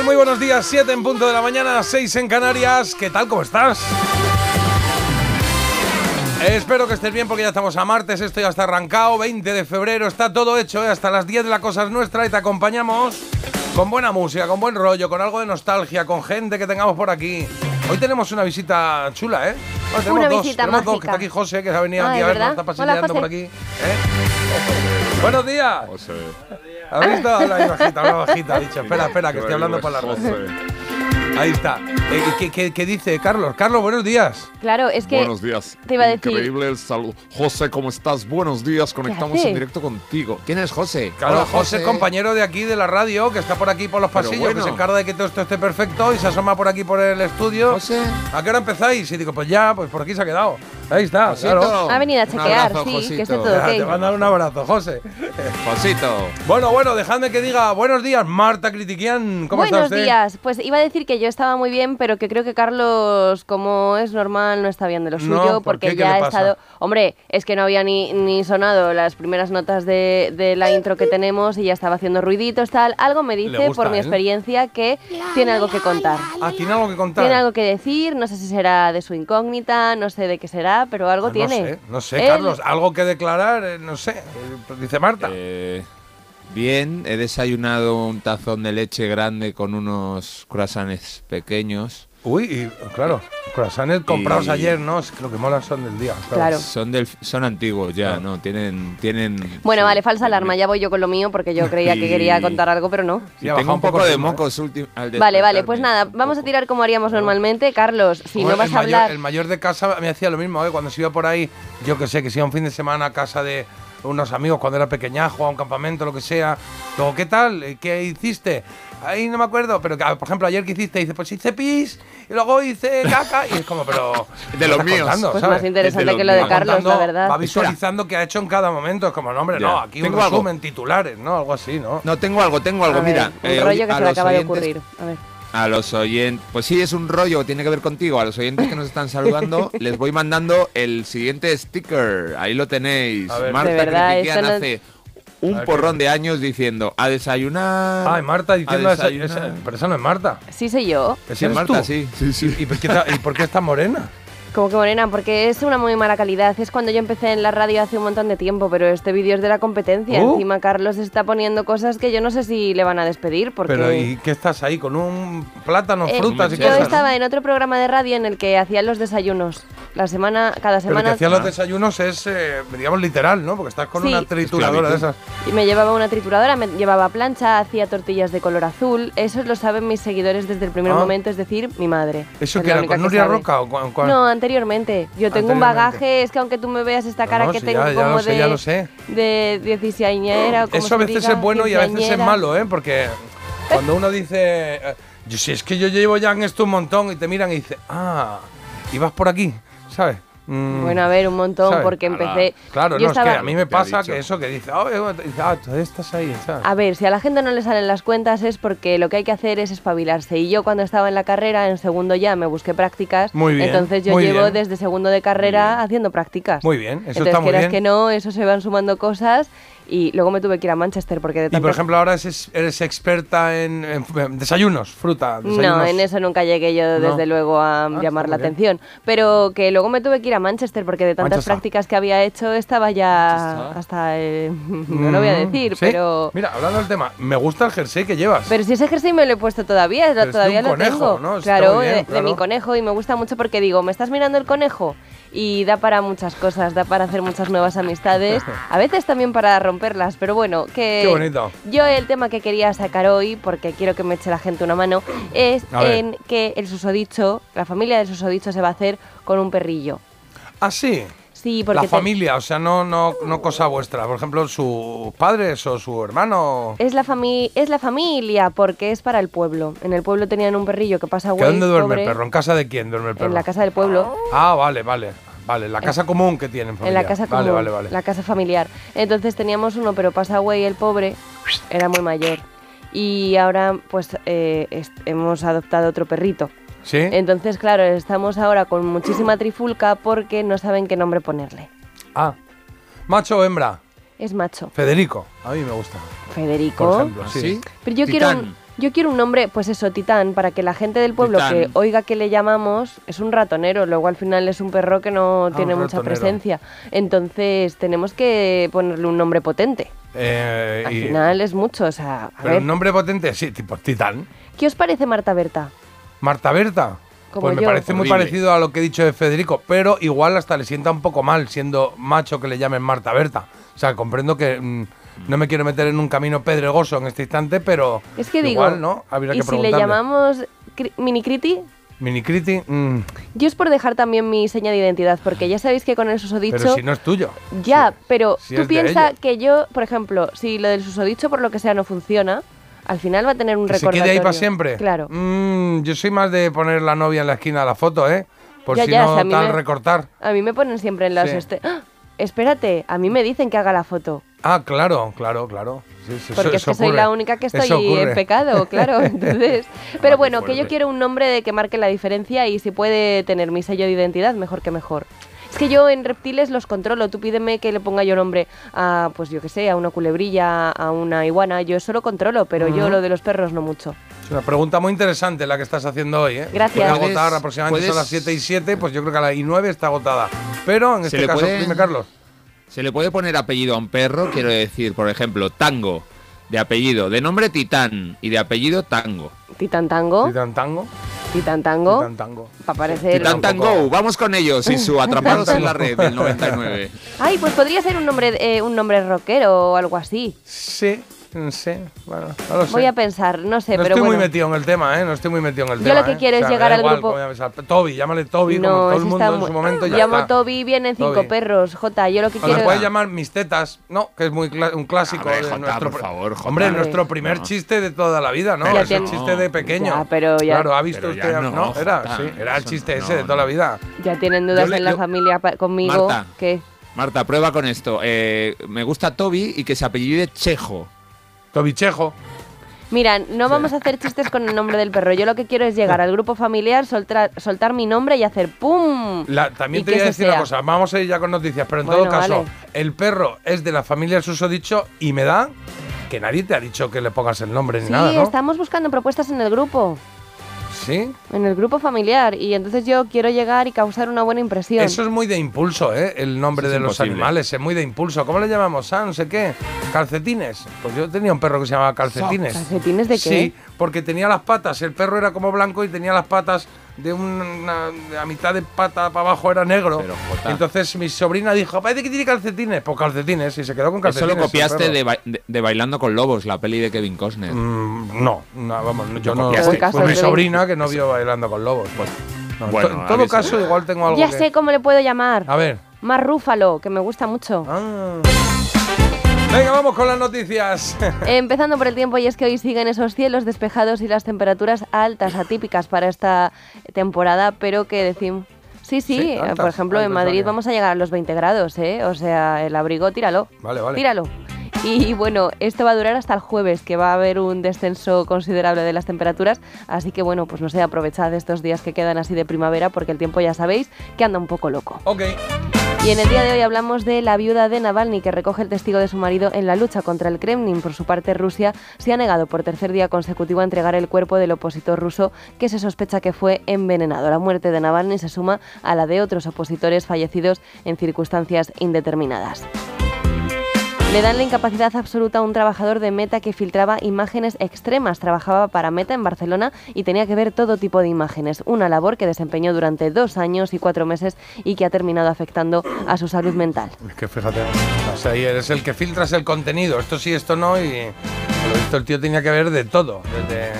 Muy buenos días. 7 en punto de la mañana, 6 en Canarias. ¿Qué tal? ¿Cómo estás? Espero que estés bien porque ya estamos a martes, esto ya está arrancado, 20 de febrero, está todo hecho, ¿eh? hasta las 10 de la cosa es nuestra y te acompañamos con buena música, con buen rollo, con algo de nostalgia, con gente que tengamos por aquí. Hoy tenemos una visita chula, ¿eh? Tenemos Una dos, visita tenemos dos, que está aquí José, que se ha venido Ah, aquí ¿es a ver, está paseando por aquí. ¿eh? Buenos días. ¿Has visto? Habla ahí bajita, habla bajita, ha dicho. Espera, espera, que estoy hablando por la radio. Ahí está. Eh, ¿qué, qué, qué dice Carlos? Carlos, buenos días. Claro, es que Buenos días. te iba a decir- Increíble el saludo. José, ¿cómo estás? Buenos días. Conectamos en directo contigo. ¿Quién es José? Claro, Hola, José, compañero de aquí de la radio, que está por aquí por los pasillos, que se encarga de que todo esto esté perfecto y se asoma por aquí por el estudio. José. ¿A qué hora empezáis? Y digo, pues ya, pues por aquí se ha quedado. Ahí está, Josito. claro. ha venido a chequear, abrazo, sí, Josito. que esté todo Ya, Te van a dar un abrazo, José. Josito. Bueno, bueno, dejadme que diga buenos días, Marta Critiquian. ¿Cómo Buenos está usted? días. Pues iba a decir que yo estaba muy bien, pero que creo que Carlos, como es normal, no está bien de lo No, suyo, ¿por porque qué? ¿Qué ya ha estado. Hombre, es que no había ni, ni sonado las primeras notas de, de la intro que tenemos y ya estaba haciendo ruiditos, tal. Algo me dice, gusta por mi él? experiencia, que tiene algo que contar. Ah, ¿tiene algo que contar? Tiene algo que decir, no sé si será de su incógnita, no sé de qué será, pero algo Ah, tiene. No sé, no sé, Él- Carlos. Algo que declarar, eh, no sé. eh, dice Marta. Eh, bien, he desayunado un tazón de leche grande con unos croissants pequeños. Uy, y, claro, croissants comprados Y- ayer, ¿no? Es que lo que mola son del día. Claro. Son del, son antiguos ya, ¿no? Tienen, tienen. Bueno, sí, vale, falsa alarma, ya voy yo con lo mío porque yo creía que quería contar algo, pero no. Sí, tengo un un poco de ¿eh? mocos últim- al Vale, vale, pues nada, vamos a tirar como haríamos normalmente. Carlos, si no vas a mayor, hablar... El mayor de casa me hacía lo mismo, ¿eh? Cuando se iba por ahí, yo que sé, que se iba un fin de semana a casa de unos amigos cuando era pequeñajo, a un campamento, lo que sea. Luego, ¿qué tal? ¿Qué hiciste? Ahí no me acuerdo, pero que, por ejemplo, ayer que hiciste, dice, pues hice pis y luego hice caca. Y es como, pero. De ¿qué los míos. contando, Pues ¿sabes? más interesante que lo de Carlos, la verdad. Va visualizando qué ha hecho en cada momento. Es como, no, hombre, Ya. no, aquí un algo. resumen, titulares, ¿no? Algo así, ¿no? No, tengo algo, tengo algo. A ver, Mira, un eh, rollo que a se le acaba de oyentes- ocurrir. A ver. A los oyentes, pues sí, es un rollo, tiene que ver contigo. A los oyentes que nos están saludando, les voy mandando el siguiente sticker. Ahí lo tenéis. A ver. Marta De verdad, Critiquian hace un ver, porrón de años diciendo a desayunar. Ay, Marta diciendo a esa, desayunar. esa- Pero esa no es Marta. Sí soy yo. Esa eres Marta, tú. sí, sí, sí. ¿Y, por qué está- y por qué está morena? Como que morena, porque es una muy mala calidad. Es cuando yo empecé en la radio hace un montón de tiempo, pero este vídeo es de la competencia. Uh. Encima Carlos está poniendo cosas que yo no sé si le van a despedir, porque... Pero ¿y qué estás ahí? ¿Con un plátano, Eh, frutas y yo cosas? estaba en otro programa de radio en el que hacían los desayunos. La semana, cada Pero el que semana... hacía los desayunos es, eh, digamos, literal, ¿no? Porque estás con Sí. una trituradora de esas. Y me llevaba una trituradora, me llevaba plancha, hacía tortillas de color azul. Eso lo saben mis seguidores desde el primer Ah. momento, es decir, mi madre. ¿Eso Es que era con Nuria sabe. Roca o con, con- No, anteriormente. Yo tengo un bagaje, es que aunque tú me veas esta cara No, que sí, tengo ya- ya como lo sé, de, ya lo sé. de dieciséañera o como Eso a veces diga, es bueno y a veces es malo, ¿eh? Porque cuando uno dice, eh, yo, si es que yo llevo ya en esto un montón y te miran y dices, ah, y vas por aquí, ¿sabes? Mm, Bueno, a ver, un montón, ¿sabes? porque empecé... Claro, yo no, es que a mí me pasa que eso que dice, oh, ah, todavía estás ahí, ¿sabes? A ver, si a la gente no le salen las cuentas es porque lo que hay que hacer es espabilarse. Y yo cuando estaba en la carrera, en segundo ya, me busqué prácticas. Muy bien, Entonces yo llevo bien. desde segundo de carrera haciendo prácticas. Muy bien, eso Entonces, está muy quieras bien. que no, eso se van sumando cosas. Y luego me tuve que ir a Manchester porque de Y por ejemplo, ahora eres, eres experta en, desayunos, fruta. Desayunos. No, en eso nunca llegué yo, No. desde luego, a Ah, llamar la bien. atención. Pero que luego me tuve que ir a Manchester porque de tantas Manchester. prácticas que había hecho estaba ya hasta... eh, no lo voy a Mm, decir, ¿sí? pero... Mira, hablando del tema, me gusta el jersey que llevas. Pero si ese jersey me lo he puesto todavía, Pero es de todavía un lo conejo, tengo. ¿no? Claro, bien, de, mi conejo y me gusta mucho porque digo, ¿me estás mirando el conejo? Y da para muchas cosas, da para hacer muchas nuevas amistades, a veces también para romperlas, pero bueno, que Qué bonito. yo el tema que quería sacar hoy, porque quiero que me eche la gente una mano, es en que el susodicho, la familia del susodicho se va a hacer con un perrillo. Ah, sí. Sí, porque La te- familia, o sea, no, no, no cosa vuestra. Por ejemplo, sus padres o su hermano. es la, fami es la familia porque es para el pueblo. En el pueblo tenían un perrillo que pasa ¿Que ¿Dónde duerme pobre, el perro? ¿En casa de quién duerme el perro? En la casa del pueblo. Ah, vale, vale. Vale, la casa común que tienen. En familia. la casa Vale, común, vale, vale. la casa familiar. Entonces teníamos uno, pero pasa güey, el pobre, era muy mayor. Y ahora pues eh, hemos adoptado otro perrito. ¿Sí? Entonces, claro, estamos ahora con muchísima trifulca porque no saben qué nombre ponerle. Ah. ¿Macho o hembra? Es macho. Federico. A mí me gusta. Federico. Por ejemplo, sí. ¿Sí? Pero yo quiero, un, yo quiero un nombre, pues eso, Titán, para que la gente del pueblo Titán. que oiga que le llamamos es un ratonero, luego al final es un perro que no Ah, tiene mucha presencia. Entonces tenemos que ponerle un nombre potente. Eh, Al y- final es mucho, o sea, a Pero ver. un nombre potente, sí, tipo Titán. ¿Qué os parece Marta Berta? Marta Berta. Como pues me yo. parece muy parecido a lo que he dicho de Federico, pero igual hasta le sienta un poco mal siendo macho que le llamen Marta Berta. O sea, comprendo que mm, no me quiero meter en un camino pedregoso en este instante, pero Es que igual, digo, ¿no? Habría ¿y que si le llamamos Mini Criti? Mini Criti, mm, Yo es por dejar también mi seña de identidad, porque ya sabéis que con el susodicho... pero si no es tuyo. Ya, pero si tú piensas que yo, por ejemplo, si lo del susodicho por lo que sea no funciona, al final va a tener un ¿Que se recordatorio. quede ahí para siempre? Claro. Mm, yo soy más de poner la novia en la esquina de la foto, ¿eh? Por Ya, si ya, no tal me- recortar. A mí me ponen siempre en los... Sí. este- ¡Ah! Espérate, a mí me dicen que haga la foto. Ah, claro, claro, claro. Sí, sí, eso- Porque es que soy la única que estoy en pecado, claro. Entonces, pero bueno, que yo quiero un nombre de que marque la diferencia y si puede tener mi sello de identidad, mejor que mejor. Es que yo en reptiles los controlo. Tú pídeme que le ponga yo nombre a, pues yo que sé, a una culebrilla, a una iguana. Yo eso lo controlo, pero yo lo de los perros no mucho. Es una pregunta muy interesante la que estás haciendo hoy, ¿eh? Gracias. Puede agotar aproximadamente son las 7 y 7, pues yo creo que a las y 9 está agotada. Pero en Se este le caso, puede- dime Carlos. Se le puede poner apellido a un perro, quiero decir, por ejemplo, Tango, de apellido, de nombre Titán y de apellido Tango. Titan Tango, Titan Tango. Titan Tango, Titan Tango. para parecer... Poco- Tango, vamos con ellos y su Atrapados en la Red del 99. Ay, pues podría ser un nombre, eh, un nombre rockero o algo así. Sí, no sé. Bueno, no lo sé. Voy a pensar, no sé, no pero estoy bueno. muy metido en el tema, ¿eh? No estoy muy metido en el Yo tema. lo que ¿eh? quiero O es sea, llegar al igual grupo- Toby, llámale Toby, como todo el mundo está en su momento. Ya Llamo está. Toby, vienen cinco Toby. perros. Jota, yo lo que O quiero le puedes llamar mis tetas, ¿no? Que es muy un clásico de Jota, nuestro por favor, Jota. Hombre, nuestro primer No. chiste de toda la vida, ¿no? Es el chiste de pequeño. Ya, pero ya- Claro, ha visto Pero ya usted, no, ¿no? Era, sí, era el chiste no, ese de toda la no. vida. Ya tienen dudas Yo en la yo- familia conmigo. Marta, prueba con esto. Eh, me gusta Toby y que se apellide Chejo. Tobichejo. Mira, no vamos a hacer chistes con el nombre del perro. Yo lo que quiero es llegar al grupo familiar, soltar, soltar mi nombre y hacer ¡pum! La- también te voy a decir una cosa, vamos a ir ya con noticias, pero en Bueno, todo caso, vale. el perro es de la familia susodicho y me da que nadie te ha dicho que le pongas el nombre ni nada, ¿no? estamos buscando propuestas en el grupo, Sí. en el grupo familiar. Y entonces yo quiero llegar y causar una buena impresión. Eso es muy de impulso, ¿eh? El nombre Eso de los imposible. animales, es muy de impulso. ¿Cómo le llamamos? Ah, no sé qué. Calcetines. Pues yo tenía un perro que se llamaba Calcetines. ¿Calcetines de qué? Sí, porque tenía las patas, el perro era como blanco y tenía las patas de una, de la mitad de pata para abajo era negro. Pero, Jota. Entonces mi sobrina dijo, parece que tiene calcetines. Pues calcetines, y se quedó con Eso calcetines. lo el copiaste de, Ba- de- de Bailando con Lobos, la peli de Kevin Costner. Mm, no, no, vamos, yo no. copiaste. Fue, Caso fue mi sobrino que no vio bailando con lobos. Pues, no, en Bueno, en todo caso, igual tengo algo Ya que- sé cómo le puedo llamar. A ver. Más Rúfalo, que me gusta mucho. Ah. Venga, vamos con las noticias. Empezando por el tiempo, y es que hoy siguen esos cielos despejados y las temperaturas altas, atípicas para esta temporada, pero que decimos. Sí, sí, Sí, eh, altas, por ejemplo, en Madrid vamos a llegar a los 20 grados, ¿eh? O sea, el abrigo, tíralo. Vale, vale. Tíralo. Y bueno, esto va a durar hasta el jueves, que va a haber un descenso considerable de las temperaturas. Así que bueno, pues no sé, aprovechad estos días que quedan así de primavera, porque el tiempo ya sabéis que anda un poco loco. ok. Y en el día de hoy hablamos de la viuda de Navalny que recoge el testigo de su marido en la lucha contra el Kremlin. Por su parte, Rusia se ha negado por tercer día consecutivo a entregar el cuerpo del opositor ruso que se sospecha que fue envenenado. La muerte de Navalny se suma a la de otros opositores fallecidos en circunstancias indeterminadas. Le dan la incapacidad absoluta a un trabajador de Meta que filtraba imágenes extremas. Trabajaba para Meta en Barcelona y tenía que ver todo tipo de imágenes. Una labor que desempeñó durante dos años y cuatro meses y que ha terminado afectando a su salud mental. Es que fíjate, o sea, eres el que filtras el contenido. Esto sí, esto no. Y visto el tío tenía que ver de todo. Desde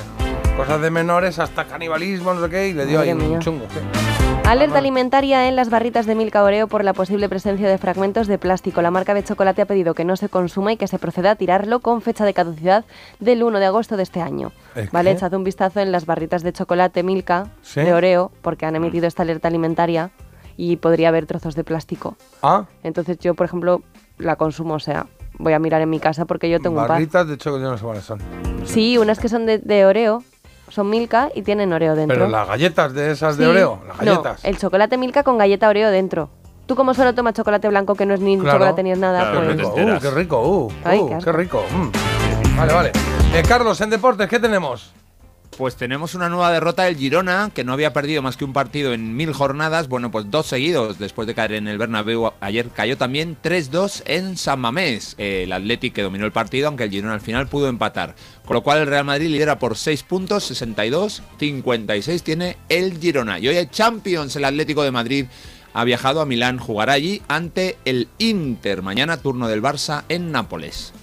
cosas de menores hasta canibalismo, no sé qué. Y le dio Madre ahí un chungo. sí. Alerta alimentaria en las barritas de Milka Oreo por la posible presencia de fragmentos de plástico. La marca de chocolate ha pedido que no se consuma y que se proceda a tirarlo con fecha de caducidad del 1 de agosto de este año. ¿El ¿Vale? Echad un vistazo en las barritas de chocolate Milka Sí. de Oreo porque han emitido esta alerta alimentaria y podría haber trozos de plástico. Ah, Entonces yo, por ejemplo, la consumo, o sea, voy a mirar en mi casa porque yo tengo un par. barritas de chocolate, no sé cuáles son. Sí, unas que son de, de Oreo, son Milka y tienen Oreo dentro. Pero las galletas de esas de Sí. Oreo, las galletas. No, el chocolate Milka con galleta Oreo dentro. Tú como solo tomas chocolate blanco que no es ni Claro. chocolate ni es nada, Claro, Qué pues... rico, uh, enteras. qué rico, uh, Ay, uh, qué rico. mm. Vale, vale. Eh, Carlos, en deportes, ¿qué tenemos? Pues tenemos una nueva derrota del Girona, que no había perdido más que un partido en mil jornadas. Bueno, pues dos seguidos después de caer en el Bernabéu. Ayer cayó también 3-2 en San Mamés. El Athletic que dominó el partido, aunque el Girona al final pudo empatar. Con lo cual el Real Madrid lidera por 6 puntos, 62, 56 tiene el Girona. Y hoy hay Champions, el Atlético de Madrid ha viajado a Milán, jugará allí ante el Inter. Mañana turno del Barça en Nápoles.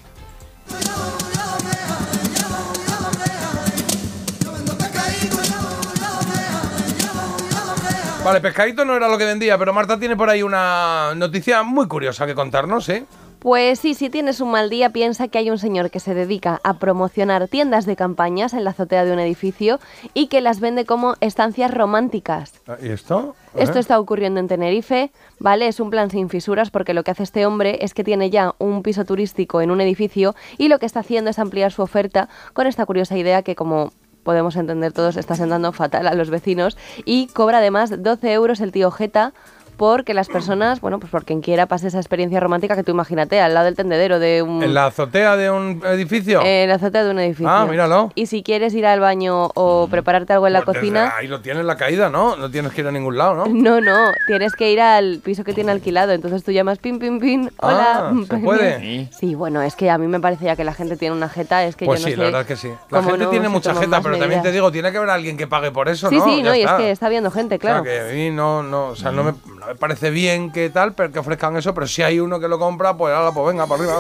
Vale, pescadito no era lo que vendía, pero Marta tiene por ahí una noticia muy curiosa que contarnos, ¿eh? Pues sí, si tienes un mal día, piensa que hay un señor que se dedica a promocionar tiendas de campañas en la azotea de un edificio y que las vende como estancias románticas. Ah, ¿Y esto? Esto está ocurriendo en Tenerife, ¿vale? Es un plan sin fisuras porque lo que hace este hombre es que tiene ya un piso turístico en un edificio y lo que está haciendo es ampliar su oferta con esta curiosa idea que como podemos entender todos está sentando fatal a los vecinos y cobra además 12 euros el tío Jeta porque las personas, bueno, pues por quien quiera pase esa experiencia romántica que tú imagínate al lado del tendedero de un... ¿En la azotea de un edificio? en la azotea de un edificio. Ah, míralo. Y si quieres ir al baño o prepararte algo en la Pues cocina... Ahí lo tienes la caída, ¿no? No tienes que ir a ningún lado, ¿no? No, no, tienes que ir al piso que tiene alquilado. Entonces tú llamas pin, pin, pin. Hola. Ah, ¿se puede? Sí, bueno, es que a mí me parece ya que la gente tiene una jeta. Es que Pues yo no sí, sé la verdad es que sí. La gente no tiene mucha jeta, pero también te digo, tiene que haber alguien que pague por eso, Sí, ¿no? sí, Ya no, y es que está viendo gente, claro. O sea, que a mí no, no, o sea, no me parece bien que tal, pero que ofrezcan eso, pero si hay uno que lo compra, pues ahora, pues venga, para arriba,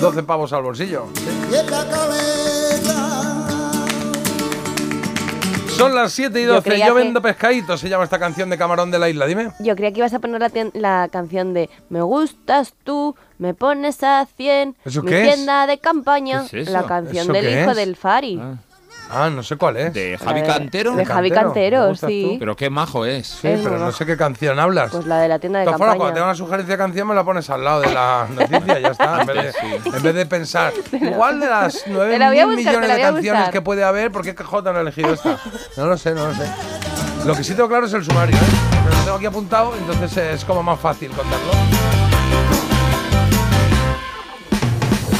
12 pavos al bolsillo. Son las 7 y Yo 12, yo, que- vendo pescadito, se llama esta canción de Camarón de la Isla, dime. Yo creía que ibas a poner la, tien- la canción de Me gustas tú, me pones a 100, ¿Eso mi qué es? tienda de campaña. ¿Qué es eso? La canción ¿Eso del hijo es? del Fari. Ah, no sé cuál es. De Javi de- Cantero. De Javi Cantero, Cantero, ¿me gustas sí. tú? Pero qué majo es. Sí, Es pero no sé qué canción hablas. Pues la de la tienda De de todas formas, campaña. cuando tenga una sugerencia de canción me la pones al lado de la noticia, ya está. En vez de, en vez de pensar, igual de las 9 Te la voy a buscar, millones la de canciones buscar. que puede haber, ¿por qué KJ no ha elegido esta? No lo sé, no lo sé. Lo que sí tengo claro es el sumario, ¿eh? Pero lo tengo aquí apuntado, entonces es como más fácil contarlo.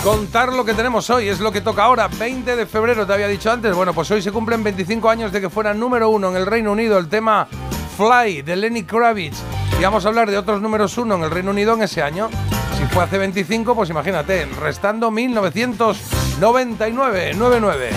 Contar lo que tenemos hoy es lo que toca ahora, 20 de febrero, te había dicho antes. Bueno, pues hoy se cumplen 25 años de que fuera número uno en el Reino Unido el tema Fly de Lenny Kravitz. Y vamos a hablar de otros números uno en el Reino Unido en ese año. Si fue hace 25, pues imagínate, restando 1999, 99.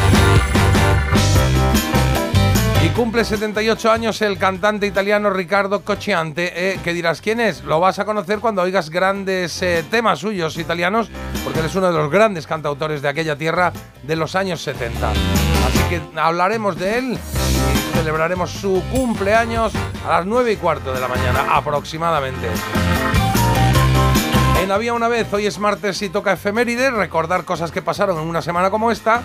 Y cumple 78 años el cantante italiano Riccardo Cocciante. eh, que dirás quién es. Lo vas a conocer cuando oigas grandes eh, temas suyos italianos, porque él es uno de los grandes cantautores de aquella tierra de los años 70. Así que hablaremos de él y celebraremos su cumpleaños a las 9 y cuarto de la mañana aproximadamente. En Había una vez, hoy es martes y toca efeméride, recordar cosas que pasaron en una semana como esta.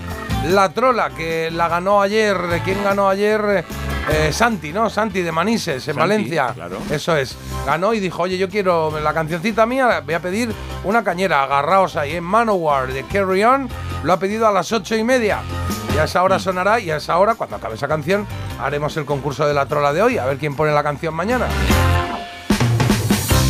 La trola, que la ganó ayer, ¿quién ganó ayer? Eh, Santi, ¿no? Santi de Manises, en Santi, Valencia. claro. Eso es. Ganó y dijo, oye, yo quiero la cancioncita mía, voy a pedir una cañera, agarraos ahí en Manowar de Carry On. Lo ha pedido a las ocho y media. Y a esa hora sonará y a esa hora, cuando acabe esa canción, haremos el concurso de la trola de hoy, a ver quién pone la canción mañana.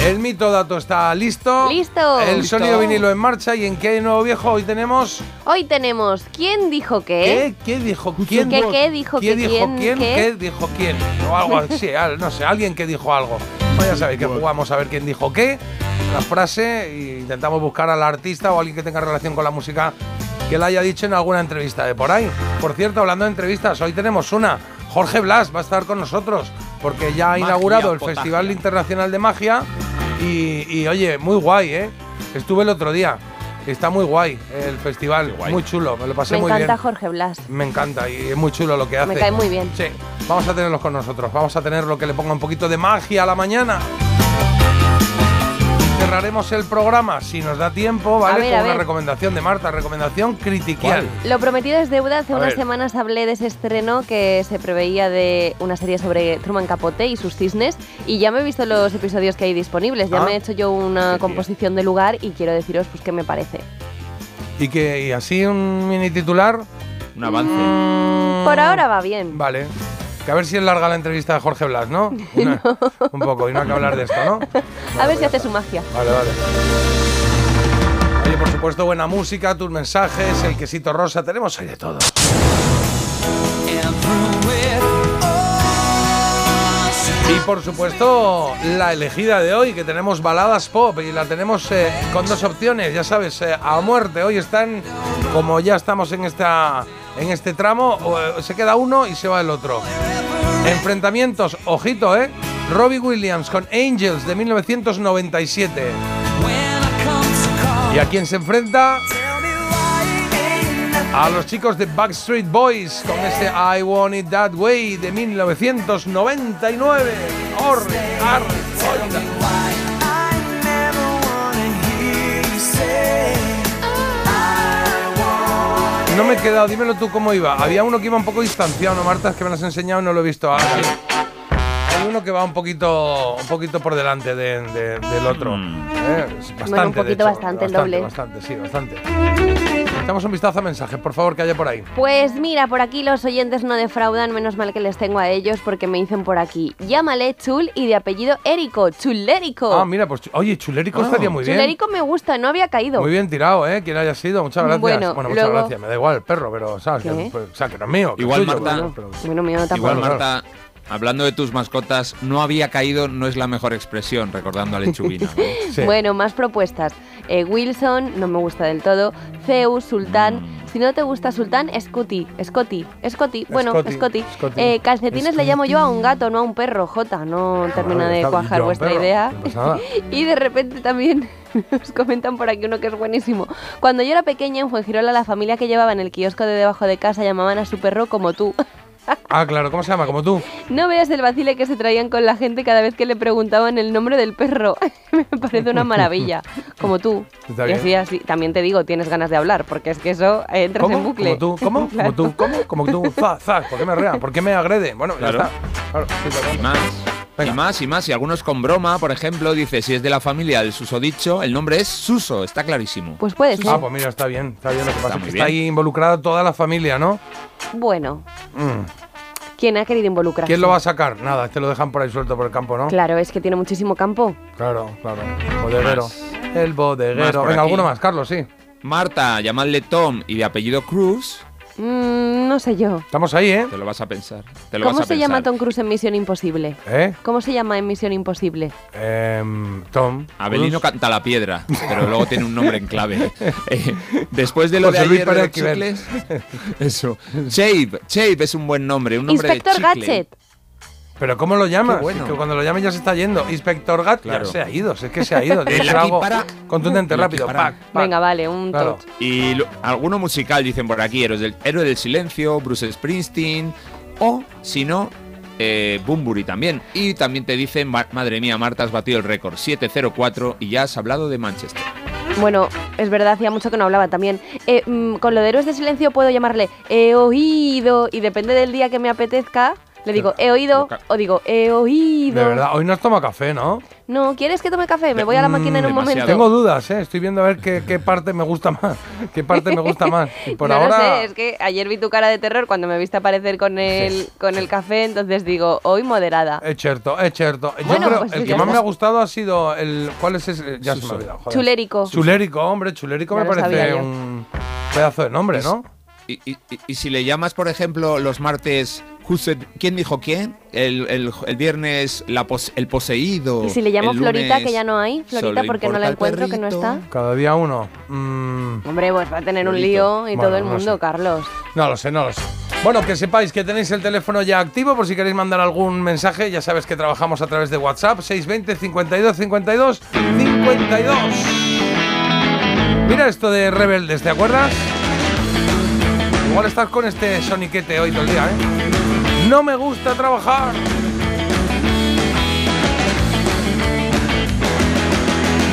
El mito dato está listo. ¡Listo! El Listo. sonido vinilo en marcha. ¿Y en qué nuevo viejo hoy tenemos? Hoy tenemos ¿Quién dijo qué? ¿Qué? ¿Qué dijo quién? ¿Qué, qué dijo ¿Qué que dijo quién? quién? qué? ¿Qué dijo quién? O algo así, no sé, alguien que dijo algo. Pues ya sabéis que jugamos a ver quién dijo qué, la frase, e intentamos buscar al artista o alguien que tenga relación con la música que la haya dicho en alguna entrevista de por ahí. Por cierto, hablando de entrevistas, hoy tenemos una. Jorge Blas va a estar con nosotros porque ya ha Magia inaugurado el potagia. Festival Internacional de Magia y, y, oye, muy guay, ¿eh? Estuve el otro día. Está muy guay el festival, guay. muy chulo, me lo pasé Me muy encanta bien. Jorge Blas. Me encanta y es muy chulo lo que hace. Me cae muy bien. Sí, vamos a tenerlos con nosotros, vamos a tener lo que le ponga un poquito de magia a la mañana. Cerraremos el programa si nos da tiempo, ¿vale? ver, Con a una ver. recomendación de Marta, recomendación critiquial. Lo prometido es deuda. Hace A unas ver. semanas hablé de ese estreno que se preveía de una serie sobre Truman Capote y sus cisnes. Y ya me he visto los episodios que hay disponibles. Ya Ah. me he hecho yo una composición de lugar y quiero deciros pues qué me parece. Y que y así un mini titular. Un avance. mm, Por ahora va bien. Vale. Que a ver si es larga la entrevista de Jorge Blas, ¿no? Una- Un poco, y no hay que hablar de esto, ¿no? A ver si hace su magia. Vale, vale. Oye, por supuesto, buena música, tus mensajes, el quesito rosa, tenemos ahí de todo. Y por supuesto, la elegida de hoy, que tenemos baladas pop y la tenemos eh, con dos opciones, ya sabes, eh, a muerte. Hoy están, como ya estamos en, esta, en este tramo, eh, se queda uno y se va el otro. Enfrentamientos, ojito, ¿eh? Robbie Williams con Angels de 1997. ¿Y a quién se enfrenta? A los chicos de Backstreet Boys con ese I Want It That Way de 1999. Orre, arre, No me he quedado, dímelo tú cómo iba. Había uno que iba un poco distanciado, ¿no, Marta? Es que me lo has enseñado no lo he visto. Ah, sí. Hay uno que va un poquito, un poquito por delante de- de- del otro. Eh, es Bastante, Bueno, un de poquito hecho, bastante, el doble. Bastante, sí, bastante. Echamos un vistazo a mensajes, por favor, que haya por ahí. Pues mira, por aquí los oyentes no defraudan, menos mal que les tengo a ellos porque me dicen por aquí. Llámale Chul y de apellido Érico, Chulérico. Ah, mira, pues, oye, Chulérico Ah. estaría muy bien. Chulérico me gusta, no había caído. Muy bien tirado, ¿eh? Quien haya sido, muchas gracias. Bueno, muchas luego- gracias. Me da igual el perro, pero, ¿sabes? Que, pues, o sea, que no es mío. Igual, suyo, Marta. bueno, pero- Bueno, mío tampoco. Igual, claro. Marta, hablando de tus mascotas, no había caído no es la mejor expresión, recordando a Lechubina. ¿no? Sí. Bueno, más propuestas. Eh, Wilson, no me gusta del todo. Zeus, Sultán. Mm. Si no te gusta Sultán, Scotty. Scotty. Scotty. Bueno, Scotty, Scotty. Scotty. Eh, calcetines le llamo yo a un gato, no a un perro. Jota, no termina de cuajar vuestra perro, idea. Y de repente también nos comentan por aquí uno que es buenísimo. Cuando yo era pequeña en Fuengirola, la familia que llevaba en el kiosco de debajo de casa llamaban a su perro como tú. Ah, claro, ¿cómo se llama? Como tú. No veas el vacile que se traían con la gente cada vez que le preguntaban el nombre del perro. Me parece una maravilla. Como tú. Está y así, así. También te digo, tienes ganas de hablar, porque es que eso eh, entras ¿Cómo? en bucle. Como tú, ¿cómo? Claro. Como tú, ¿cómo? Como tú. Za, za, ¿por qué me rea? ¿Por qué me agrede? Bueno, Claro. ya está. Claro, sí, Y perdón. más. Venga. Y más y más. Y algunos con broma, por ejemplo, dice, si es de la familia del susodicho, el nombre es Suso, está clarísimo. Pues puede ser. Ah, pues mira, está bien, está bien. Lo que pasa es muy que está bien. ahí involucrada toda la familia, ¿no? Bueno, Mm. ¿quién ha querido involucrarse? ¿Quién lo va a sacar? Nada, este lo dejan por ahí suelto por el campo, ¿no? Claro, es que tiene muchísimo campo. Claro, claro. Bodeguero. Más. El bodeguero. Venga, aquí. alguno más, Carlos, sí. Marta, llamadle Tom y de apellido Cruz, Mm, no sé yo. Estamos ahí, ¿eh? te lo vas a pensar. Te lo ¿Cómo vas a se llama. Tom Cruise en Misión Imposible? ¿Eh? ¿Cómo se llama en Misión Imposible? Em, Tom. Abelino Cruz. canta la piedra, pero luego tiene un nombre en clave. Eh, después de lo José de Luis ayer de los chicles, eso. Chave, Chave es un buen nombre, un nombre Inspector de chicle. Gadget. ¿Pero cómo lo llamas? Bueno. Que cuando lo llames ya se está yendo. Inspector Gat Claro. ya se ha ido. Si es que se ha ido. Aquí algo para- contundente, rápido. para. Pac, pac. Venga, vale, un Claro. tot. Y lo- alguno musical dicen por aquí, Héroes del, Héroe del Silencio, Bruce Springsteen, o si no, eh, Bumburi también. Y también te dicen, "Ma- madre mía, Marta, has batido el récord, 704, y ya has hablado de Manchester. Bueno, es verdad, hacía mucho que no hablaba también. Eh, mm, con lo de héroes de silencio puedo llamarle he oído y depende del día que me apetezca, le digo he oído o digo he oído. De verdad, hoy no has tomado café, ¿no? No, ¿quieres que tome café? Me voy a la Mm, máquina en un demasiado. momento. Tengo dudas, ¿eh? Estoy viendo a ver qué, qué parte me gusta más. ¿Qué parte me gusta más? Y por no ahora. lo sé, es que ayer vi tu cara de terror cuando me viste aparecer con el, con el café, entonces digo, hoy moderada. Es cierto, es cierto. Yo Bueno, creo pues el que más me ha gustado ha sido el. ¿Cuál es ese? Ya se me ha olvidado. joder. Chulérico. Chulérico, hombre, chulérico Ya me parece un pedazo de nombre, ¿no? Y, y- y- y si le llamas, por ejemplo, los martes, said- ¿quién dijo quién? El, el- el viernes, la pos- el poseído. Y si le llamo Florita, que ya no hay, Florita, porque no la encuentro, que no está. Cada día uno. Mm, Hombre, pues va a tener un lío y Bueno, todo el no mundo, sé. Carlos. no lo sé, no lo sé. Bueno, que sepáis que tenéis el teléfono ya activo por si queréis mandar algún mensaje. Ya sabes que trabajamos a través de WhatsApp 620 52 52 52. Mira esto de Rebeldes, ¿te acuerdas? Igual estás con este soniquete hoy todo el día, ¿eh? No me gusta trabajar.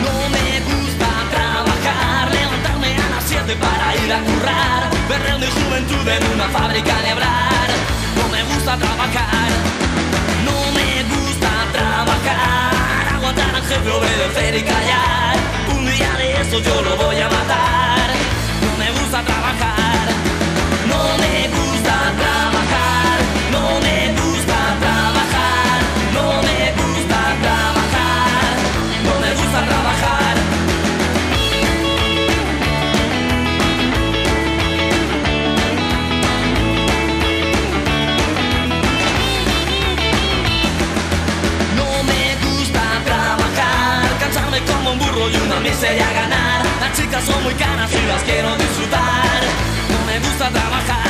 No me gusta trabajar, levantarme a las 7 para ir a currar, perder mi juventud en una fábrica de hablar. No me gusta trabajar, no me gusta trabajar, aguantar al jefe, obedecer y callar. Un día de estos yo lo voy a matar. No me gusta trabajar, un burro y una miseria ganar. Las chicas son muy caras y las quiero disfrutar. No me gusta trabajar,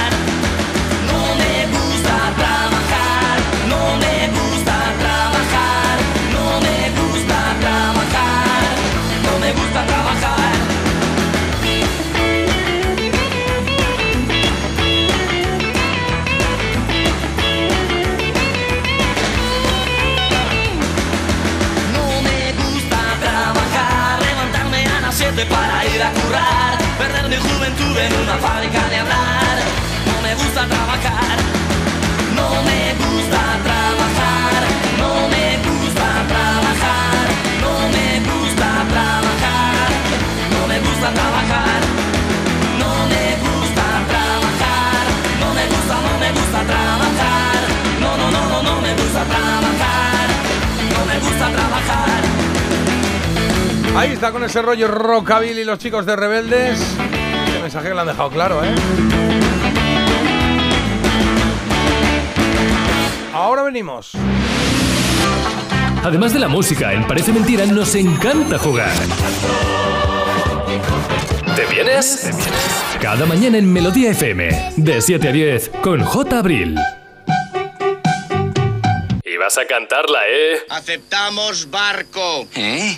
perder mi juventud en una fábrica Ahí está con ese rollo rockabilly los chicos de Rebeldes. Este mensaje que le han dejado claro, ¿eh? Ahora venimos. Además de la música, en Parece Mentira nos encanta jugar. ¿Te vienes? Cada mañana en Melodía FM, de 7 a 10, con J. Abril. Y vas a cantarla, ¿eh? Aceptamos barco. ¿Eh?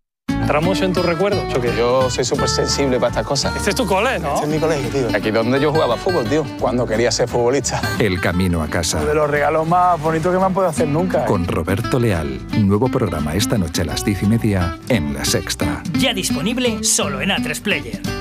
¿Entramos en tus recuerdos o qué? Yo soy súper sensible para estas cosas. Este es tu cole, ¿no? Este es mi colegio, tío. Aquí donde yo jugaba fútbol, tío. Cuando quería ser futbolista. El camino a casa. De los regalos más bonitos que me han podido hacer nunca. Con Roberto Leal. Nuevo programa esta noche a las diez y media en La Sexta. Ya disponible solo en A3 Player.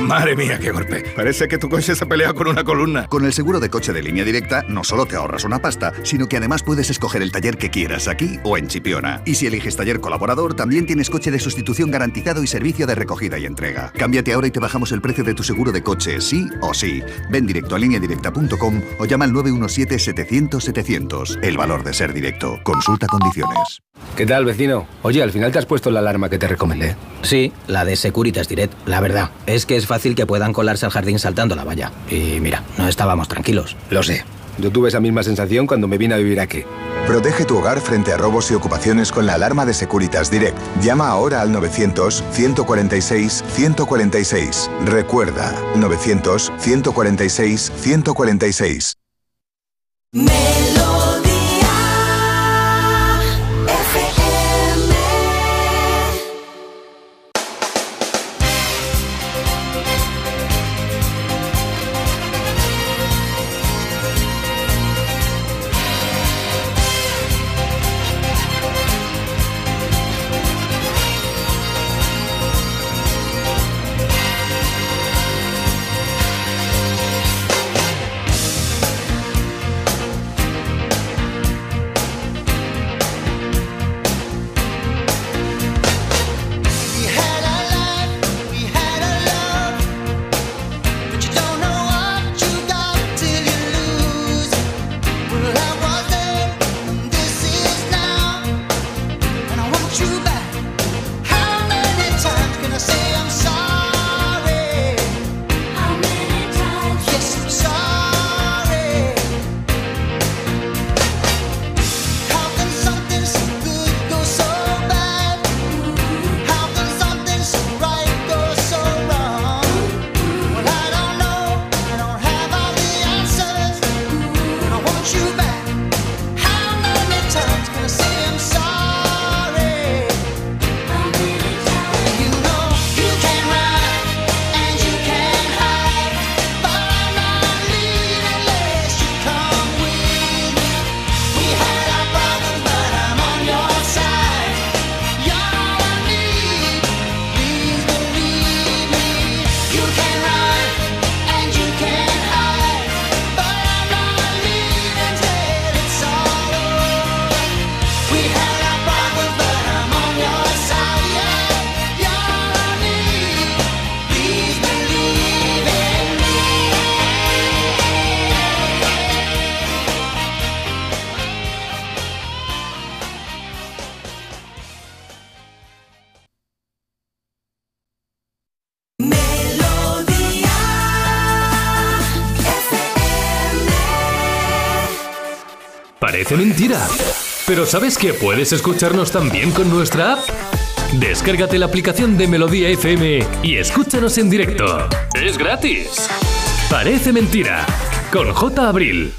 Madre mía, qué golpe. Parece que tu coche se pelea con una columna. Con el seguro de coche de línea directa, no solo te ahorras una pasta, sino que además puedes escoger el taller que quieras aquí o en Chipiona. Y si eliges taller colaborador, también tienes coche de sustitución garantizado y servicio de recogida y entrega. Cámbiate ahora y te bajamos el precio de tu seguro de coche, sí o sí. Ven directo a lineadirecta.com o llama al 917-700-700. El valor de ser directo. Consulta condiciones. ¿Qué tal, vecino? Oye, al final te has puesto la alarma que te recomendé. Sí, la de Securitas Direct. La verdad, es que es fácil que puedan colarse al jardín saltando la valla. Y mira, no estábamos tranquilos. Lo sé. Yo tuve esa misma sensación cuando me vine a vivir aquí. Protege tu hogar frente a robos y ocupaciones con la alarma de Securitas Direct. Llama ahora al 900-146-146. Recuerda, 900-146-146. Parece mentira. Pero ¿sabes que puedes escucharnos también con nuestra app? Descárgate la aplicación de Melodía FM y escúchanos en directo. Es gratis. Parece mentira. Con J. Abril.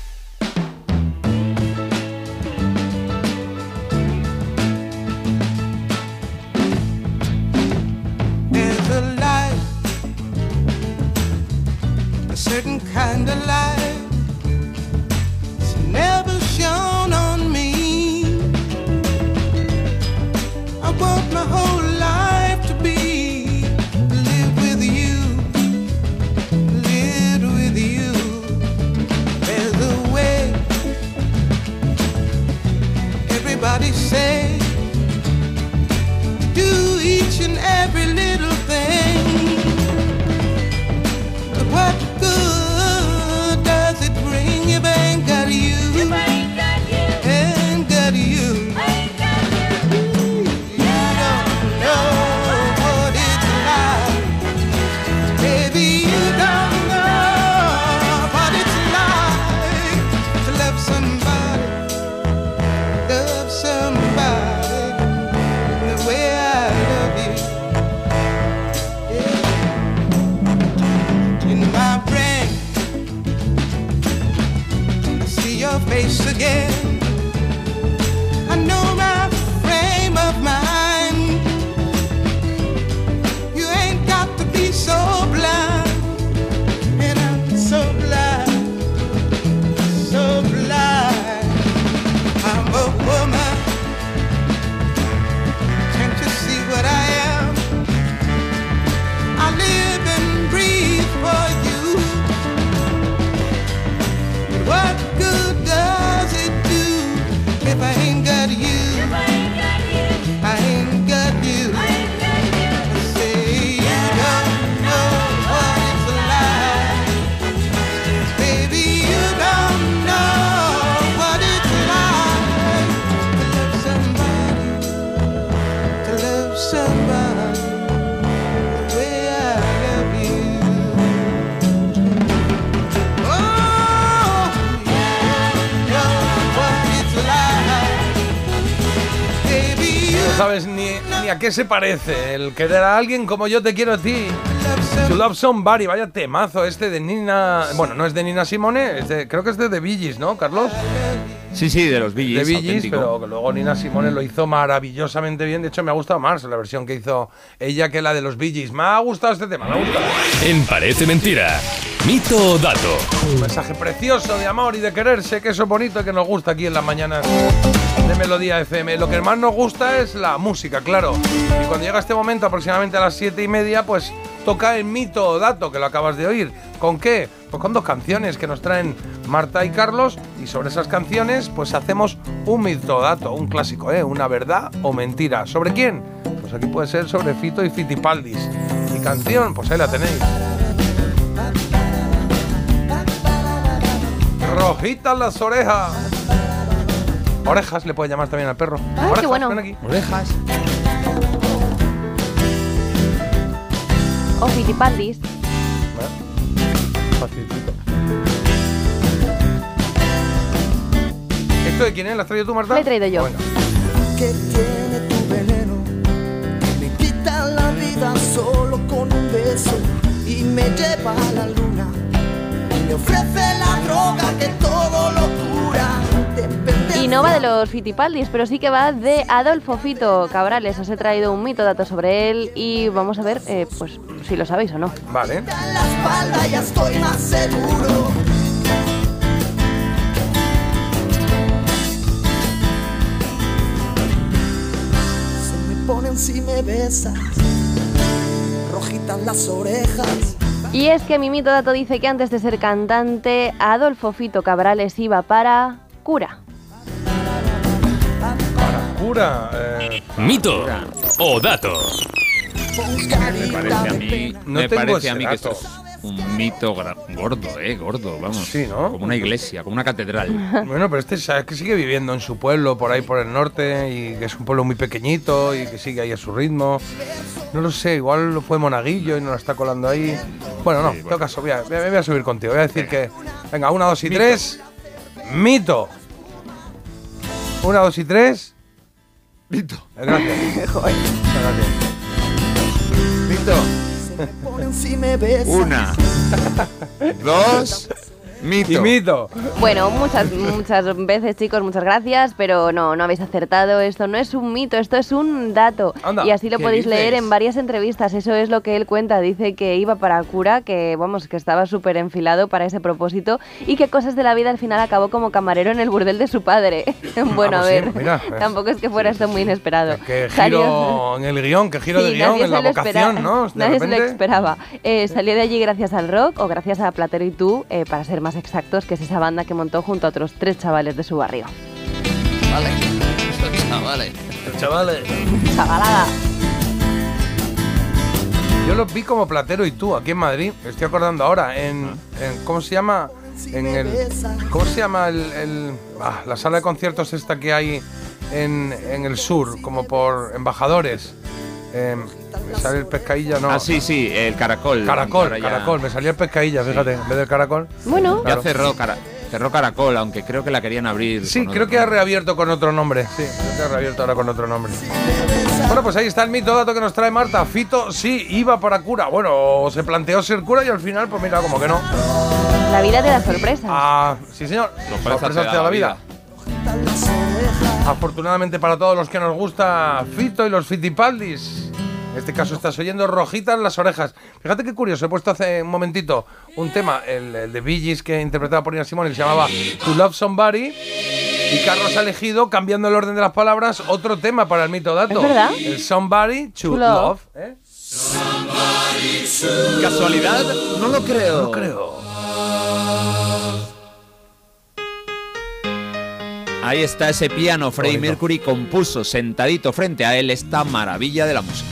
A qué se parece el querer a alguien como yo te quiero a ti. To Love Somebody, vaya temazo este de Nina. Bueno, no es de Nina Simone, es de- creo que es de The ¿no, Carlos? Sí, sí, de los Bee De Gees, Bee Gees, auténtico. pero que luego Nina Simone lo hizo maravillosamente bien. De hecho, me ha gustado más la versión que hizo ella que la de los Bee Gees. Me ha gustado este tema, me ha gustado. En Parece mentira. Mito o dato. Un mensaje precioso de amor y de quererse, que eso es bonito y que nos gusta aquí en las mañanas de Melodía FM. Lo que más nos gusta es la música, claro. Y cuando llega este momento, aproximadamente a las siete y media, pues toca el mito o dato que lo acabas de oír. ¿Con qué? Pues con dos canciones que nos traen Marta y Carlos. Y sobre esas canciones, pues hacemos un mito o dato, un clásico, ¿eh? Una verdad o mentira. ¿Sobre quién? Pues aquí puede ser sobre Fito y Fitipaldis. Y canción, pues ahí la tenéis. Rojitas las orejas. Orejas le puede llamar también al perro. Ah, qué Orejas, bueno. ven aquí. Orejas. O Fitipaldis. Facilito. ¿Esto de quién es? ¿La has traído tú, Marta? Lo he traído yo. Bueno. que tiene tu veneno que me quita la vida solo con un beso y me lleva a la luna y me ofrece la droga que todo lo Y no va de los Fitipaldis, pero sí que va de Adolfo Fito Cabrales. Os he traído un mito dato sobre él y vamos a ver eh, pues si lo sabéis o no. Vale. ponen si me besas rojitas las orejas Y es que mi mito dato dice que antes de ser cantante, Adolfo Fito Cabrales iba para cura. Eh, Mito o dato. Me parece a mí, No me tengo parece a ese mí que esto es un mito gra- gordo, eh, gordo, vamos. Sí, ¿no? Como una iglesia, como una catedral. Bueno, pero este sabes que sigue viviendo en su pueblo, por ahí por el norte, y que es un pueblo muy pequeñito y que sigue ahí a su ritmo. No lo sé, igual fue monaguillo y nos la está colando ahí. Bueno, no, en todo caso, voy a, voy a- voy a subir contigo. Voy a decir que, venga, una, dos y tres. Mito. Una, dos y tres. Vito. Gracias. Joder. Vito. Ponen si me besas. Una. Dos. Mito. Y mito. Bueno, muchas, muchas veces, chicos, muchas gracias, pero no, no habéis acertado. Esto no es un mito, esto es un dato. Anda, y así lo ¿qué podéis leer dices? en varias entrevistas. Eso es lo que él cuenta. Dice que iba para cura, que vamos, que estaba súper enfilado para ese propósito y que cosas de la vida al final acabó como camarero en el burdel de su padre. bueno, Ah, a pues sí, ver, mira, pues. tampoco es que fuera esto muy inesperado. Que Salió- giro en el guion, que giro de Sí, guion nadie en la vocación, espera- ¿no? De Nadie se lo repente. esperaba. Eh, salió de allí gracias al rock o gracias a Platero y tú, eh, para ser más exactos, que es esa banda que montó junto a otros tres chavales de su barrio. Vale. Chavales. Chavales. Chavalada. Yo lo vi como Platero y tú aquí en Madrid. Me estoy acordando ahora. En, en- ¿Cómo se llama? En el. ¿Cómo se llama el, el- ah, la sala de conciertos esta que hay en, en el sur, como por embajadores? Eh, me sale el pescadilla, no. Ah, sí, sí, el caracol. Caracol, ya- caracol. Me salía el pescadilla, fíjate, en vez del caracol. Bueno. Ya cerró, cara- cerró caracol, aunque creo que la querían abrir. Sí, creo otro que ha reabierto con otro nombre. Sí, creo que ha reabierto ahora con otro nombre. Bueno, pues ahí está el mito dato que nos trae Marta. Fito sí iba para cura. Bueno, se planteó ser cura y al final, pues mira, como que no. La vida te da sorpresas. Ah, sí, señor. Sorpresas te da la vida. Afortunadamente para todos los que nos gusta Fito y los Fitipaldis. En este caso estás oyendo rojitas las orejas. Fíjate qué curioso, he puesto hace un momentito un tema, el, el de Gees que interpretaba por Nina Simone, que se llamaba To Love Somebody. Y Carlos ha elegido, cambiando el orden de las palabras, otro tema para el mito dato. ¿Es verdad? El Somebody to, To Love. love. ¿eh? ¿Casualidad? No lo creo. No lo creo. Ahí está ese piano. Freddie. Mercury compuso sentadito frente a él esta maravilla de la música.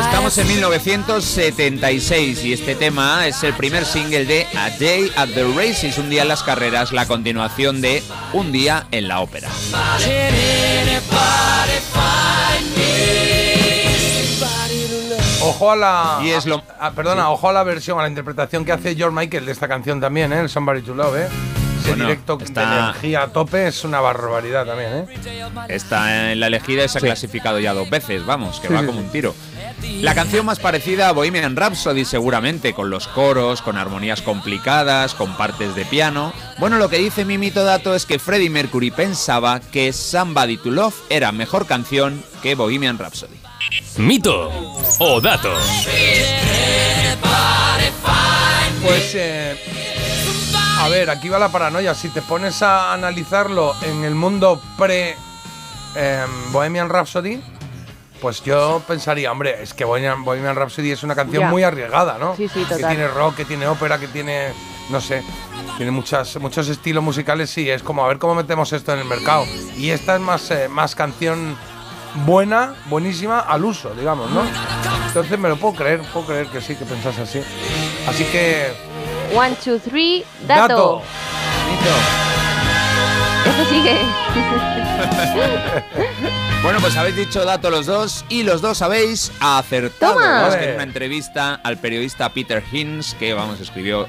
Estamos en 1976 y este tema es el primer single de A Day at the Races, un día en las carreras, la continuación de Un día en la ópera. Ojo a la. Y es lo- perdona, ojo a la versión, a la interpretación que hace George Michael de esta canción también, ¿eh? El Somebody to Love, ¿eh? Ese Bueno, directo de está- energía a tope es una barbaridad también, ¿eh? Está en la elegida y se ha Sí. clasificado ya dos veces, vamos, que Sí, va sí, como sí. un tiro. La canción más parecida a Bohemian Rhapsody seguramente, con los coros, con armonías complicadas, con partes de piano. Bueno, lo que dice mi mito dato es que Freddie Mercury pensaba que Somebody to Love era mejor canción que Bohemian Rhapsody. Mito o dato. Pues, eh, a ver, aquí va la paranoia. Si te pones a analizarlo en el mundo pre em, Bohemian Rhapsody, pues yo pensaría, hombre, es que Bohemian, Bohemian Rhapsody es una canción muy arriesgada, ¿no? Sí, sí, Que total. tiene rock, que tiene ópera, que tiene, no sé, tiene muchas, muchos estilos musicales. Sí, es como a ver cómo metemos esto en el mercado. Y esta es más, eh, más canción buena, buenísima al uso, digamos, ¿no? Entonces me lo puedo creer, puedo creer que sí, que pensás así. Así que One, two, three, dato. Esto sigue. Bueno, pues habéis dicho dato los dos y los dos habéis acertado. Toma. Es que en una entrevista al periodista Peter Hinz, que vamos, escribió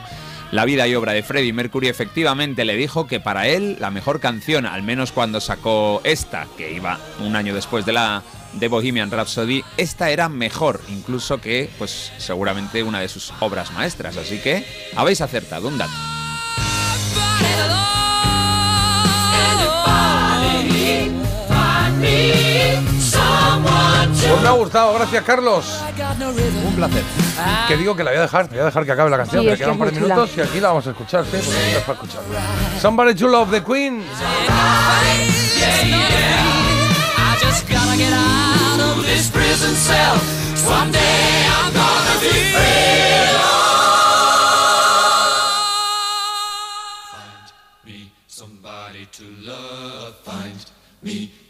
la vida y obra de Freddie Mercury, efectivamente le dijo que para él la mejor canción, al menos cuando sacó esta, que iba un año después de la de Bohemian Rhapsody, esta era mejor, incluso que, pues, seguramente una de sus obras maestras. Así que habéis acertado un dato. Pues me ha gustado, gracias Carlos. Un placer. Que digo que la voy a dejar, voy a dejar que acabe la canción, Sí, que quedan un par de minutos y aquí la vamos a escuchar, sí, porque para escucharla. Somebody to love the Queen. I just gotta get out of this prison cell. Someday I'm gonna be free. Find me somebody to love. Find me somebody to love. Find me somebody to love. Find me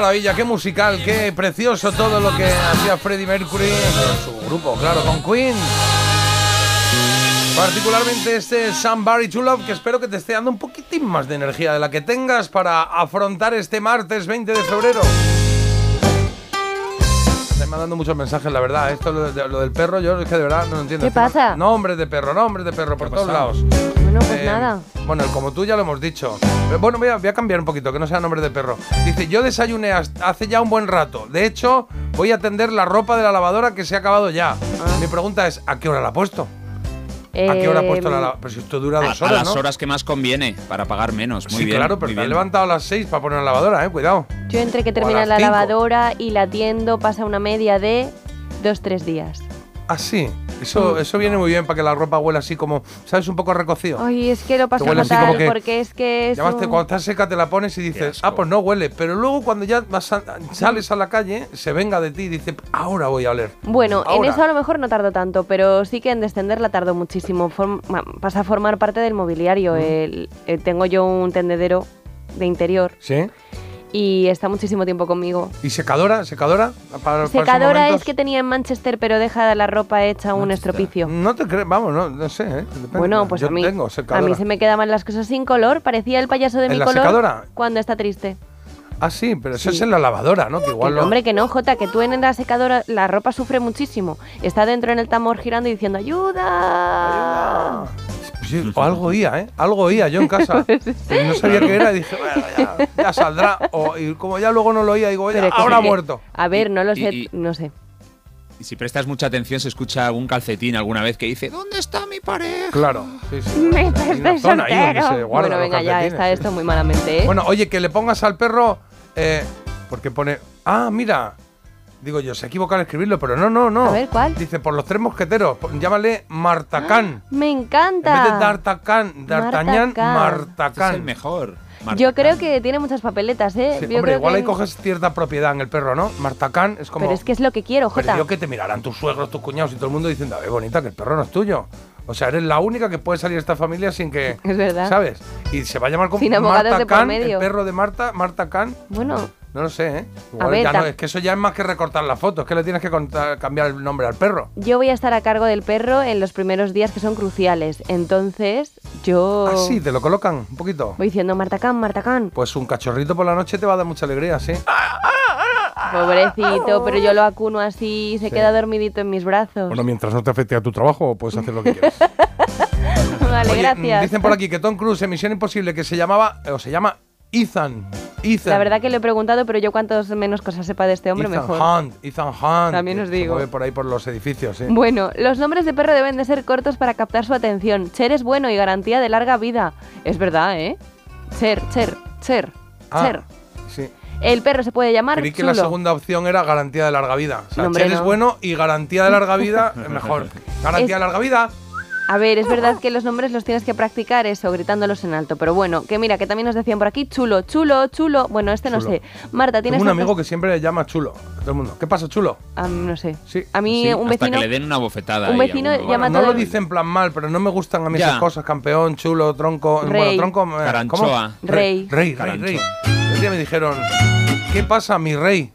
Maravilla, qué musical, qué precioso todo lo que hacía Freddie Mercury con su grupo, claro, con Queen. Particularmente este Somebody to Love, que espero que te esté dando un poquitín más de energía de la que tengas para afrontar este martes 20 de febrero. Están mandando muchos mensajes, la verdad. Esto lo, de- lo del perro, yo es que de verdad no lo entiendo. ¿Qué pasa? Nombres de perro, nombres de perro por todos lados. Bueno, pues Eh, nada. Bueno, el como tú ya lo hemos dicho. Pero bueno, voy a, voy a cambiar un poquito, que no sea nombre de perro. Dice, yo desayuné hace ya un buen rato. De hecho, voy a tender la ropa de la lavadora que se ha acabado ya. Ah. Mi pregunta es, ¿a qué hora la ha puesto? ¿A qué hora ha puesto la Eh, lavadora? Pero si esto dura A, dos a horas, las ¿no? horas que más conviene para pagar menos. Muy sí, bien. claro, pero has bien. levantado a las 6 para poner la lavadora, eh. Cuidado. Yo entre que a termina la cinco. lavadora y la tiendo pasa una media de dos, tres días. Ah, sí. Eso, eso viene muy bien para que la ropa huela así como, ¿sabes? Un poco recocido. Ay, es que lo paso así fatal como que- porque es que es un- cuando estás seca te la pones y dices, ah, pues no huele. Pero luego cuando ya vas a- sales a la calle, se venga de ti y dice, ahora voy a oler. Bueno, en eso a lo mejor no tardo tanto, pero sí que en descenderla tardo muchísimo. Form- ma- pasa a formar parte del mobiliario. Mm. El- eh, tengo yo un tendedero de interior ¿Sí? Y está muchísimo tiempo conmigo. ¿Y secadora? ¿Secadora? Para, Secadora es que tenía en Manchester, pero deja la ropa hecha un estropicio. No te crees, vamos, no, no sé, ¿eh? Bueno, pues Yo a mí, tengo a mí se me quedaban las cosas sin color. Parecía el payaso de ¿En mi la color secadora? cuando está triste. Ah, sí, pero eso Sí. es en la lavadora, ¿no? Que igual Que no, hombre, que no, Jota, que tú en la secadora la ropa sufre muchísimo. Está dentro en el tambor girando y diciendo ¡Ayuda! Sí, o algo oía, ¿eh? Algo oía yo en casa. Pero no sabía qué era y dije, bueno, ya, ya saldrá. O, y como ya luego no lo oía, digo, ya, ahora ha muerto. A ver, no lo sé, y- no sé. Y si prestas mucha atención, se escucha algún calcetín alguna vez que dice: ¿Dónde está mi pareja? Claro, sí, sí. Me estoy soltero. Bueno, venga, ya está esto muy malamente, ¿eh? Bueno, oye, que le pongas al perro. eh, porque pone. Ah, mira. Digo yo, se equivoca al escribirlo, pero no, no, no. A ver, ¿cuál? Dice, por los tres mosqueteros. Llámale Martacán. Me En vez encanta. de D'Artacán, D'Artagnan, Martacán. Martacán. Es el mejor. Yo creo que tiene muchas papeletas, ¿eh? Sí, Yo hombre, creo igual que- ahí coges cierta propiedad en el perro, ¿no? Martacán es como. Pero es que es lo que quiero, Pero Jota. yo que te mirarán tus suegros, tus cuñados y todo el mundo diciendo, a ver, bonita, que el perro no es tuyo. O sea, eres la única que puede salir de esta familia sin que. Es verdad. ¿Sabes? Y se va a llamar como Sin abogados Marta de por Can, medio. el perro de Marta, Marta Can. Bueno, No lo sé, ¿eh? Igual ver, ya no, es que eso ya es más que recortar la foto, es que le tienes que contar- cambiar el nombre al perro. yo voy a estar a cargo del perro en los primeros días que son cruciales. Entonces, yo Ah, sí, te lo colocan un poquito. voy diciendo Martacán, Martacán. Pues un cachorrito por la noche te va a dar mucha alegría, sí. Pobrecito, pero yo lo acuno así y se Sí. queda dormidito en mis brazos. Bueno, mientras no te afecte a tu trabajo, puedes hacer lo que quieras. vale, Oye, gracias. Dicen por aquí que Tom Cruise en Misión Imposible que se llamaba, o se llama Ethan. Ethan. La verdad que lo he preguntado, pero yo cuantos menos cosas sepa de este hombre, Ethan mejor. Hunt, Ethan Hunt. También os se digo. mueve por ahí por los edificios, sí. Bueno, los nombres de perro deben de ser cortos para captar su atención. Cher es bueno y garantía de larga vida. Es verdad, ¿eh? Cher, Cher, Cher, Ah, Cher. sí. El perro se puede llamar Creí que chulo. la segunda opción era garantía de larga vida. O sea, No, hombre, Cher es no. bueno y garantía de larga vida es mejor. Garantía Es- de larga vida. A ver, es verdad que los nombres los tienes que practicar eso, gritándolos en alto. Pero bueno, que mira, que también nos decían por aquí, chulo, chulo, chulo. Bueno, este no sé. Marta, ¿tienes Tengo un amigo que siempre le llama chulo. a Todo el mundo. ¿Qué pasa, chulo? Ah, no sé. Sí. A mí Sí, un hasta vecino... que le den una bofetada. un ahí vecino uno. llama no todo lo el- dice en plan mal, pero no me gustan a mí Ya. esas cosas. Campeón, chulo, tronco. Rey. Bueno, tronco. eh, ¿cómo? Caranchoa. Rey. Rey, rey, Caranchoa. rey. El día me dijeron, ¿qué pasa, mi rey?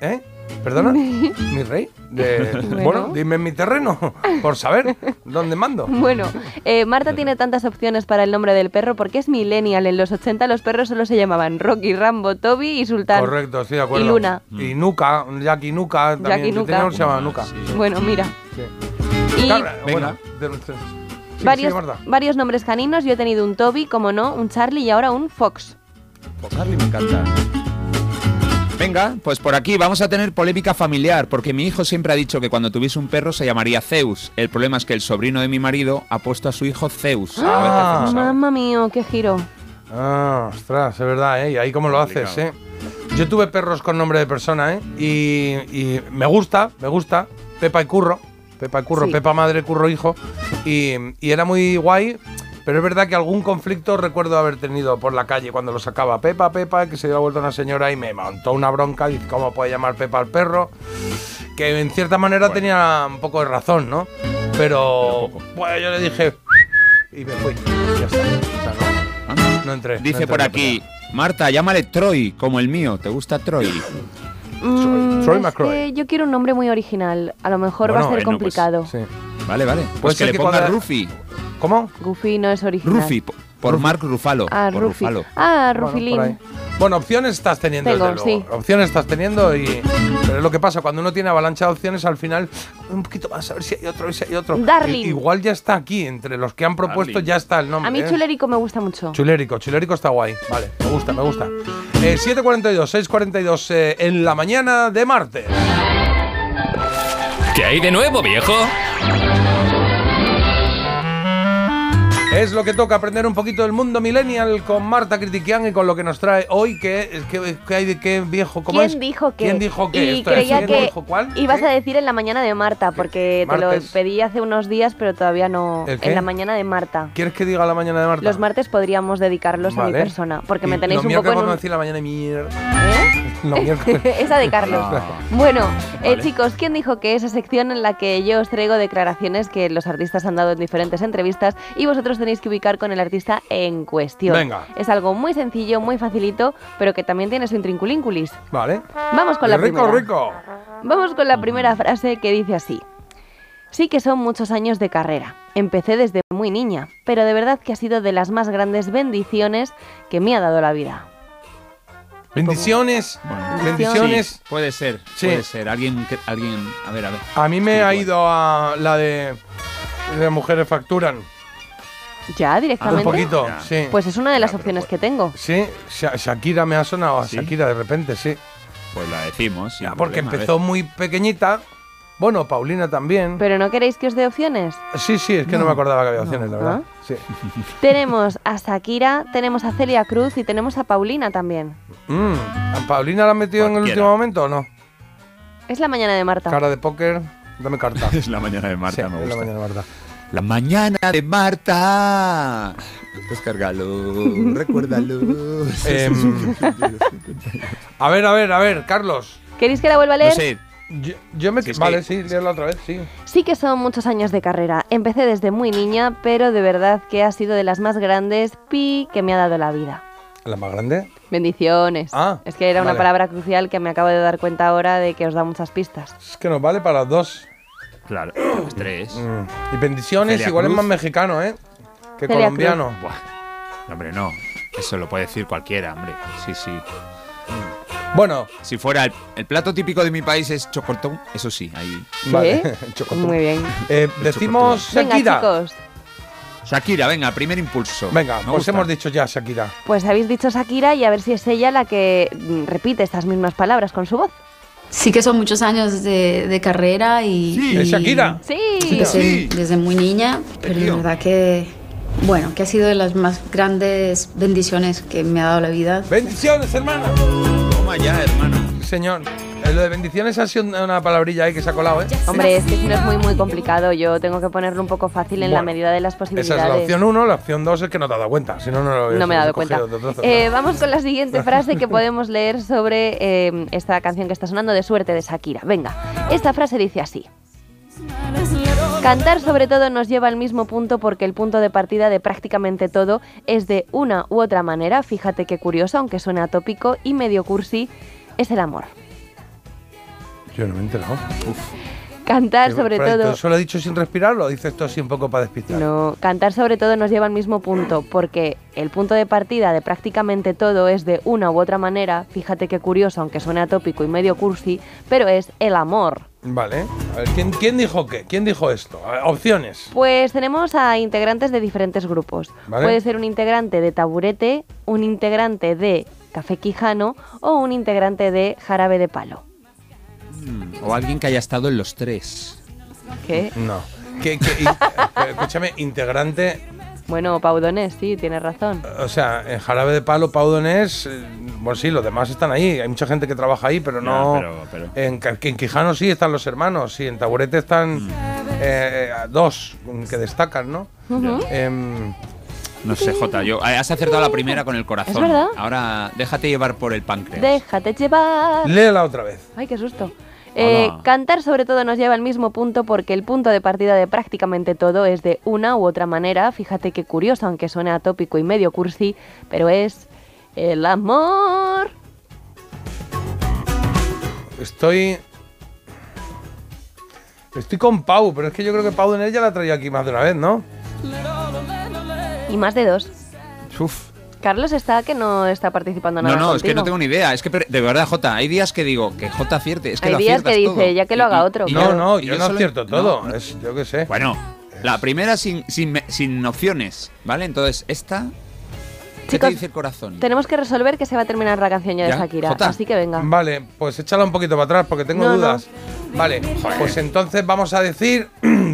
¿Eh? ¿Perdona? ¿Mi rey? De- Bueno. bueno. dime en mi terreno, por saber dónde mando. Bueno, eh, Marta tiene tantas opciones para el nombre del perro porque es millennial. En los 80 los perros solo se llamaban Rocky, Rambo, Toby y Sultán. Correcto, estoy de acuerdo. Y Luna. Y Nuca, Jackie Nuca. También. Jackie Nuca. tenía se llama Nuca. Bueno, mira. Sí. Y Venga. bueno, de- de- sí, varios, sí, varios nombres caninos. Yo he tenido un Toby, como no, un Charlie y ahora un Fox. Pues Carly me encanta. Venga, pues por aquí vamos a tener polémica familiar, porque mi hijo siempre ha dicho que cuando tuviese un perro se llamaría Zeus. El problema es que el sobrino de mi marido ha puesto a su hijo Zeus. Ah. Mamma mío, qué giro. Ah, ostras, es verdad, ¿eh? Y ahí cómo lo haces, ¿eh? Yo tuve perros con nombre de persona, ¿eh? Y, y me gusta, me gusta. Pepa y Curro. Pepa y Curro, Sí. Pepa madre, Curro hijo. Y, y era muy guay. Pero es verdad que algún conflicto recuerdo haber tenido por la calle cuando lo sacaba Pepa, Pepa, que se dio vuelta una señora y me montó una bronca. Dice, ¿cómo puede llamar Pepa al perro? Que en cierta manera tenía un poco de razón, ¿no? Pero, pues yo le dije y me fui. Ya está. O sea, no, no entré. no Dice entré por la aquí, Marta, llámale Troy, como el mío. ¿Te gusta Troy? Mm, Troy es McCroy. que yo quiero un nombre muy original. A lo mejor va a Bueno, ser bueno, pues, complicado. Vale, vale. Puede Pues que le ponga cuando- Rufi. ¿Cómo? Goofy no es original. Rufi, po- por Mark Rufalo. Ah, por Rufi. Rufalo. Ah, Bueno, Rufilín. ahí. Bueno, opciones estás teniendo, Tengo, desde luego. sí. Opciones estás teniendo y. Pero es lo que pasa, cuando uno tiene avalancha de opciones, al final, un poquito más, a ver si hay otro, si hay otro. Darling. I- Igual ya está aquí, entre los que han propuesto ya está el nombre. a mí ¿eh? Chulérico me gusta mucho. Chulérico, Chulérico está guay. Vale, me gusta, me gusta. Eh, 7.42, 6.42 eh, en la mañana de martes. ¿Qué hay de nuevo, viejo? Es lo que toca aprender un poquito del mundo millennial con Marta Critiquian y con lo que nos trae hoy, que, que, que hay de qué viejo, ¿cómo ¿Quién es? dijo que? ¿Quién dijo que? Y es, creía ¿quién que dijo cuál? ibas a decir en la mañana de Marta, porque te lo pedí hace unos días, pero todavía no. ¿El qué? En la mañana de Marta. ¿Quieres que diga la mañana de Marta? Los martes podríamos dedicarlos a mi persona, porque Y me tenéis un poco en un... decir la mañana de mierda. ¿Eh? Esa de Carlos. No. Bueno, eh, chicos, ¿quién dijo que esa sección en la que yo os traigo declaraciones que los artistas han dado en diferentes entrevistas y vosotros tenéis que ubicar con el artista en cuestión? Venga. Es algo muy sencillo, muy facilito, pero que también tiene su intrínculínculis. Vale. Vamos con la rico, primera. rico. Vamos con la primera frase que dice así. Sí que son muchos años de carrera. Empecé desde muy niña, pero de verdad que ha sido de las más grandes bendiciones que me ha dado la vida. Bendiciones. Bendiciones. Sí, puede ser, Sí. puede ser. Alguien, que- alguien, a ver, a ver. A mí me ha ido a la de. De mujeres facturan. ¿Ya directamente? Un poquito, sí. Pues es una de las opciones que tengo. Sí, Sha- Shakira me ha sonado a Shakira de repente, sí. Pues la decimos. sin Ya, porque problema, a ver. empezó muy pequeñita. Bueno, Paulina también. ¿Pero no queréis que os dé opciones? Sí, sí, es que no, me acordaba que había opciones, la verdad. ¿Ah? Sí. Tenemos a Shakira, tenemos a Celia Cruz y tenemos a Paulina también. Mm, ¿A Paulina la han metido en el Cualquiera. último momento o no? Es la mañana de Marta. Cara de póker, dame carta. Es la mañana de Marta, Sí, me es la gusta. mañana de Marta. La mañana de Marta. Descárgalo, recuérdalo. Em, a ver, a ver, a ver, Carlos. ¿Queréis que la vuelva a leer? No sé. Yo, yo me... Es vale, que- sí, léela otra vez, sí. Sí que son muchos años de carrera. Empecé desde muy niña, pero de verdad que ha sido de las más grandes pi que me ha dado la vida. ¿La más grande? Bendiciones. Ah, es que era una vale. palabra crucial que me acabo de dar cuenta ahora de que os da muchas pistas. Es que nos vale para las dos. Claro, tres. Mm. Y bendiciones, Celia igual es más mexicano, ¿eh? Que Celia colombiano. Buah. No, Hombre, no. Eso lo puede decir cualquiera, hombre. Sí, sí. Bueno, Si fuera el, el plato típico de mi país es chocortón, eso sí, ahí. vale. Chocotón. Muy bien. Eh, decimos Venga, Shakira. chicos. Shakira, venga, primer impulso. Venga, Me pues gusta. hemos dicho ya Shakira. Pues habéis dicho Shakira y a ver si es ella la que mm, repite estas mismas palabras con su voz. Sí que son muchos años de, de carrera y... Sí, y es Shakira. Sí. Desde, desde muy niña, pero de verdad que... Bueno, que ha sido de las más grandes bendiciones que me ha dado la vida. Bendiciones, hermana. Toma ya, hermano. Señor, eh, lo de bendiciones ha sido una palabrilla ahí que se ha colado, ¿eh? Hombre, es que si no es muy muy complicado, yo tengo que ponerlo un poco fácil en la medida de las Esa posibilidades. es la opción 1, la opción 2 es que no te has dado cuenta, si no, no lo No me he dado cuenta. Eh, vamos con la siguiente frase que podemos leer sobre eh, esta canción que está sonando de suerte de Shakira. Venga, esta frase dice así. Cantar sobre todo nos lleva al mismo punto porque el punto de partida de prácticamente todo es de una u otra manera, fíjate qué curioso, aunque suene atópico y medio cursi, es el amor. Yo no me he enterado. Cantar Eh, sobre pero, todo... ¿Eso lo he dicho sin respirar o lo dices esto así un poco para despistar? No, cantar sobre todo nos lleva al mismo punto, porque el punto de partida de prácticamente todo es de una u otra manera, fíjate qué curioso, aunque suene atópico y medio cursi, pero es el amor. Vale. A ver, ¿quién, quién dijo qué? ¿Quién dijo esto? Ver, opciones. Pues tenemos a integrantes de diferentes grupos. Vale. Puede ser un integrante de taburete, un integrante de café quijano o un integrante de jarabe de palo. O alguien que haya estado en los tres. ¿Qué? No. ¿Qué, qué- in- escúchame, integrante, Bueno, Paudones, sí, tienes razón. o sea, en Jarabe de Palo, Paudonés, eh, bueno, sí, los demás están ahí. Hay mucha gente que trabaja ahí, pero no. Ya, pero- pero- En, Ca- que en Quijano sí están los hermanos, sí, en Taburete están eh, eh, dos que destacan, ¿no? Em, No sé, Jota, yo, has acertado la primera con el corazón. Es verdad. Ahora déjate llevar por el páncreas. Déjate llevar. léela otra vez. Ay, qué susto. Eh, cantar sobre todo nos lleva al mismo punto porque el punto de partida de prácticamente todo es de una u otra manera, fíjate qué curioso, aunque suene atópico y medio cursi, pero es El amor. Estoy. Estoy con Pau, pero es que yo creo que Pau en ella la traía aquí más de una vez, ¿no? Y más de dos. Uf. Carlos está que no está participando No, nada. no, es que no tengo ni idea. Es que, de verdad, Jota, hay días que digo que Jota acierte. Es que Hay lo días que dice, todo. ya que lo haga otro. y No, no, yo no solo- acierto todo. no. Es, yo qué sé. Bueno, la primera sin, sin, me- sin opciones, ¿vale? Entonces, esta. ¿Qué Chicos, te dice el corazón? Tenemos que resolver que se va a terminar la canción ya de ¿Ya? Shakira. Jota. Así que venga. Vale, pues échala un poquito para atrás porque tengo No, no. dudas. Vale, pues entonces vamos a decir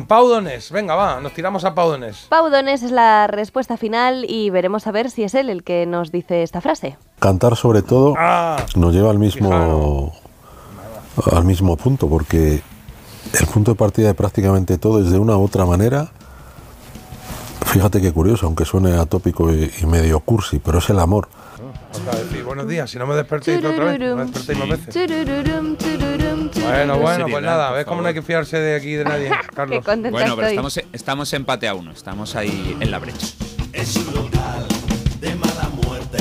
Pau Donés. Venga, va, nos tiramos a Pau Donés. Pau Donés es la respuesta final y veremos a ver si es él el que nos dice esta frase. Cantar sobre todo Ah, nos lleva al mismo al mismo punto porque el punto de partida de prácticamente todo es de una u otra manera. Fíjate qué curioso, aunque suene atópico y, y medio cursi, pero es el amor. Decir buenos días, si no me despertéis otra vez, me despertéis más veces. Bueno, bueno, pues nada, ves cómo no hay que fiarse de aquí de nadie, Carlos. Qué Bueno, pero estamos, estamos empate a uno. Estamos ahí en la brecha. Es un local de mala muerte,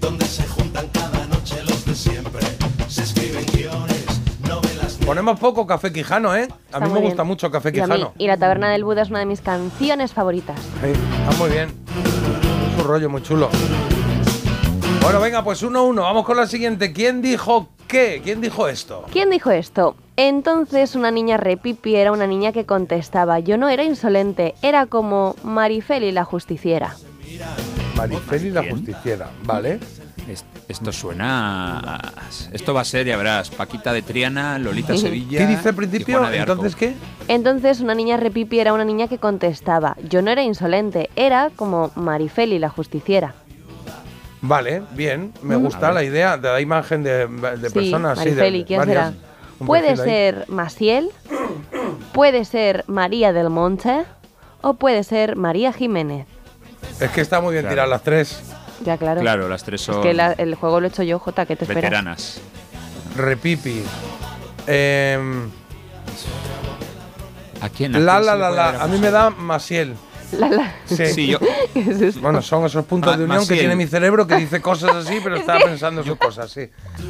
donde se juntan cada noche los de siempre. Se escriben guiones, novelas. Ponemos poco Café Quijano, ¿eh? A mí me gusta bien. mucho Café Y a mí. Quijano. Y La Taberna del Buda es una de mis canciones favoritas. Sí, está muy bien. Es un rollo muy chulo. Bueno, venga, pues uno a uno. Vamos con la siguiente. ¿Quién dijo qué? ¿Quién dijo esto? ¿Quién dijo esto? Entonces una niña repipi era una niña que contestaba, yo no era insolente, era como Marifeli la justiciera. Marifel y la justiciera, ¿vale? Es- Esto suena. a- Esto va a ser, ya verás, Paquita de Triana, Lolita Sevilla. ¿Qué dice al principio? Entonces, ¿qué? Entonces una niña repipi era una niña que contestaba, yo no era insolente, era como Marifeli la justiciera. Vale, bien. Me Mm. gusta la idea de la imagen de, de Sí, personas. sí, de- ¿quién varias. será? Puede perfil ahí. ser Maciel, puede ser María del Monte o puede ser María Jiménez. Es que está muy bien Claro. tirar las tres. Ya, claro. Claro, las tres Es son que la- el juego lo he hecho yo, Jota, ¿qué te esperas? veteranas. Repipi. Em, ¿A quién? ¿A la, quién la, la, la. A mí me da Masiel. La, la. Sí. Sí, yo. ¿Qué es? Bueno, son esos puntos Ma- de unión que tiene mi cerebro que dice cosas así, pero estaba pensando en sus cosas, sí.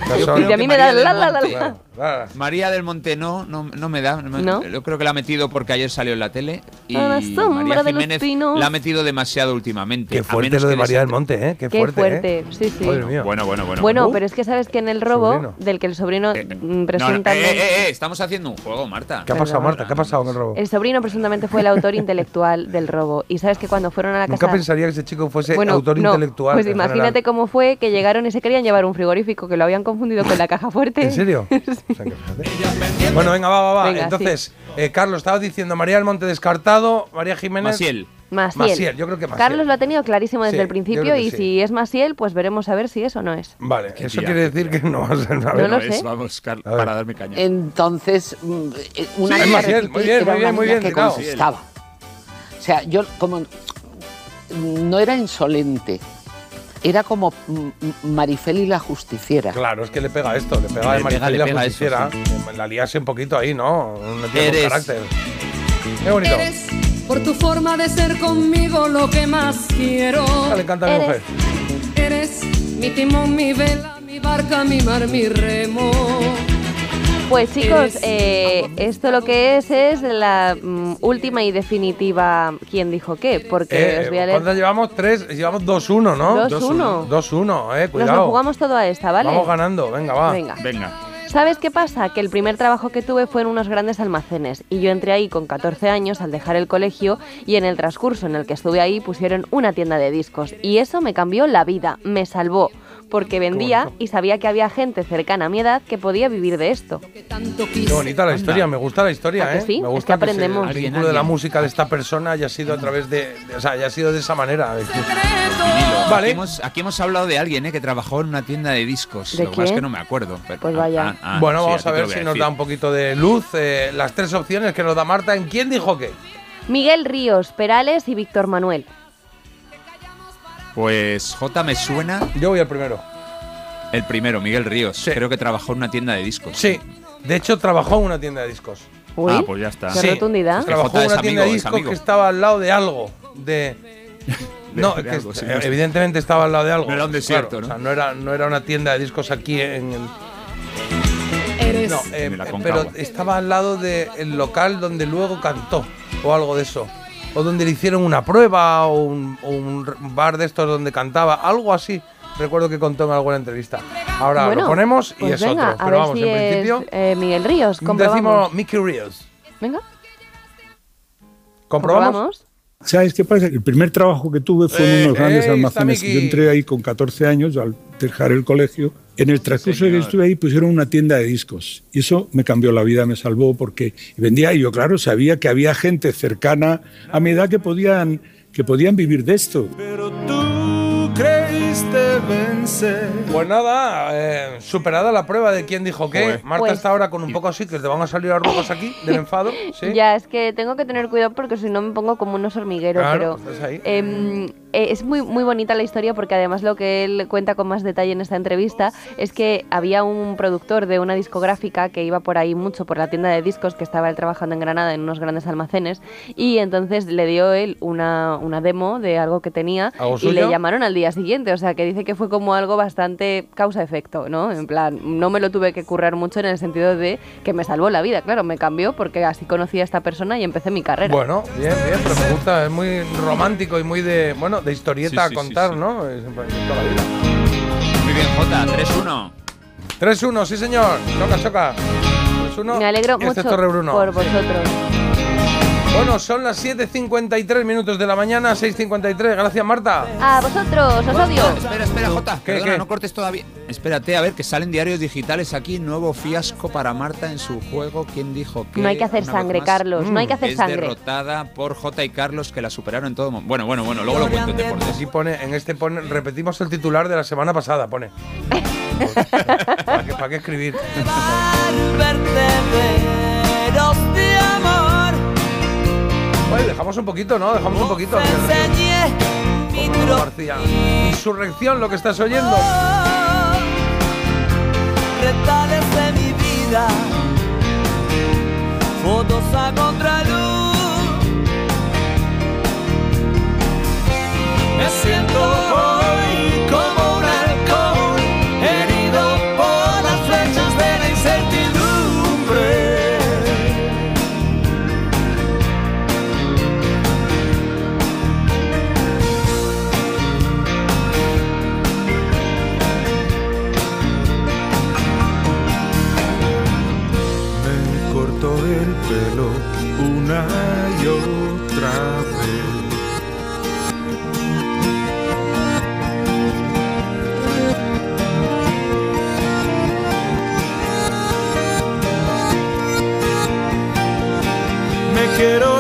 No Yo son- creo Y a mí me da María la, del la, la, Monte- la. María del Monte no, no, no me da. no. Yo creo que la ha metido porque ayer salió en la tele. Y A la sombra María de los Jiménez la ha metido demasiado últimamente. Qué a fuerte menos lo de María del Monte, ¿eh? Qué, Qué fuerte, fuerte, ¿eh? sí, sí. Madre mía. Bueno, bueno, bueno. Bueno, Uh, pero es que sabes que en el robo, sobrino. del que el sobrino Eh, mm, No, no, eh, presuntamente... eh, eh, estamos haciendo un juego, Marta. ¿Qué ha pasado. Marta? ¿Qué ha pasado con el robo? El sobrino presuntamente fue el autor intelectual del robo. Y sabes que cuando fueron a la Nunca casa... pensaría que ese chico fuese Bueno, autor no, intelectual. Pues imagínate general. cómo fue que llegaron y se querían llevar un frigorífico, que lo habían confundido con la caja fuerte. ¿En serio? O sea, que fíjate. Bueno, venga, va, va, va. Venga, Entonces, eh, Carlos, estabas diciendo María del Monte descartado, María Jiménez. Maciel. Maciel. Maciel, yo creo que Maciel. Carlos lo ha tenido clarísimo desde Sí, el principio y sí. si es Maciel, pues veremos a ver si es o no es. Vale, eso tía, quiere decir que no va a ser. A No ver, lo Es, sé. Vamos, Carlos, A ver. para darme caña. Entonces, mm, eh, una Sí, Maciel, muy bien, muy bien, muy bien que tirado. O sea, yo como no era insolente, era como mm, Marifeli la justiciera. Claro, es que le pega esto, le pega Le de Marifel pega, y la pega eso, justiciera. La liase un poquito ahí, ¿no? No tiene Eres- carácter. Qué bonito. Eres por tu forma de ser conmigo lo que más quiero. Ah, le encanta a mi mujer. Eres mi timón, mi vela, mi barca, mi mar, mi remo. Pues chicos, eh, esto lo que es es la mm, última y definitiva ¿Quién dijo qué? Porque Eh, os voy a leer... ¿Cuántas llevamos? Tres. Llevamos 2-1, ¿no? 2-1. 2-1, eh. Nos Cuidado. lo jugamos todo a esta, ¿vale? Vamos ganando, venga, va. Venga. Venga. ¿Sabes qué pasa? Que el primer trabajo que tuve fue en unos grandes almacenes y yo entré ahí con 14 años al dejar el colegio y en el transcurso en el que estuve ahí pusieron una tienda de discos y eso me cambió la vida, me salvó, porque vendía y sabía que había gente cercana a mi edad que podía vivir de esto. Qué bonita la historia, me gusta la historia, ¿A que ¿eh? sí? Me Es gusta que aprendemos. se- el Alguien, vínculo de la música de esta persona haya sido a través de, de- o sea, haya sido de esa manera. Vale. Aquí hemos, aquí hemos hablado de alguien eh, que trabajó en una tienda de discos. ¿De lo que pasa es que no me acuerdo. pero- Pues vaya. ah, ah, bueno, sí, vamos a ver si a nos da un poquito de luz. eh, las tres opciones que nos da Marta. ¿En quién dijo qué? Miguel Ríos, Perales y Víctor Manuel. Pues J me suena Yo voy al primero. el primero, Miguel Ríos. Sí. Creo que trabajó en una tienda de discos. Sí, de hecho trabajó en una tienda de discos. Uy, Ah, pues ya está. qué Sí. rotundidad. Trabajó en una tienda amigo, de discos que estaba al lado de algo. De. de- no, de que algo, sí, evidentemente estaba al lado de algo. No era un desierto, Claro, ¿no? O sea, no era, no era una tienda de discos aquí en el. Eres No, eh, eh, pero estaba al lado del local donde luego cantó o algo de eso. O donde le hicieron una prueba o un, o un r- bar de estos donde cantaba, algo así. Recuerdo que contó en alguna entrevista. Ahora Bueno, lo ponemos y pues es venga, otro. a Pero ver vamos, si en es, principio eh, Miguel Ríos, comprobamos. decimos Mickey Ríos. Venga, ¿Comprobamos? comprobamos. ¿Sabes qué pasa? El primer trabajo que tuve fue en Eh, unos grandes eh, almacenes. Yo entré ahí con 14 años al dejar el colegio. En el transcurso que señor. estuve ahí pusieron una tienda de discos. Y eso me cambió la vida, me salvó porque vendía. Y yo, claro, sabía que había gente cercana a mi edad que podían, que podían vivir de esto. Creíste vencer. Pues nada, eh, superada la prueba de quién dijo qué. Joder. Marta Pues- está ahora con un poco así, que te van a salir arrugas aquí del enfado. ¿sí? Ya, es que tengo que tener cuidado porque si no me pongo como unos hormigueros. Claro, pero estás ahí. em, eh, es muy, muy bonita la historia porque además lo que él cuenta con más detalle en esta entrevista es que había un productor de una discográfica que iba por ahí mucho por la tienda de discos que estaba él trabajando en Granada en unos grandes almacenes y entonces le dio él una, una demo de algo que tenía ¿Algo y suyo? le llamaron al día siguiente. O sea que dice que fue como algo bastante causa-efecto, ¿no? En plan, no me lo tuve que currar mucho en el sentido de que me salvó la vida. Claro, me cambió porque así conocí a esta persona y empecé mi carrera. Bueno, bien, bien, pero me gusta, es muy romántico y muy de, bueno, de historieta Sí, sí, a contar, sí. ¿no? Es en plan, de toda la vida. Muy bien, Jota, 3-1. 3-1, sí señor. Choca, choca. 3-1. Me alegro este mucho Torre Bruno. por vosotros. Bueno, son las 7.53 minutos de la mañana, 6.53. Gracias, Marta. A vosotros, os odio. Espera, espera, Jota. ¿Qué, Perdona, qué? no cortes todavía. Espérate, a ver, que salen diarios digitales aquí. Nuevo fiasco para Marta en su juego. ¿Quién dijo que? No hay que hacer sangre, más, Carlos, no hay que hacer es sangre. derrotada por J y Carlos que la superaron en todo momento. Bueno, bueno, bueno, luego lo cuento en deportes. Aquí pone, en este pone, repetimos el titular de la semana pasada, pone. ¿Para qué, para qué escribir? Oye, dejamos un poquito, ¿no? Dejamos un poquito. García. Insurrección, lo que estás oyendo. retales de mi vida, fotos a contraluz. Me siento una y otra vez. Me quiero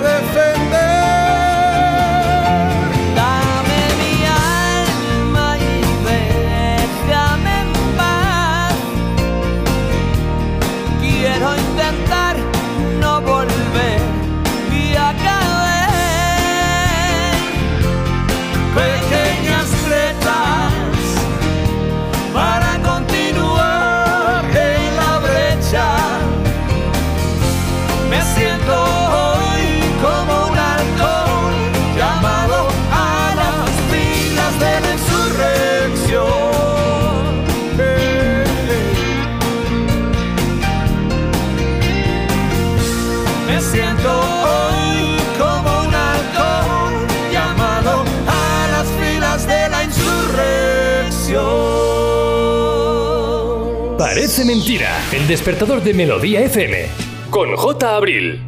Parece mentira. El despertador de Melodía FM. Con J. Abril.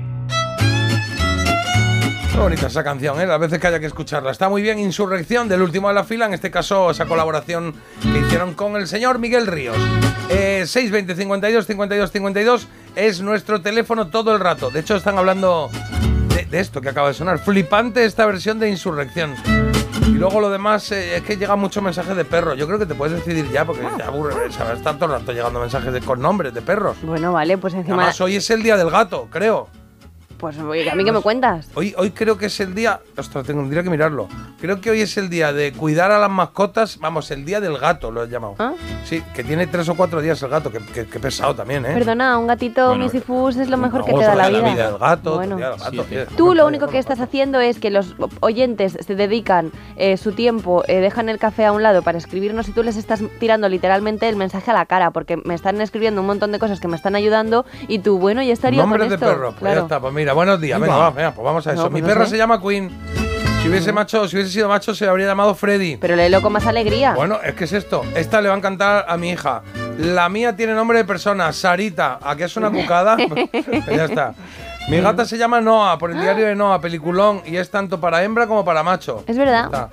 Qué bonita esa canción, ¿eh? Las veces que haya que escucharla. Está muy bien Insurrección del último de la fila, en este caso esa colaboración que hicieron con el señor Miguel Ríos. Eh, 620 52 52 52 es nuestro teléfono todo el rato. De hecho, están hablando de, de esto que acaba de sonar. Flipante esta versión de Insurrección. Y luego lo demás eh, es que llega mucho mensaje de perro. Yo creo que te puedes decidir ya, porque te aburre. ¿sabes? Está todo el rato llegando mensajes de, con nombres de perros. Bueno, vale, pues encima. Además, hoy es el día del gato, creo. Pues oye, a mí que me cuentas. Hoy, hoy creo que es el día. Ostras, tengo, tendría que mirarlo. Creo que hoy es el día de cuidar a las mascotas. Vamos, el día del gato lo he llamado. ¿Ah? Sí, que tiene tres o cuatro días el gato. Que, que- que pesado también, ¿eh? Perdona, un gatito Bueno, misifus es lo mejor que te da la vida. del gato, otro Bueno. día del gato, tío. Tú lo único que estás haciendo es que los oyentes se dedican eh, su tiempo, eh, dejan el café a un lado para escribirnos y tú les estás tirando literalmente el mensaje a la cara porque me están escribiendo un montón de cosas que me están ayudando y tú, bueno, ya estaría Nombre con de esto. perro. Pues ya Claro. está, pues mira, buenos días. Venga, va. venga, pues vamos a No, eso. pues Mi no perra sé. se llama Queen. Si hubiese, macho, si hubiese sido macho, se habría llamado Freddy. Pero léelo con más alegría. Bueno, es que es esto. Esta le va a encantar a mi hija. La mía tiene nombre de persona, Sarita. ¿A qué es una cucada? Pues ya está. Mi gata se llama Noah, por el diario de Noah, peliculón, y es tanto para hembra como para macho. Es verdad.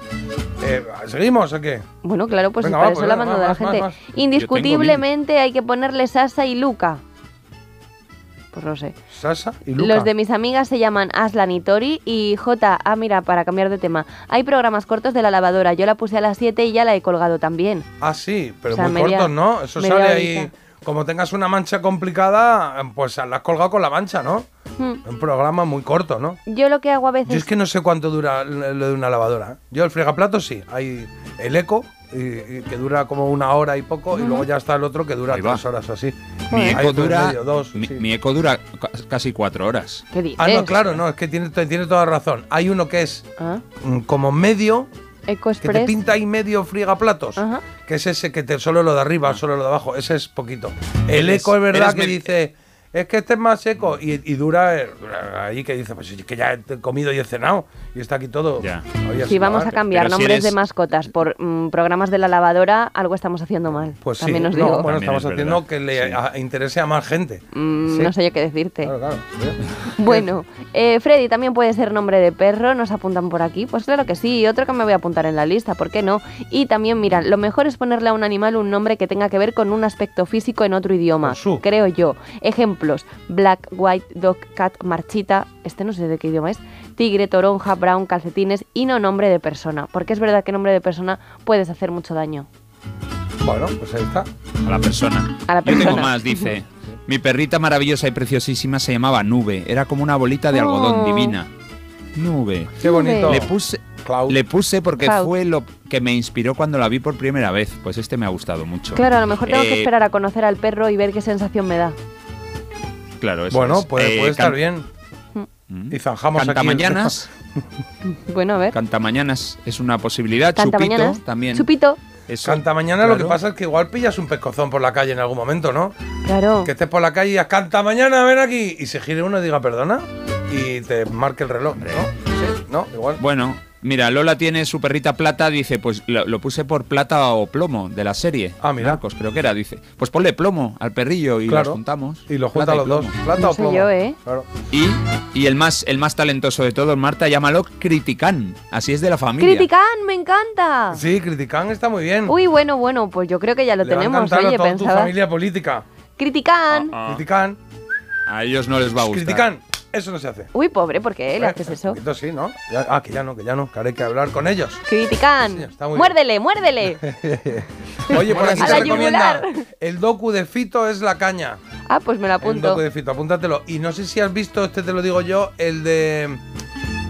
Eh, ¿Seguimos o qué? Bueno, claro, pues Venga, para va, eso pues la mando de la más, más, gente. más. Indiscutiblemente hay que ponerle Sasa y Luca. Pues no sé. Sasa y Luca. Los de mis amigas se llaman Aslan y Tori y J. Ah, mira, para cambiar de tema. Hay programas cortos de la lavadora. Yo la puse a las 7 y ya la he colgado también. Ah, sí, pero O sea, muy media- cortos, ¿no? Eso sale ahí. Como tengas una mancha complicada, pues la has colgado con la mancha, ¿no? Hmm. Un programa muy corto, ¿no? Yo lo que hago a veces. Yo es que no sé cuánto dura lo de una lavadora. ¿eh? Yo el fregaplatos sí. Hay el eco, y- y que dura como una hora y poco, y luego ya está el otro que dura Ahí va. tres horas así. Mi eco dura, medio, dos, mi, sí. mi eco dura ca- casi cuatro horas. ¿Qué dices? Ah, no, claro, no, es que tiene, tiene toda razón. Hay uno que es Ah, mm, como medio, Eco que te pinta ahí medio frigaplatos, Ajá. que es ese que te solo lo de arriba, solo lo de abajo, ese es poquito. El Eres- eco es verdad que dice, es que este es más seco y, y dura eh, ahí que dice, pues es que ya he comido y he cenado y está aquí todo. Ya. Si vamos a cambiar nombres de mascotas por mm, programas de la lavadora, algo estamos haciendo mal. Pues sí, También os no, digo. bueno, También estamos es haciendo que le a- interese a más gente. Mm, Sí. No sé yo qué decirte. Claro, claro. Bueno, eh, Freddy también puede ser nombre de perro, nos apuntan por aquí. Pues claro que sí, y otro que me voy a apuntar en la lista, ¿por qué no? Y también, mira, lo mejor es ponerle a un animal un nombre que tenga que ver con un aspecto físico en otro idioma, creo yo. Ejemplos: Black, White, Dog, Cat, Marchita, este no sé de qué idioma es, Tigre, Toronja, Brown, Calcetines y no nombre de persona, porque es verdad que nombre de persona puedes hacer mucho daño. Bueno, pues ahí está. A la persona. A la Yo tengo persona. más, dice. Mi perrita maravillosa y preciosísima se llamaba Nube. Era como una bolita de algodón Oh. divina. Nube. Qué bonito. Le puse, le puse porque Cloud. fue lo que me inspiró cuando la vi por primera vez. Pues este me ha gustado mucho. Claro, a lo mejor tengo que Eh, esperar a conocer al perro y ver qué sensación me da. Claro, eso Bueno, es. puede, Eh, puede estar can- bien. Mm. Y zanjamos aquí. el Cantamañanas. Bueno, a ver. Cantamañanas es una posibilidad. Cantamañanas. Chupito también. Chupito. Eso, Canta mañana, lo que pasa es que igual pillas un pescozón por la calle en algún momento, ¿no? Claro. Que estés por la calle y digas, canta mañana, ven aquí. Y se gire uno y diga, perdona. Y te marque el reloj, ¿no? Sí, ¿no? Igual. Bueno, mira, Lola tiene su perrita plata, dice, pues lo, lo puse por plata o plomo de la serie. Ah, mira. Marcos, creo que era, dice. Pues ponle plomo al perrillo y Claro. los juntamos. Y lo juntan los dos. Plata No o plomo. yo, ¿eh? Claro. Y, y el más el más talentoso de todos, Marta, llámalo Criticán. Así es de la familia. ¡Critican! ¡Me encanta! Sí, Critican está muy bien. Uy, bueno, bueno, pues yo creo que ya lo Le va a tenemos. Oye, toda tu pensaba. familia política. ¡Critican! Ah, Critican. A ellos no les va a gustar. Critican. Eso no se hace. Uy, pobre, ¿por qué le haces eso? Poquito sí, ¿no? Ya- ah, que ya no, que ya no. Que ahora hay que hablar con ellos. ¡Critican! ¡Muérdele, muérdele! Oye, por aquí la recomienda. El docu de Fito es la caña. Ah, pues me lo El apunto. docu de Fito, apúntatelo. Y no sé si has visto, este te lo digo yo, el de.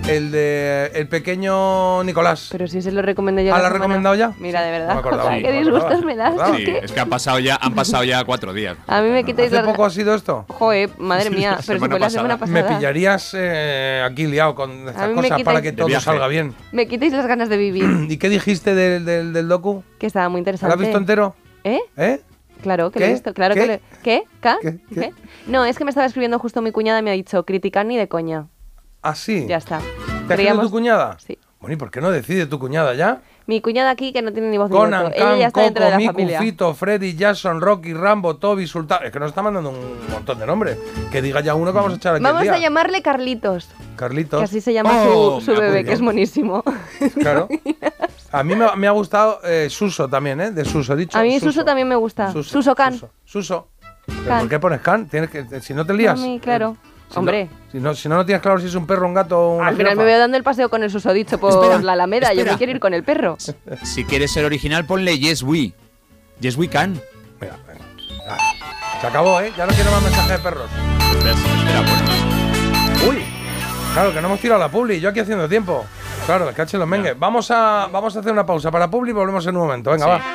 El de. El pequeño Nicolás. Pero si se lo recomendé yo. ¿Ah, la lo has recomendado ya? Mira, de No me verdad. acordaba, Qué disgustos me das. ¿Verdad? es Sí, que es que han pasado ya, han pasado ya cuatro días. a mí me quitáis ¿Hace las poco ha sido esto? Joder, madre Sí, mía. la Pero si fue la pasada. semana pasada. Me pillarías eh, aquí liado con A estas mí me cosas para quitáis- que De todo viaje. salga bien. Me quitáis las ganas de vivir. ¿Y qué dijiste del, del, del docu? que estaba muy ¿Lo interesante. has visto entero? ¿Eh? ¿Eh? Claro que lo ¿Qué? he visto, claro ¿Qué? que lo ¿Qué? ¿Ca? ¿Qué? ¿Qué? No, es que me estaba escribiendo justo mi cuñada y me ha dicho criticar ni de coña. ¿Ah, sí? Ya está. ¿Te ha Creíamos- tu cuñada? Sí. Bueno, ¿y por qué no decide tu cuñada ya? Mi cuñada aquí que no tiene ni voz ni Conan, voto. Ella ya está dentro de Coco, la Miku, familia. Fito, Freddy, Jason, Rocky, Rambo, Toby, Sultán. Es que nos está mandando un montón de nombres. Que diga ya uno que vamos a echar aquí Vamos el día. a llamarle Carlitos, Carlitos. que así se llama Oh, su, su me bebé, acuerdo. que es monísimo. Claro. A mí me, me ha gustado eh, Suso también, ¿eh? De Suso, he dicho. A mí Suso, también me gusta. Suso, Can. Suso. Suso. ¿Pero Can. ¿Por qué pones Can? Tienes que, si no te lías. A mí, claro. Si Hombre. No, si, no, si no, no tienes claro si es un perro, un gato o una Al final jirafa. me veo dando el paseo con el susodicho por Espera, la Alameda. Yo me quiero ir con el perro. Si quieres ser original, ponle Yes We. Yes We Can. Mira, venga. Ah, se acabó, ¿eh? Ya no quiero más mensajes de perros. Espera, espera, bueno. Uy, claro, que no hemos tirado la publi, yo aquí haciendo tiempo. Claro, el cache los mengues. Vamos a, vamos a hacer una pausa para publi y volvemos en un momento. Venga, va.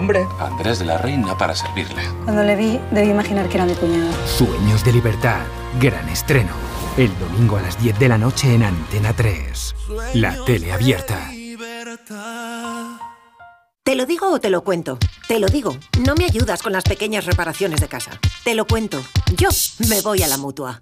hombre. Andrés de la Reina para servirle. Cuando le vi, debí imaginar que era mi cuñado. Sueños de libertad. Gran estreno. El domingo a las 10 de la noche en Antena 3. La tele abierta. ¿Te lo digo o te lo cuento? Te lo digo. No me ayudas con las pequeñas reparaciones de casa. Te lo cuento. Yo me voy a la mutua.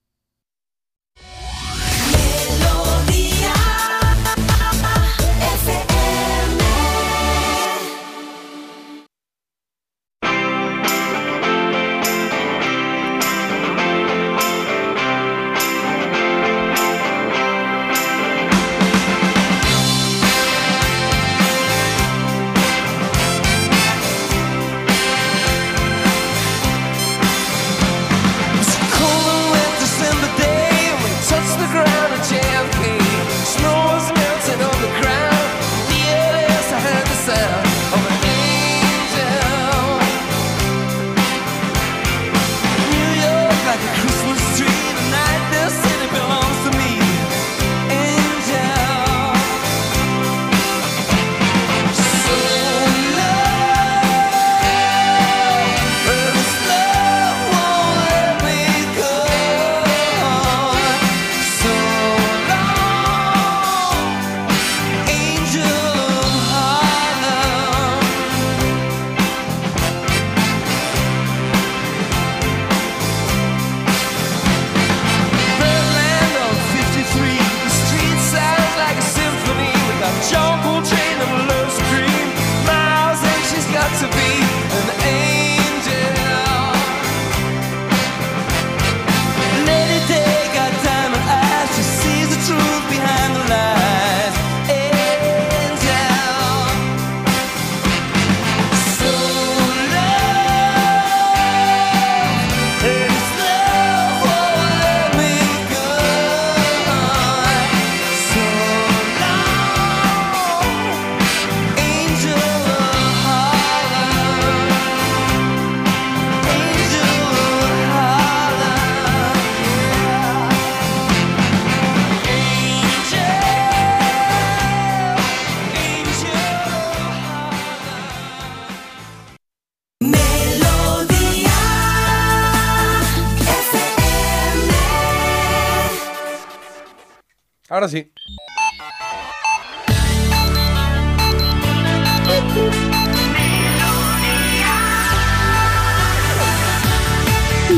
Ahora sí.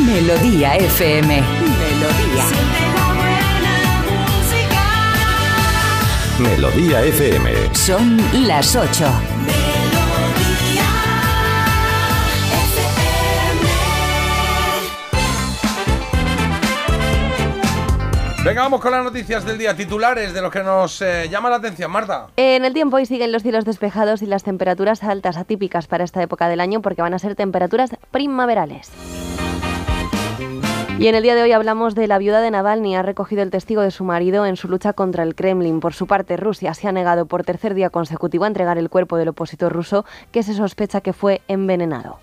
Melodía FM. Melodía. Melodía FM. Son las 8. Venga, vamos con las noticias del día. Titulares de los que nos eh, llama la atención, Marta. En el tiempo hoy siguen los cielos despejados y las temperaturas altas atípicas para esta época del año porque van a ser temperaturas primaverales. Y en el día de hoy hablamos de la viuda de Navalny. Ha recogido el testigo de su marido en su lucha contra el Kremlin. Por su parte, Rusia se ha negado por tercer día consecutivo a entregar el cuerpo del opositor ruso que se sospecha que fue envenenado.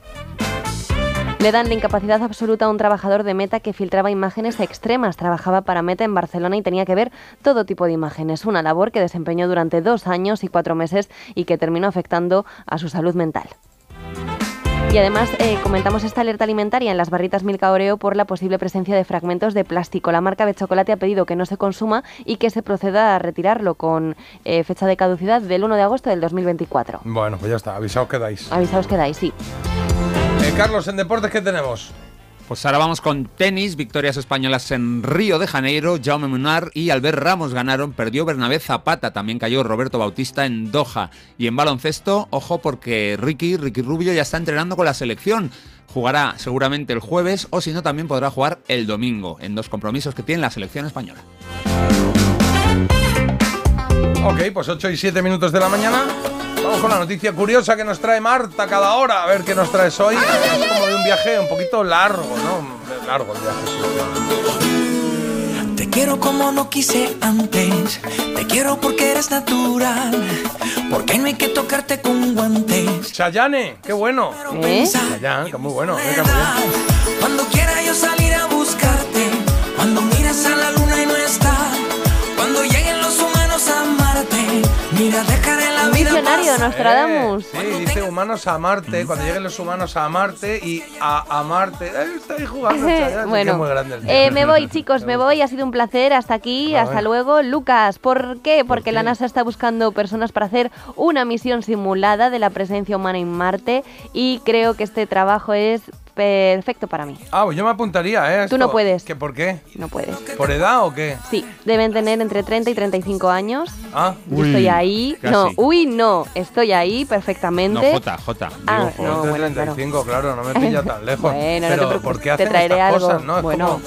Le dan la incapacidad absoluta a un trabajador de Meta que filtraba imágenes extremas. Trabajaba para Meta en Barcelona y tenía que ver todo tipo de imágenes. Una labor que desempeñó durante dos años y cuatro meses y que terminó afectando a su salud mental. Y además eh, comentamos esta alerta alimentaria en las barritas Milka Oreo por la posible presencia de fragmentos de plástico. La marca de chocolate ha pedido que no se consuma y que se proceda a retirarlo con eh, fecha de caducidad del 1 de agosto del 2024. Bueno, pues ya está, avisaos quedáis. Avisaos quedáis, sí. Eh, Carlos, en deportes, ¿qué tenemos? Pues ahora vamos con tenis, victorias españolas en Río de Janeiro, Jaume Munar y Albert Ramos ganaron, perdió Bernabé Zapata, también cayó Roberto Bautista en Doha. Y en baloncesto, ojo porque Ricky, Ricky Rubio ya está entrenando con la selección. Jugará seguramente el jueves o si no también podrá jugar el domingo en dos compromisos que tiene la selección española. Ok, pues 8 y 7 minutos de la mañana. Vamos con la noticia curiosa que nos trae Marta cada hora. A ver qué nos traes hoy. es como de un viaje un poquito largo, ¿no? Largo el viaje, sí. Te quiero como no quise antes. Te quiero porque eres natural. Porque no hay que tocarte con guantes. Chayane, qué bueno. ¿Eh? Chayanne, que muy bueno. Cuando quiera yo salir a buscarte. Pasar. Nostradamus. Sí, dice humanos a Marte, cuando lleguen los humanos a Marte y a, a Marte. Eh, está ahí jugando, bueno, es muy grande el tío. eh, me voy chicos, me voy, ha sido un placer, hasta aquí, A hasta ver. luego. Lucas, ¿por qué? Porque la NASA está buscando personas para hacer una misión simulada de la presencia humana en Marte y creo que este trabajo es perfecto para mí. Ah, pues yo me apuntaría, ¿eh? Tú no puedes. ¿Que ¿Por qué? No puedes. ¿Por edad o qué? Sí, deben tener entre 30 y 35 años. Ah, Yo estoy ahí. casi. No, uy, no, estoy ahí No, perfectamente. J, J. Ah, digo, J. no, bueno, 35, claro. no me pilla tan lejos. Bueno, no te Pero preocupes, ¿por qué te hacen traeré estas algo. cosas, no? Es Bueno. como,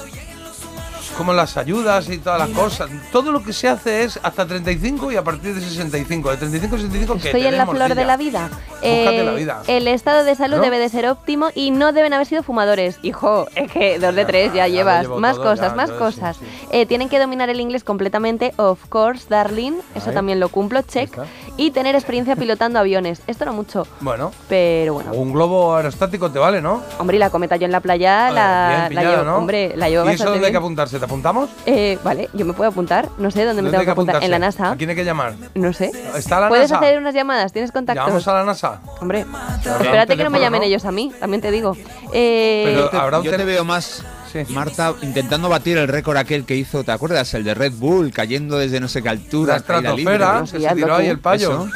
como las ayudas y todas las cosas. Todo lo que se hace es hasta 35 y a partir de 65. De 35 a 65 que Estoy en la flor de la vida. Búscate la vida. El estado de salud ¿No? debe de ser óptimo y no deben haber sido fumadores. Hijo, es que dos de tres ya, llevas. Más todo, cosas, ya, más entonces cosas. sí, Eh, tienen que dominar el inglés completamente. Of course, darling. Eso Ahí. también lo cumplo, check. Y tener experiencia pilotando aviones. Esto no mucho, Bueno, pero bueno. un globo aerostático te vale, ¿no? Hombre, y la cometa yo en la playa, Vale, la, bien la pillado, llevo, ¿no? hombre, la llevo ¿Y eso dónde hay que apuntarse? ¿Te apuntamos? Eh, vale, yo me puedo apuntar. No sé dónde me ¿Dónde tengo que apuntar. En la? NASA. ¿A quién hay que llamar? No sé. ¿Está la Puedes NASA? hacer unas llamadas, tienes contactos. ¿Llamamos a la NASA? Hombre, espérate que no me llamen ¿no? ellos a mí, también te digo. Eh, Pero Te- habrá un yo te veo más, Marta, intentando batir el récord aquel que hizo, ¿te acuerdas? El de Red Bull, cayendo desde no sé qué altura. La estratosfera, se tiró ahí el payo. Eso.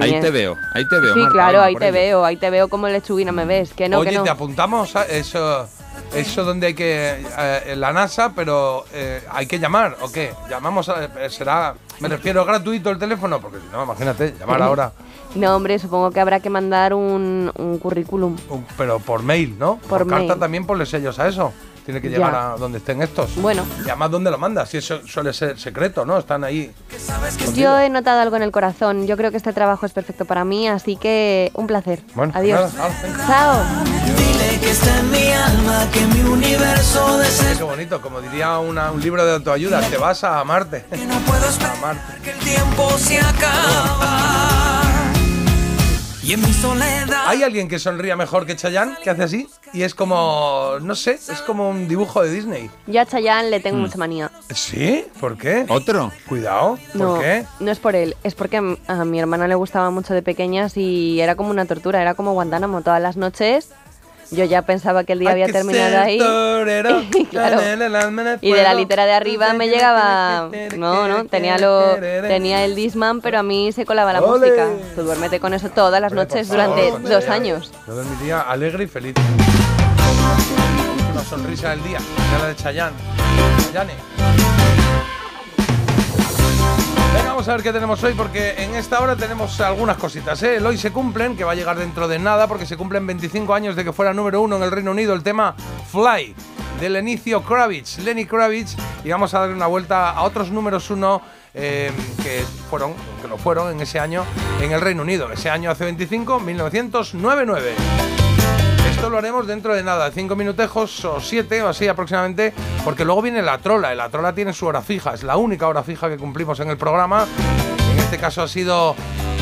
Ahí te veo, ahí te veo. sí, Marta, claro, ahí por te ello. veo, ahí te veo como lechuguina me ves. Que no, Oye, que no. te apuntamos a eso, eso donde hay que eh, la NASA, pero eh, hay que llamar o qué? Llamamos a, eh, será, me refiero gratuito el teléfono, porque si no, imagínate, llamar ahora, No, hombre, supongo que habrá que mandar un, un currículum. un- pero por mail, ¿no? Por carta mail. también ponle sellos a eso. Tiene que Ya. llegar a donde estén estos. Bueno. Y además, ¿dónde lo mandas? Si eso suele ser secreto, ¿no? Están ahí. Yo he notado algo en el corazón. Yo creo que este trabajo es perfecto para mí, así que un placer. Bueno, pues Adiós. nada. Chao. Dile que está en mi alma, que mi universo desea. Qué bonito, como diría una- un libro de autoayuda, te vas a amarte. No puedo esperar A que el tiempo se acaba. Y en mi soledad. ¿Hay alguien que sonría mejor que Chayanne, que hace así? Y es como, no sé, es como un dibujo de Disney. Yo a Chayanne le Mm. tengo mucha manía. ¿Sí? ¿Por qué? ¿Otro? Cuidado, ¿por No, qué? no es por él, es porque a mi hermana le gustaba mucho de pequeñas y era como una tortura, era como Guantánamo todas las noches. Yo ya pensaba que el día había terminado ahí. Claro. el Y de la litera de arriba me llegaba. No, no, tenía lo tenía el Disman, pero a mí se colaba la ¡Ole! música. Tú duérmete con eso todas las noches favor, durante dos años. Yo dormiría alegre y feliz. Una sonrisa del día, era la de Chayanne. Chayanne. Vamos a ver qué tenemos hoy, porque en esta hora tenemos algunas cositas. ¿eh? El hoy se cumplen, que va a llegar dentro de nada, porque se cumplen 25 años de que fuera número uno en el Reino Unido el tema Fly, de Lenicio Kravitz, Lenny Kravitz, y vamos a darle una vuelta a otros números uno eh, que fueron, que lo fueron en ese año en el Reino Unido. Ese año hace 25, 1999. Esto lo haremos dentro de nada, cinco minutejos o siete o así aproximadamente, porque luego viene la trola. y La trola tiene su hora fija, es la única hora fija que cumplimos en el programa. En este caso ha sido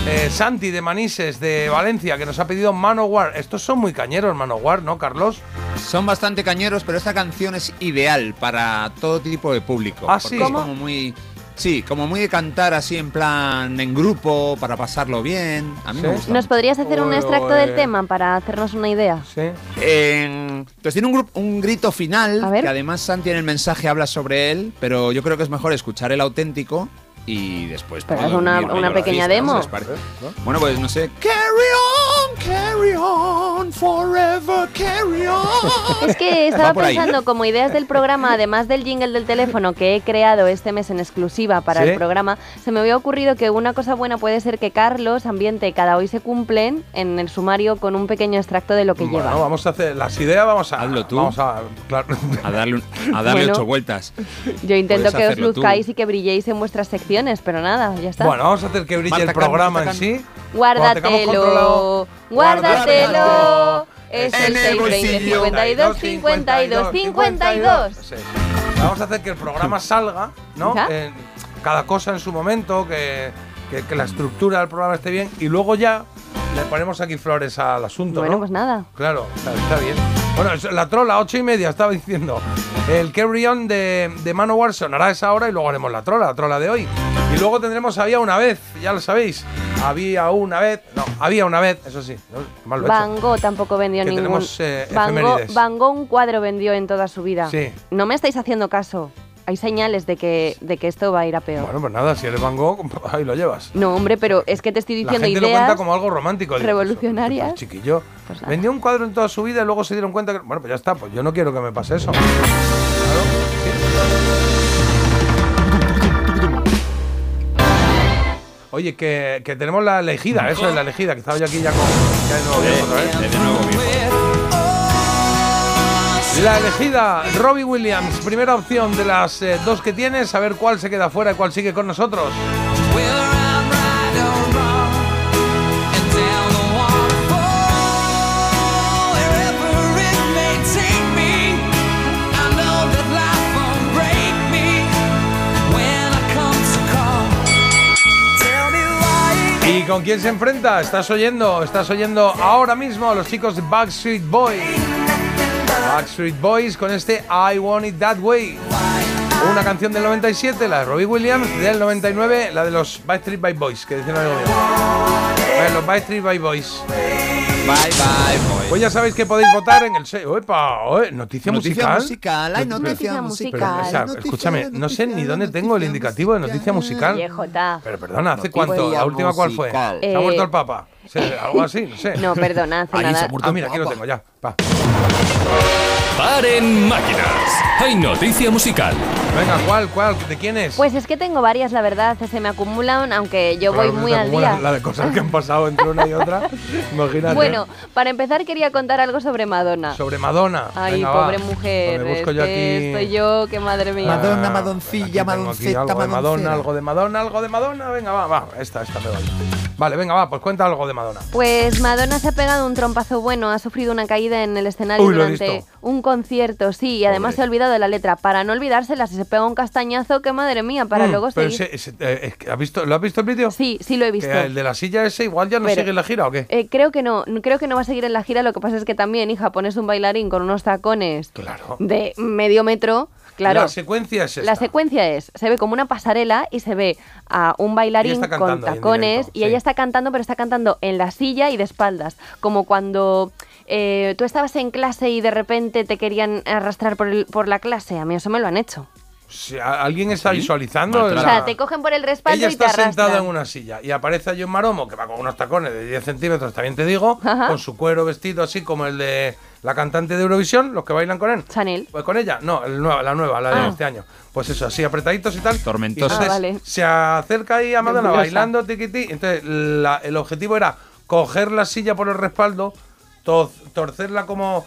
eh, Santi de Manises de Valencia que nos ha pedido Manowar. Estos son muy cañeros, Manowar, ¿no, Carlos? Son bastante cañeros, pero esta canción es ideal para todo tipo de público. Ah, porque ¿sí? Es como muy. Sí, como muy de cantar así en plan en grupo, para pasarlo bien. A mí me gusta. ¿Nos podrías hacer un extracto del tema para hacernos una idea? Sí. Pues tiene un, un grito final, A ver. que además Santi en el mensaje habla sobre él, pero yo creo que es mejor escuchar el auténtico y después... Pero es una- una pequeña artista, demo. ¿no? Bueno, pues no sé. Carry on, carry on, forever carry on. Es que estaba pensando como ideas del programa, además del jingle del teléfono que he creado este mes en exclusiva para ¿Sí? el programa, se me había ocurrido que una cosa buena puede ser que Carlos ambiente cada hoy se cumplen en el sumario con un pequeño extracto de lo que Bueno, lleva. vamos a hacer las ideas, vamos a. Hazlo tú. Vamos a. claro. A darle, un- a darle Bueno. ocho vueltas. Yo intento que os tú. luzcáis y que brilléis en vuestras secciones, pero nada, ya está. Bueno, vamos a hacer que brille Marta el Can, programa Marta en sí. Guárdatelo, guárdatelo. Es En el el 620 bolsillo. 52 52 52. Sí. Vamos a hacer que el programa salga, ¿no? Cada cosa en su momento, que, que- que la estructura del programa esté bien y luego ya le ponemos aquí flores al asunto, Bueno, ¿no? pues nada. Claro, está, está bien. Bueno, la trola, ocho y media, estaba diciendo. El carry on de, de Manowar sonará esa hora y luego haremos la trola, la trola de hoy. Y luego tendremos Había una vez, ya lo sabéis. Había una vez, no, había una vez, eso sí, mal lo. Van Gogh tampoco vendió Que ningún. tenemos, eh, Van, Gogh, efemérides. Van Gogh un cuadro vendió en toda su vida. Sí. No me estáis haciendo caso. Hay señales de que, de que esto va a ir a peor. Bueno, pues nada, si eres Van Gogh, ahí lo llevas. No, hombre, pero es que te estoy La diciendo gente lo ideas cuenta como algo romántico. revolucionarias. pues, chiquillo, Pues vendió un cuadro en toda su vida y luego se dieron cuenta que. Bueno, pues ya está, pues yo no quiero que me pase eso. Oye, que, que tenemos la elegida, eso es la elegida, que estaba yo aquí ya con. Ya de nuevo viejo otra vez. De nuevo, viejo. La elegida, Robbie Williams, primera opción de las eh, dos que tienes, a ver cuál se queda fuera y cuál sigue con nosotros. ¿Y con quién se enfrenta? Estás oyendo, estás oyendo ahora mismo a los chicos de Backstreet Boys. Backstreet Boys con este I Want It That Way. Una canción del 97, la de Robbie Williams, del 99, la de los Backstreet Boys Boys, que dicen algo ver, los Backstreet Boys Boys. Bye, bye, boy. Pues ya sabéis que podéis votar en el... se- ¡Epa! ¿Noticia, Noticia musical? musical, hay Pero- noticia pero- musical. pero, o sea, Noticia, escúchame, no sé ni dónde tengo el indicativo de noticia musical. Viejota. Pero perdona, ¿hace Noticia cuánto? ¿La última cuál fue? ¿Se ha Eh, muerto el Papa? Sí, Algo así, no sé. No, perdona, hace Ahí se nada. ha muerto Ah, el mira, aquí lo tengo, ya. Va. Paren máquinas. Hay noticia musical. Venga, ¿cuál, cuál? ¿De quién es? Pues es que tengo varias, la verdad, se me acumulan, aunque yo voy muy al día. La de cosas que han pasado entre una y otra. Imagínate. Bueno, para empezar quería contar algo sobre Madonna. Sobre Madonna. Ay, Venga, pobre va. mujer. Me busco es yo que aquí. Estoy yo, que madre mía. Madonna, madoncilla, aquí tengo aquí madonceta, algo de Madonna, madoncera. algo de Madonna, algo de Madonna. Venga, va, va. Esta, esta me vale. Vale, venga, va, pues cuenta algo de Madonna. Pues Madonna se ha pegado un trompazo bueno, ha sufrido una caída en el escenario Uy, durante visto. Un concierto, sí, y además se ha olvidado de la letra. Para no olvidársela, si se pega un castañazo, que madre mía, para Mm, luego pero seguir. ese- ese- eh, es que, ¿has visto, ¿Lo has visto el vídeo? Sí, sí lo he visto. El de la silla ese igual ya no Pero- sigue la gira o qué? Eh, creo que no, creo que no va a seguir en la gira. Lo que pasa es que también, hija, pones un bailarín con unos tacones Claro. de medio metro. Claro, La secuencia es esta. La secuencia es, se ve como una pasarela y se ve a un bailarín con en tacones directo, y sí. ella está cantando, pero está cantando en la silla y de espaldas, como cuando eh, tú estabas en clase y de repente te querían arrastrar por, el- por la clase. A mí eso me lo han hecho. Si alguien está visualizando. O sea, te cogen por el respaldo Ella y te está arrastran. sentada en una silla y aparece a John Maromo, que va con unos tacones de 10 centímetros, también te digo, Ajá. con su cuero vestido así como el de la cantante de Eurovisión, los que bailan con él. Chanel. Pues con ella, no, el nueva, la nueva, la de Ah. este año. Pues eso, así apretaditos y tal. Tormentosa. Entonces Ah, vale. se acerca ahí a Madonna bailando tiquití. Entonces la- el objetivo era coger la silla por el respaldo, torcerla como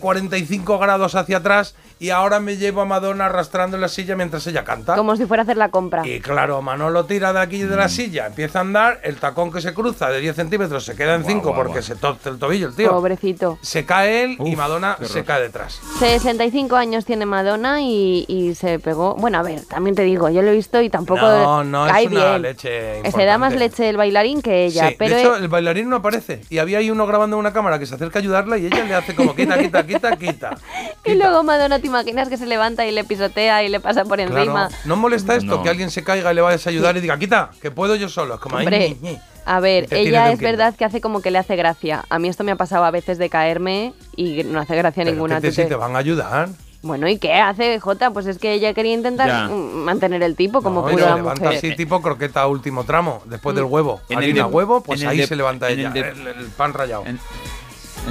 45 grados hacia atrás y ahora me llevo a Madonna arrastrando en la silla mientras ella canta. Como si fuera a hacer la compra. Y claro, Manolo tira de aquí de la silla, empieza a andar, el tacón que se cruza de 10 centímetros se queda en 5 guau, porque guau. se torce el tobillo el tío. Pobrecito. Se cae él y Madonna se cae detrás. 65 años tiene Madonna y, y se pegó. Bueno, a ver, también te digo, yo lo he visto y tampoco No, no, cae es una bien. leche Eh, Se da más leche el bailarín que ella, Sí, pero de hecho, eh, el bailarín no aparece. Y había ahí uno grabando en una cámara que se acerca a ayudarla y ella le hace como quita, quita, quita, quita. y luego Madonna te imaginas que se levanta y le pisotea y le pasa por encima. Claro. ¿No molesta esto No. que alguien se caiga y le vayas a ayudar y diga, quita, que puedo yo solo? Es como ahí, Hombre, ñi, ñi. a ver, ella es quinto. verdad que hace como que le hace gracia. A mí esto me ha pasado a veces de caerme y no hace gracia Pero ninguna. que te, si van a ayudar. Bueno, ¿y qué hace Jota? Pues es que ella quería intentar Ya. mm, mantener el tipo como No, pudo se la levanta mujer. así tipo croqueta último tramo, después del huevo. En el Harina de- huevo, pues en el ahí de- se levanta en el ella. de- el, el pan rallado. En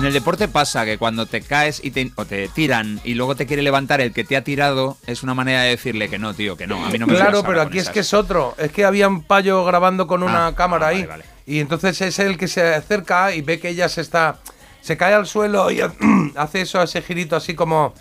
el deporte pasa que cuando te caes y te, o te tiran y luego te quiere levantar el que te ha tirado, es una manera de decirle que no, tío, que no. A mí no me claro, pero aquí es que es otro. Es que había un payo grabando con una Ah, cámara ah, ahí. vale, vale. Y entonces es el que se acerca y ve que ella se está. Se cae al suelo y hace eso, ese girito así como.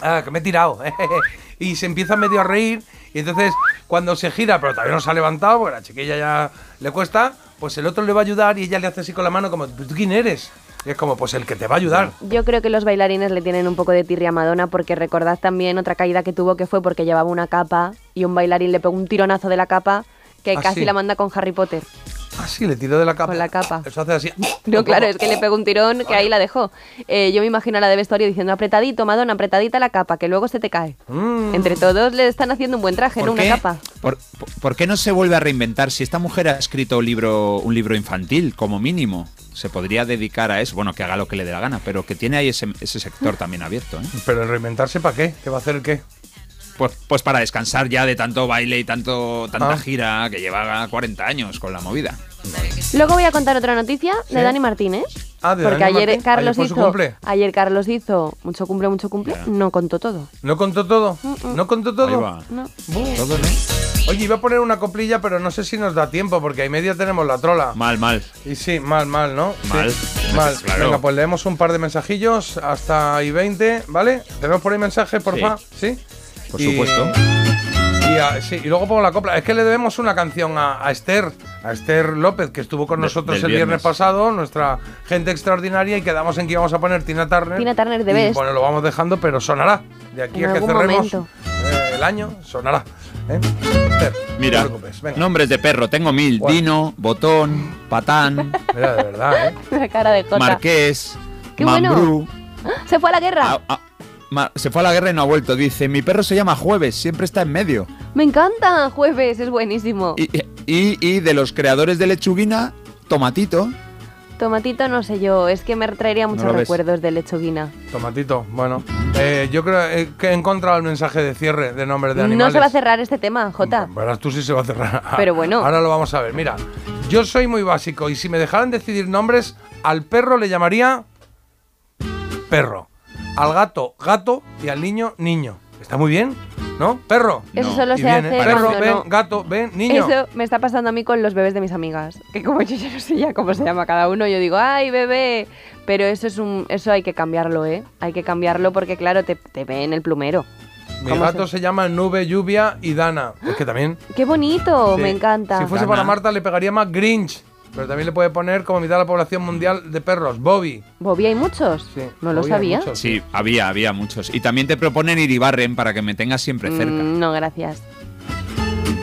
Ah, que me he tirado. y se empieza medio a reír. Y entonces, cuando se gira, pero todavía no se ha levantado, porque la chiquilla ya le cuesta, pues el otro le va a ayudar y ella le hace así con la mano, como, ¿tú quién eres? Y es como, pues el que te va a ayudar. Yo creo que los bailarines le tienen un poco de tirria a Madonna porque recordad también otra caída que tuvo que fue porque llevaba una capa y un bailarín le pegó un tironazo de la capa que Ah, casi sí. la manda con Harry Potter. Ah, sí, le tiró de la capa. Con la capa. Eso hace así. No, claro, es que le pegó un tirón que ahí la dejó. Eh, yo me imagino a la de vestuario diciendo apretadito, Madonna, apretadita la capa, que luego se te cae. Mm. Entre todos le están haciendo un buen traje, ¿no? ¿Por Una capa. ¿Por, por- por qué no se vuelve a reinventar? Si esta mujer ha escrito un libro, un libro infantil, como mínimo, se podría dedicar a eso. Bueno, que haga lo que le dé la gana, pero que tiene ahí ese, ese sector también abierto. ¿eh? Pero el reinventarse, ¿para qué? ¿Qué va a hacer el qué? Pues, pues para descansar ya de tanto baile y tanto tanta Ah. gira que lleva 40 años con la movida. Luego voy a contar otra noticia de. Dani Martínez. Ah, de porque Dani ayer Martín. Carlos Ayer hizo. cumple. Ayer Carlos hizo mucho cumple, mucho cumple. No contó todo. ¿No contó todo? ¿No contó todo? Ahí va. No. Todo, ¿no? Oye, iba a poner una coplilla, pero no sé si nos da tiempo, porque ahí media tenemos la trola. Mal, mal. Y sí, mal, mal, ¿no? Sí, Mal. mal. Claro. Venga, pues leemos un par de mensajillos hasta ahí 20, ¿vale? ¿Tenemos por ahí mensajes, porfa? Sí. Por Y- supuesto. Y, a- sí, y luego pongo la copla. Es que le debemos una canción a, a Esther, a Esther López, que estuvo con De- nosotros el viernes. viernes. pasado, nuestra gente extraordinaria, y quedamos en que íbamos a poner Tina Turner. Tina Turner de Best. Bueno, lo vamos dejando, pero sonará. De aquí En a que cerremos eh, el año, sonará. ¿eh? Esther, Mira, no te nombres de perro, tengo mil. ¿Cuál? Dino, Botón, Patán, Mira, de verdad, ¿eh? La cara de Jota. Marqués, Qué bueno. Mambrú. Se fue a la guerra. Ah, ah, ma- se fue a la guerra y no ha vuelto. Dice, mi perro se llama Jueves, siempre está en medio. Me encanta. Jueves, es buenísimo. Y, y- y de los creadores de Lechuguina, Tomatito. Tomatito, no sé yo. Es que me traería muchos ves. recuerdos de lechuguina. Tomatito, bueno. Eh, yo creo eh, que he encontrado el mensaje de cierre de nombres de No animales. se va a cerrar este tema, Jota. Verás tú si se va a cerrar. Pero bueno. Ahora lo vamos a ver. Mira, yo soy muy básico y si me dejaran decidir nombres, al perro le llamaría perro. Al gato, gato y al niño, niño. Está muy bien, ¿no? Perro. Eso solo Y se viene, hace Perro, ven, no- gato, ven, niño. Eso me está pasando a mí con los bebés de mis amigas. Que como yo ya no sé ya cómo se llama cada uno, yo digo, ¡ay, bebé! Pero eso es un, eso hay que cambiarlo, ¿eh? Hay que cambiarlo porque, claro, te, te ve en el plumero. Mi ¿Cómo gato se- se llama Nube, Lluvia y Dana. Es que también. ¡Qué bonito! Sí. Me encanta. Si fuese para Marta le pegaría más Grinch. Pero también le puede poner como mitad de la población mundial de perros. Bobby. ¿Bobby hay muchos? Sí, No lo Bobby hay sabía. muchos. Sí, había, había muchos. Y también te proponen Iribarren para que me tengas siempre cerca. Mm, no, gracias.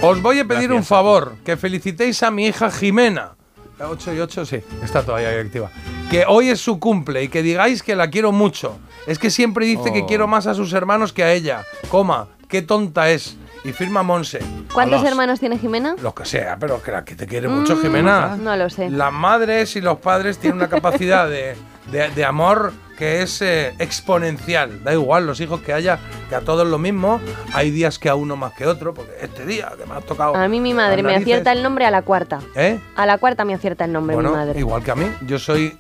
Os voy a pedir Gracias. un favor, que felicitéis a mi hija Jimena. 8 y 8, sí, está todavía ahí activa. Que hoy es su cumple y que digáis que la quiero mucho. Es que siempre dice que Oh. quiero más a sus hermanos que a ella. Coma, qué tonta es. Y firma Monse. ¿Cuántos hermanos tiene Jimena? Los que sea, pero que la que te quiere mucho, Mm, Jimena. No lo sé. Las madres y los padres tienen una capacidad de, de- de amor que es eh, exponencial. Da igual los hijos que haya, que a todos lo mismo. Hay días que a uno más que otro, porque este día que me ha tocado. A mí mi madre me acierta el nombre a la cuarta. ¿Eh? A la cuarta me acierta el nombre Bueno, mi madre. igual que a mí. Yo soy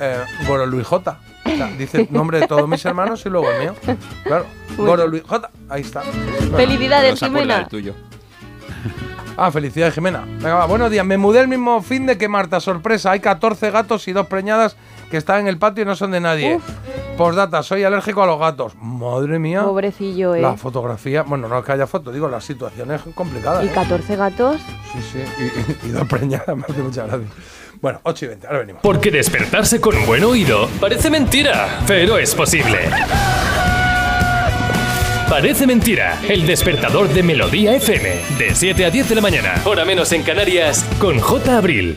eh, Goro Luis J. O sea, dice el nombre de todos mis hermanos y luego el mío. Claro. Goro. Luis J. Ahí está. Felicidades, No se acuerda Jimena. del tuyo. Ah, felicidades, Jimena. Venga, va. Buenos días. Me mudé el mismo fin de que Marta. Sorpresa. Hay 14 gatos y dos preñadas que están en el patio y no son de nadie. Postdata. Soy alérgico a los gatos. Madre mía. Pobrecillo, ¿eh? La fotografía. Bueno, no es que haya foto, digo, la situación es complicada. ¿Y ¿eh? 14 gatos? Sí, sí. Y, y- y dos preñadas. Me hace mucha gracia. Bueno, 8 y 20. Ahora venimos. Porque despertarse con buen oído parece mentira, pero es posible. Parece mentira, el despertador de Melodía FM, de 7 a 10 de la mañana, hora menos en Canarias, con J. Abril.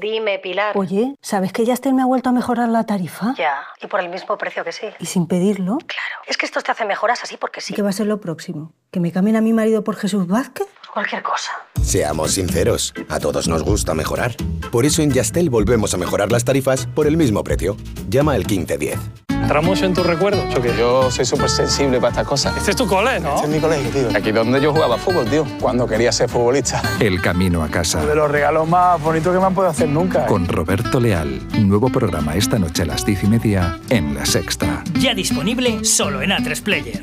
Dime, Pilar. Oye, ¿sabes que Yastel me ha vuelto a mejorar la tarifa? Ya, y por el mismo precio que sí. Y sin pedirlo. Claro. Es que estos te hacen mejoras así porque sí. ¿Qué va a ser lo próximo? ¿Que me cambien a mi marido por Jesús Vázquez? Cualquier cosa. Seamos sinceros, a todos nos gusta mejorar. Por eso en Yastel volvemos a mejorar las tarifas por el mismo precio. Llama al 1510. ¿Entramos en tus recuerdos? Yo, que yo soy súper sensible para estas cosas. Este es tu cole, ¿no? Este es mi colegio, tío. Aquí donde yo jugaba fútbol, tío. Cuando quería ser futbolista. El camino a casa. De los regalos más bonitos que me han podido hacer nunca. Con Roberto Leal. Nuevo programa esta noche a las diez y media en La Sexta. Ya disponible solo en A3 Player.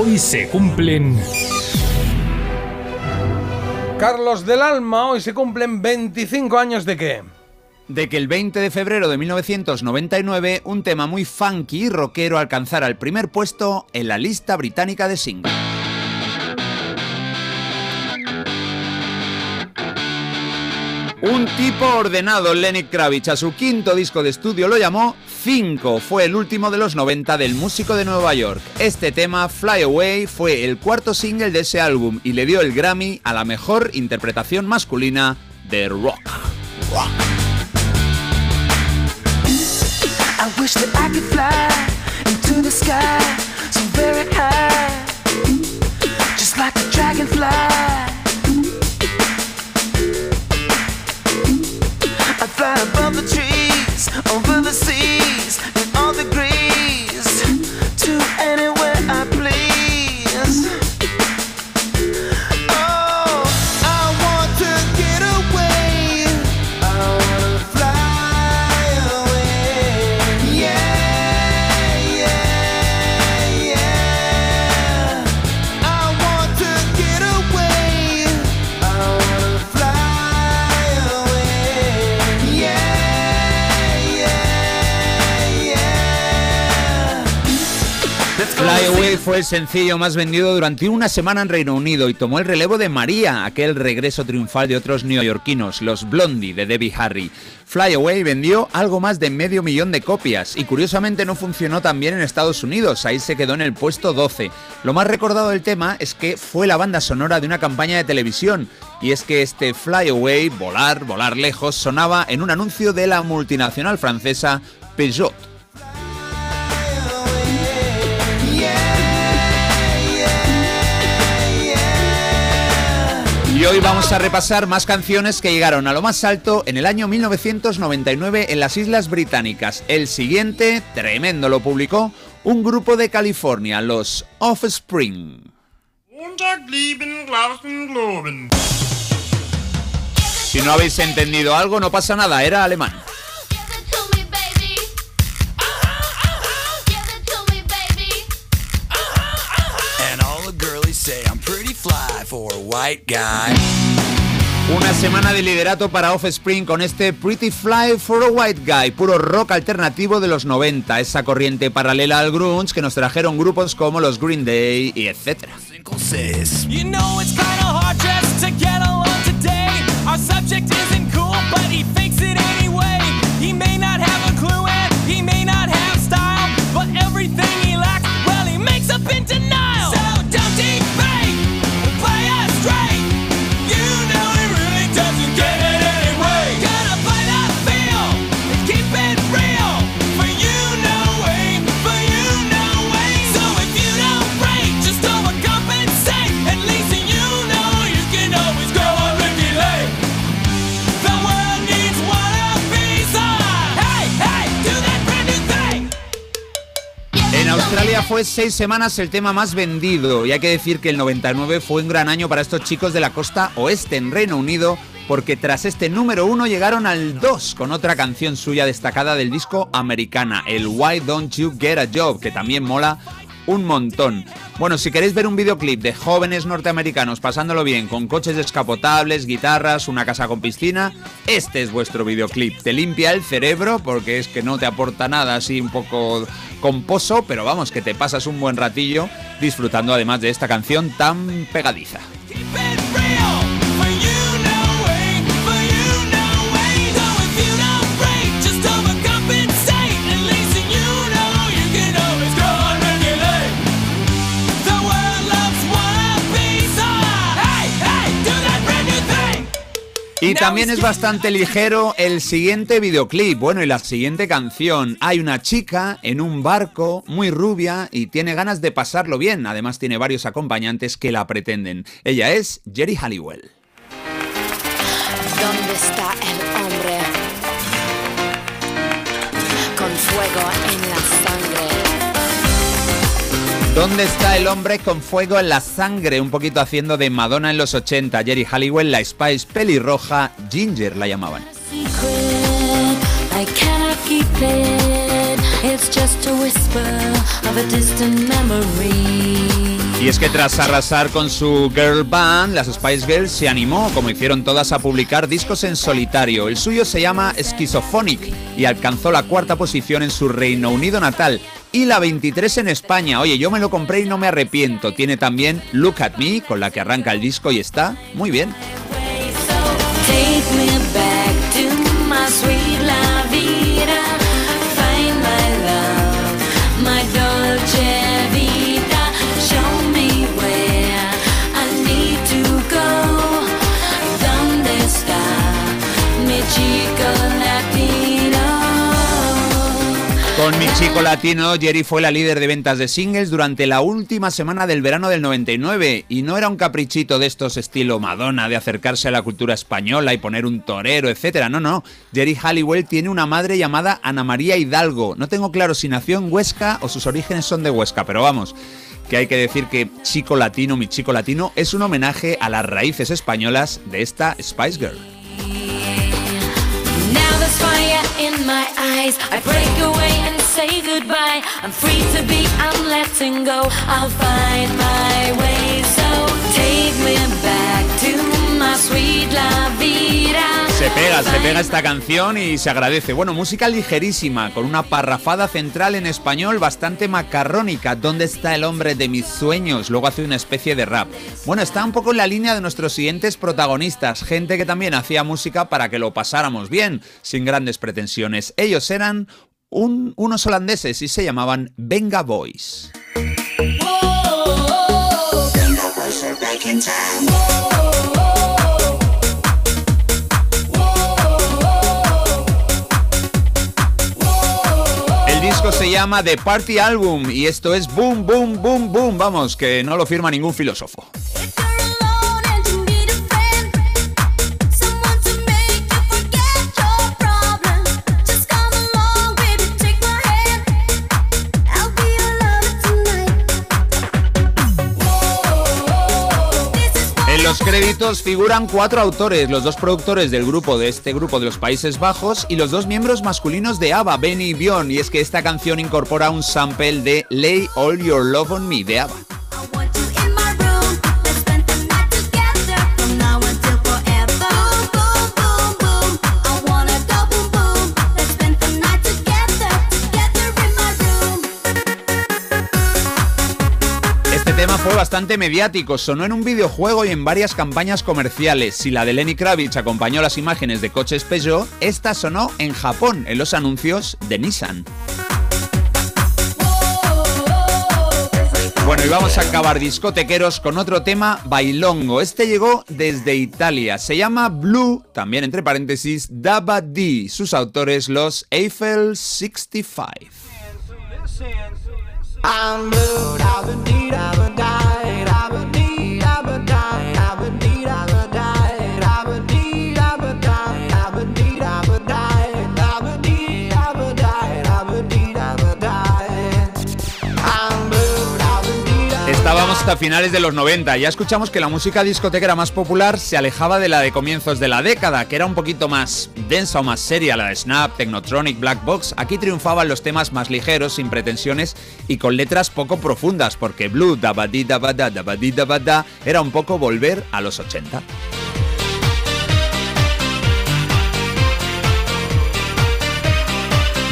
Hoy se cumplen... Carlos del Alma, hoy se cumplen 25 años de qué? De que el 20 de febrero de 1999 un tema muy funky y rockero alcanzara el primer puesto en la lista británica de singles. Un tipo ordenado, Lenny Kravitz, a su quinto disco de estudio lo llamó 5. Fue el último de los 90 del músico de Nueva York. Este tema, Fly Away, fue el cuarto single de ese álbum y le dio el Grammy a la mejor interpretación masculina de rock. Fue el sencillo más vendido durante una semana en Reino Unido y tomó el relevo de María, aquel regreso triunfal de otros neoyorquinos, los Blondie de Debbie Harry. Fly Away vendió algo más de medio millón de copias y curiosamente no funcionó tan bien en Estados Unidos, ahí se quedó en el puesto 12. Lo más recordado del tema es que fue la banda sonora de una campaña de televisión y es que este Fly Away, volar, volar lejos, sonaba en un anuncio de la multinacional francesa Peugeot. Y hoy vamos a repasar más canciones que llegaron a lo más alto en el año 1999 en las Islas Británicas. El siguiente, tremendo, lo publicó un grupo de California, los Offspring. Si no habéis entendido algo, no pasa nada, era alemán. For a white guy. Una semana de liderato para Offspring con este Pretty Fly for a White Guy, puro rock alternativo de los 90, esa corriente paralela al grunge que nos trajeron grupos como los Green Day y etcétera. You know it's kinda hard just to get along today. Our subject isn't cool, but he fakes it anyway. He may not have a clue and he may not have style, but everything he lacks, well, he makes up in fue seis semanas el tema más vendido y hay que decir que el 99 fue un gran año para estos chicos de la costa oeste en Reino Unido porque tras este número uno llegaron al 2 con otra canción suya destacada del disco americana, el Why Don't You Get a Job, que también mola un montón. Bueno, si queréis ver un videoclip de jóvenes norteamericanos pasándolo bien con coches descapotables, guitarras, una casa con piscina, este es vuestro videoclip. Te limpia el cerebro porque es que no te aporta nada así un poco composo, pero vamos, que te pasas un buen ratillo disfrutando además de esta canción tan pegadiza. Y también es bastante ligero el siguiente videoclip, bueno, y la siguiente canción. Hay una chica en un barco, muy rubia, y tiene ganas de pasarlo bien. Además tiene varios acompañantes que la pretenden. Ella es Jerry Halliwell. ¿Dónde está ¿Dónde está el hombre con fuego en la sangre? Un poquito haciendo de Madonna en los 80. Jerry Halliwell, la Spice pelirroja, Ginger la llamaban. Y es que tras arrasar con su girl band, las Spice Girls se animó, como hicieron todas, a publicar discos en solitario. El suyo se llama Schizophonic y alcanzó la cuarta posición en su Reino Unido natal y la 23 en España. Oye, yo me lo compré y no me arrepiento. Tiene también Look at Me, con la que arranca el disco y está muy bien. Chico latino, Jerry fue la líder de ventas de singles durante la última semana del verano del 99 y no era un caprichito de estos estilo Madonna de acercarse a la cultura española y poner un torero, etcétera. No, no. Jerry Halliwell tiene una madre llamada Ana María Hidalgo. No tengo claro si nació en Huesca o sus orígenes son de Huesca, pero vamos. Que hay que decir que Chico Latino, mi chico latino, es un homenaje a las raíces españolas de esta Spice Girl. Say goodbye. I'm free to be, I'm letting go. I'll find my way. So take me back to my sweet la vida. Se pega, se pega esta canción y se agradece. Bueno, música ligerísima, con una parrafada central en español bastante macarrónica. ¿Dónde está el hombre de mis sueños? Luego hace una especie de rap. Bueno, está un poco en la línea de nuestros siguientes protagonistas, gente que también hacía música para que lo pasáramos bien, sin grandes pretensiones. Ellos eran un- unos holandeses y se llamaban Venga Boys. El disco se llama The Party Album y esto es Boom, Boom, Boom, Boom. Vamos, que no lo firma ningún filósofo. Créditos figuran cuatro autores, los dos productores del grupo de este grupo de los Países Bajos y los dos miembros masculinos de ABBA, Benny y Bjorn, y es que esta canción incorpora un sample de Lay All Your Love on Me de ABBA. Fue bastante mediático, sonó en un videojuego y en varias campañas comerciales. Si la de Lenny Kravitz acompañó las imágenes de coches Peugeot, esta sonó en Japón, en los anuncios de Nissan. Bueno, y vamos a acabar discotequeros con otro tema bailongo. Este llegó desde Italia. Se llama Blue, también entre paréntesis, Daba D. Sus autores, los Eiffel 65. I'm blue, da ba dee da ba die, da ba hasta finales de los 90. Ya escuchamos que la música discotequera más popular se alejaba de la de comienzos de la década, que era un poquito más densa o más seria, la de Snap, Technotronic, Black Box. Aquí triunfaban los temas más ligeros, sin pretensiones y con letras poco profundas, porque Blue, Dabadi Dabada, Dabadi Dabada era un poco volver a los 80.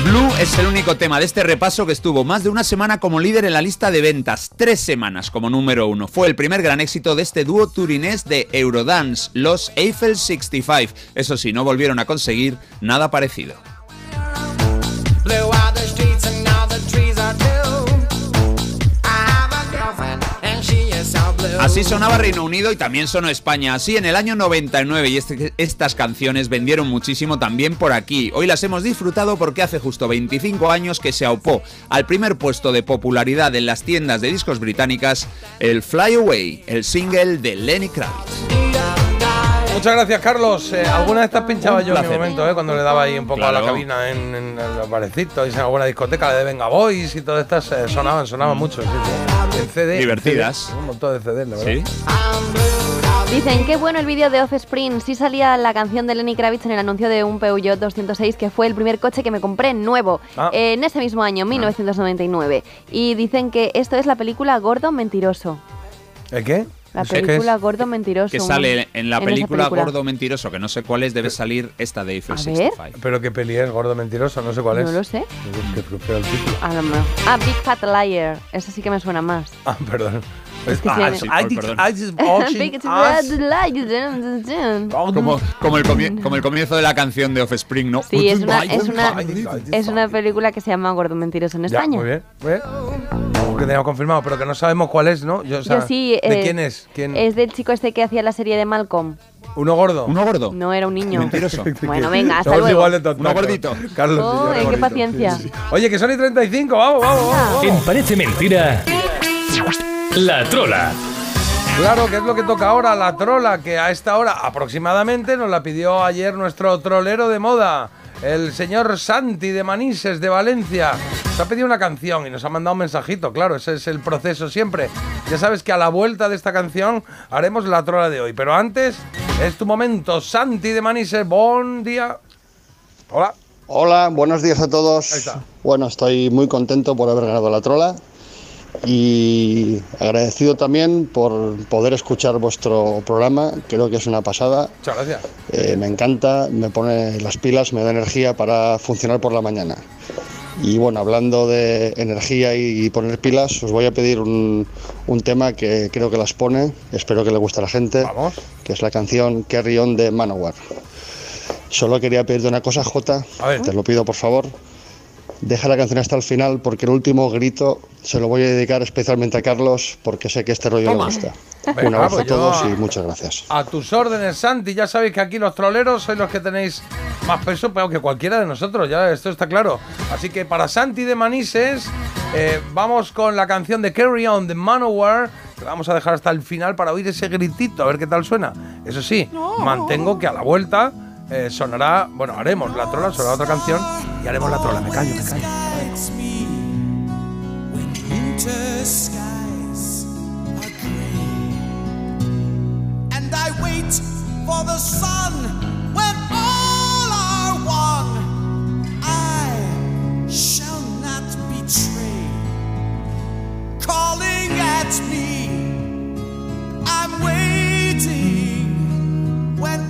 Blue es el único tema de este repaso que estuvo más de una semana como líder en la lista de ventas, tres semanas como número uno. Fue el primer gran éxito de este dúo turinés de Eurodance, los Eiffel 65. Eso sí, no volvieron a conseguir nada parecido. Así sonaba Reino Unido y también sonó España. Así en el año 99 y este- estas canciones vendieron muchísimo también por aquí. Hoy las hemos disfrutado porque hace justo 25 años que se aupó al primer puesto de popularidad en las tiendas de discos británicas el Fly Away, el single de Lenny Kravitz. Muchas gracias, Carlos. Eh, alguna vez te has pinchado Un yo en mi momento, eh, cuando le daba ahí un poco a la cabina en, en los barecitos, y en alguna discoteca, la de Venga Boys y todas estas eh, sonaban, sonaban mucho. Sí, sí. En CD. Divertidas. CD, un montón de CD, la verdad. Sí. Dicen, qué bueno el vídeo de Offspring. Sí salía la canción de Lenny Kravitz en el anuncio de un Peugeot 206, que fue el primer coche que me compré nuevo, Ah. eh, en ese mismo año, 1999. Y dicen que esto es la película Gordo Mentiroso. ¿El qué? La ¿Eso qué película es? Gordo Mentiroso. Que sale en la esa película, Gordo Mentiroso, que no sé cuál es, debe salir esta de Eiffel A 65. Pero qué peli es, gordo mentiroso, no sé cuál es. No lo sé. Que feo el título. A lo mejor. Ah, Big Fat Liar. Esa sí que me suena más. Ah, perdón. Es que Ah, sí, I perdón. Liar. Como, como, el comie- como el comienzo de la canción de Offspring, ¿no? Sí, es una, es, una, es una película que se llama Gordo Mentiroso en Ya, España. muy bien. muy bien. Que teníamos confirmado, pero que no sabemos cuál es, ¿no? Yo, o sea, Yo sí. ¿De eh, quién es? ¿Quién? Es del chico este que hacía la serie de Malcolm. ¿Uno gordo? ¿Uno gordo? No, era un niño. Mentiroso. Bueno, venga, hasta Somos luego. igual de tontos. Uno gordito. Carlos. Oh, yo, qué gordito. paciencia. Oye, que son y 35, vamos, vamos, vamos. En Parece Mentira, La Trola. Claro, que es lo que toca ahora, la trola, que a esta hora aproximadamente nos la pidió ayer nuestro trolero de moda, el señor Santi de Manises de Valencia. Nos ha pedido una canción y nos ha mandado un mensajito, claro, ese es el proceso siempre. Ya sabes que a la vuelta de esta canción haremos la trola de hoy, pero antes es tu momento, Santi de Manises, buen día. Hola. Hola, buenos días a Ahí todos. está. Bueno, estoy muy contento por haber ganado la trola. Y agradecido también por poder escuchar vuestro programa, creo que es una pasada. Muchas gracias. Eh, me encanta, me pone las pilas, me da energía para funcionar por la mañana. Y bueno, hablando de energía y poner pilas, os voy a pedir un, un tema que creo que las pone, espero que le guste a la gente, que es la canción Carry On de Manowar. Solo quería pedirte una cosa, Jota, te lo pido por favor. Deja la canción hasta el final porque el último grito se lo voy a dedicar especialmente a Carlos porque sé que este rollo le Toma. gusta. Venga, Un abrazo a pues todos y muchas gracias. A tus órdenes, Santi. Ya sabéis que aquí los troleros sois los que tenéis más peso pero que cualquiera de nosotros, ya esto está claro. Así que para Santi de Manises, eh, vamos con la canción de Carry On de Manowar. Que vamos a dejar hasta el final para oír ese gritito, a ver qué tal suena. Eso sí, mantengo que a la vuelta eh, sonará, bueno, haremos la trola, sonará otra canción y haremos la trola. Me callo, me callo. Me when winter skies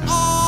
are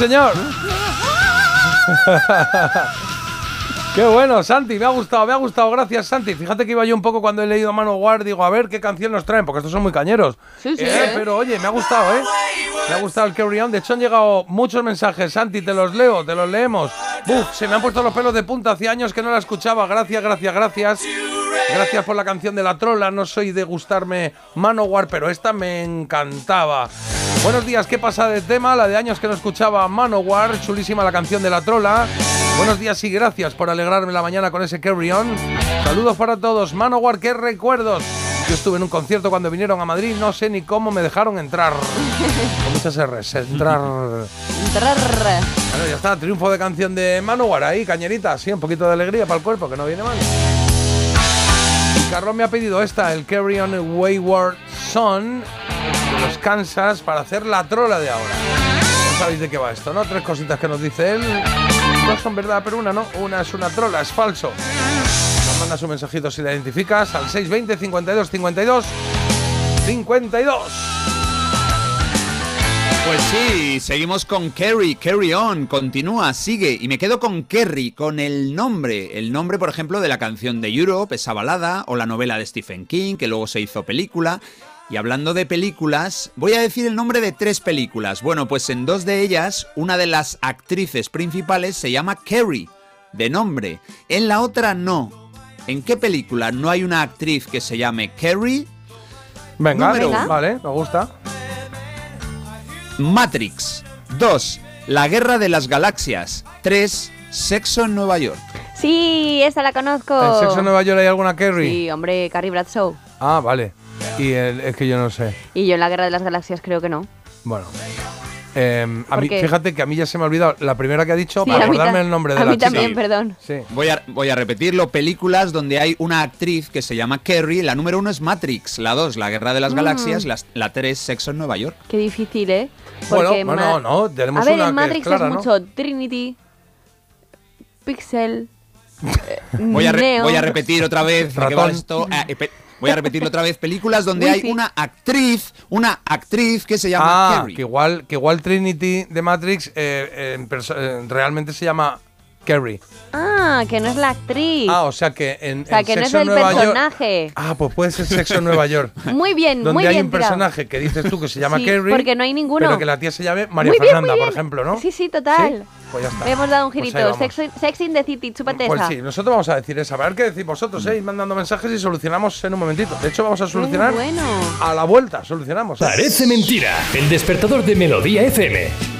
señor. Qué bueno, Santi, me ha gustado, me ha gustado, gracias Santi. Fíjate que iba yo un poco cuando he leído Manowar, digo, a ver qué canción nos traen, porque estos son muy cañeros. Sí, sí. Eh, pero oye, me ha gustado, ¿eh? Me ha gustado el Carry On. De hecho, han llegado muchos mensajes, Santi, te los leo, te los leemos. Buf, se me han puesto los pelos de punta, hacía años que no la escuchaba. Gracias, gracias, gracias. Gracias por la canción de la trola. No soy de gustarme Manowar, pero esta me encantaba. Buenos días, ¿qué pasa de tema? La de años que no escuchaba Manowar, chulísima la canción de la trola. Buenos días y gracias por alegrarme la mañana con ese Carry On. Saludos para todos. Manowar, qué recuerdos. Yo estuve en un concierto cuando vinieron a Madrid, no sé ni cómo me dejaron entrar. Con muchas R's, entrar. Bueno, ya está, triunfo de canción de Manowar ahí, cañerita, sí, un poquito de alegría para el cuerpo, que no viene mal. Carlos me ha pedido esta, el Carry On Wayward Son de los Kansas, para hacer la trola de ahora. No sabéis de qué va esto, ¿no? Tres cositas que nos dice él. Dos son verdad, pero una no. Una es una trola, es falso. Nos mandas un mensajito si la identificas al 620 52 52 52. Pues sí, seguimos con Kerry, Carry On, continúa, sigue, y me quedo con Kerry, con el nombre, el nombre, por ejemplo, de la canción de Europe, esa balada, o la novela de Stephen King, que luego se hizo película. Y hablando de películas, voy a decir el nombre de tres películas. Bueno, pues en dos de ellas, una de las actrices principales se llama Kerry, de nombre. En la otra no. ¿En qué película no hay una actriz que se llame Kerry? Venga, Número vale, me gusta. Matrix. 2. La Guerra de las Galaxias. 3. Sexo en Nueva York. Sí, esa la conozco. ¿En Sexo en Nueva York hay alguna Kerry? Sí, hombre, Carrie Bradshaw. Ah, vale. Y el- es que yo no sé. Y yo en la Guerra de las Galaxias creo que no. Bueno. Eh, a ¿Por mí, qué? fíjate que a mí ya se me ha olvidado la primera que ha dicho Sí, para acordarme el nombre de a la mí chica. también, perdón. Sí. Voy a, voy a repetirlo. Películas donde hay una actriz que se llama Kerry. La número uno es Matrix. La 2, La Guerra de las Mm. Galaxias. La, la 3, Sexo en Nueva York. Qué difícil, ¿eh? Bueno, Porque bueno, no, tenemos A ver, una en que es Matrix clara, es ¿no? mucho Trinity, Pixel, eh, Voy a, voy a repetir otra vez. ¿de qué va Ratón. esto? Ah, eh, voy a repetirlo otra vez. Películas donde Uy, hay sí. una actriz, una actriz que se llama Ah, Kerry. que igual, que igual Trinity de Matrix eh, eh, realmente se llama Kerry. Ah, que no es la actriz. Ah, o sea que en, o sea, en que no es el Nueva York. personaje. Ah, pues puede ser Sexo en Nueva York. Muy bien, donde muy hay bien un tirado. personaje que dices tú que se llama Sí, Kerry. porque no hay ninguno. Pero que la tía se llame María Muy bien, Fernanda, por ejemplo, ¿no? Sí, sí, total. Pues ya está. Le hemos dado un Pues girito. vamos. Sex, Sex in the City, chúpate Pues esa. sí, nosotros vamos a decir esa. A ver qué decís vosotros, ¿eh? Mandando mensajes y solucionamos en un momentito. De hecho, vamos a solucionar bueno. a la vuelta. Solucionamos. Parece mentira. El despertador de Melodía FM.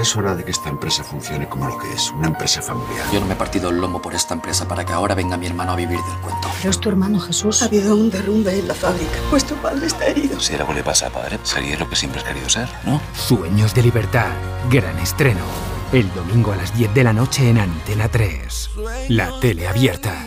Es hora de que esta empresa funcione como lo que es, una empresa familiar. Yo no me he partido el lomo por esta empresa para que ahora venga mi hermano a vivir del cuento. Pero es tu hermano Jesús. Ha habido un derrumbe en la fábrica. Vuestro padre está herido. Si algo le pasa a padre, sería lo que siempre has querido ser, ¿no? Sueños de libertad. Gran estreno. El domingo a las 10 de la noche en Antena 3. La tele abierta.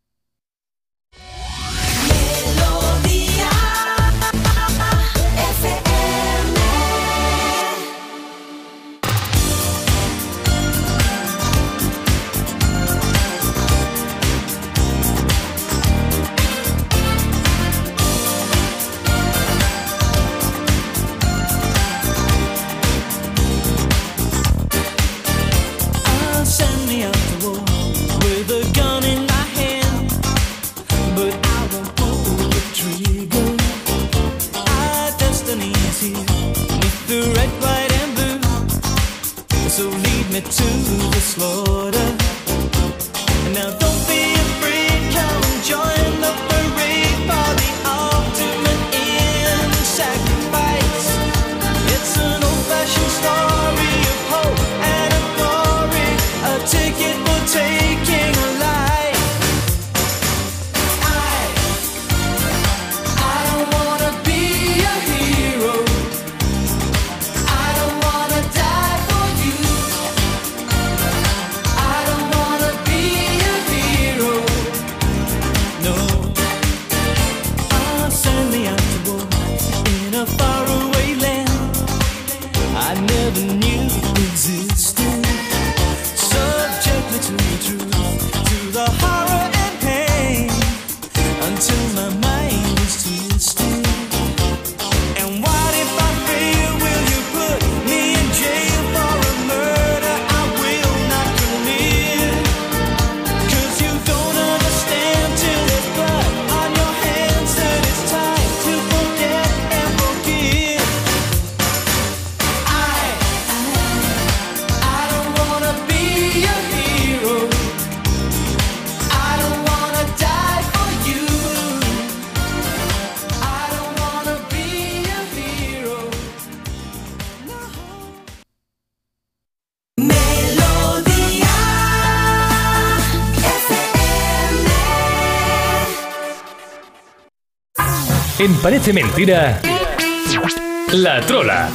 En Parece Mentira, La Trola.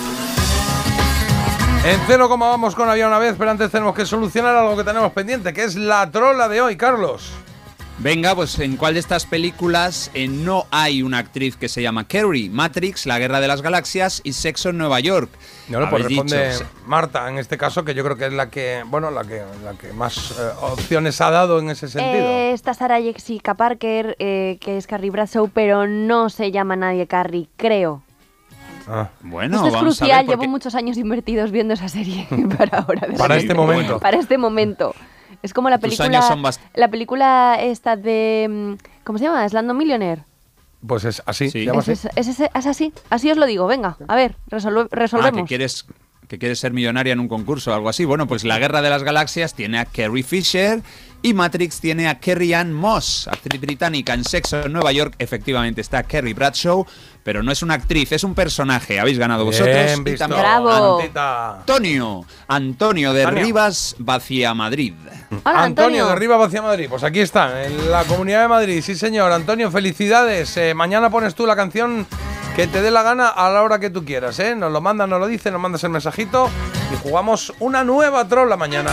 En cero como vamos con Había una vez, pero antes tenemos que solucionar algo que tenemos pendiente, que es la trola de hoy, Carlos. Venga, pues en cuál de estas películas eh, no hay una actriz que se llama Carrie? Matrix, La Guerra de las Galaxias y Sexo en Nueva York. No, no, pues responde dicho, Marta, en este caso, que yo creo que es la que, bueno, la que, la que más eh, opciones ha dado en ese sentido. Eh, está Sarah Jessica Parker, eh, que es Carrie Bradshaw, pero no se llama nadie Carrie, creo. Ah. Bueno, Esto es vamos a crucial, ver, porque- llevo muchos años invertidos viendo esa serie para ahora. de Para este momento. Para este momento. Es como la Tus película, años son bast- la película esta de, mm, ¿cómo se llama? Slando Millionaire. Pues es así, Sí. Es, así. es- es- es- es así, así os lo digo, venga, a ver, resolve- Ah, que resolvemos. quieres, que quieres ser millonaria en un concurso o algo así. Bueno, pues La Guerra de las Galaxias tiene a Carrie Fisher y Matrix tiene a Carrie Ann Moss, actriz británica en Sexo en Nueva York. Efectivamente está Carrie Bradshaw, pero no es una actriz, es un personaje. Habéis ganado vosotros. Bien Y visto, también Bravo. Antita. Antonio, Antonio de Antonio. Rivas, Vacía Madrid. Hola, Antonio, de Arriba hacia Madrid. Pues aquí está, en la Comunidad de Madrid. Sí, señor. Antonio, felicidades. Eh, mañana pones tú la canción que te dé la gana a la hora que tú quieras. ¿eh? Nos lo mandas, nos lo dices, nos mandas el mensajito y jugamos una nueva trola mañana.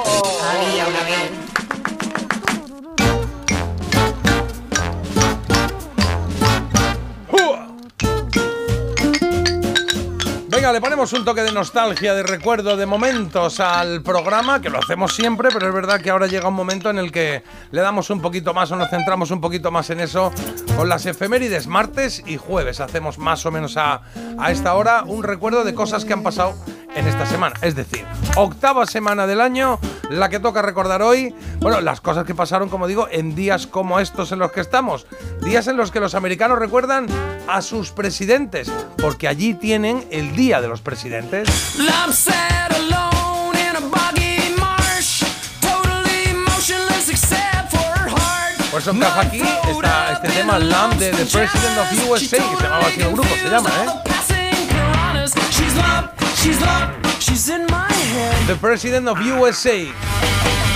Venga, le ponemos un toque de nostalgia, de recuerdo, de momentos al programa, que lo hacemos siempre, pero es verdad que ahora llega un momento en el que le damos un poquito más o nos centramos un poquito más en eso con las efemérides martes y jueves. Hacemos más o menos a, a esta hora un recuerdo de cosas que han pasado en esta semana. Es decir, octava semana del año, la que toca recordar hoy, bueno, las cosas que pasaron, como digo, en días como estos en los que estamos. Días en los que los americanos recuerdan a sus presidentes, porque allí tienen el Día de los Presidentes. Por eso encaja aquí esta- este tema Lamb de The President of USA, que se llamaba así el grupo, se llama, ¿eh? The President of USA.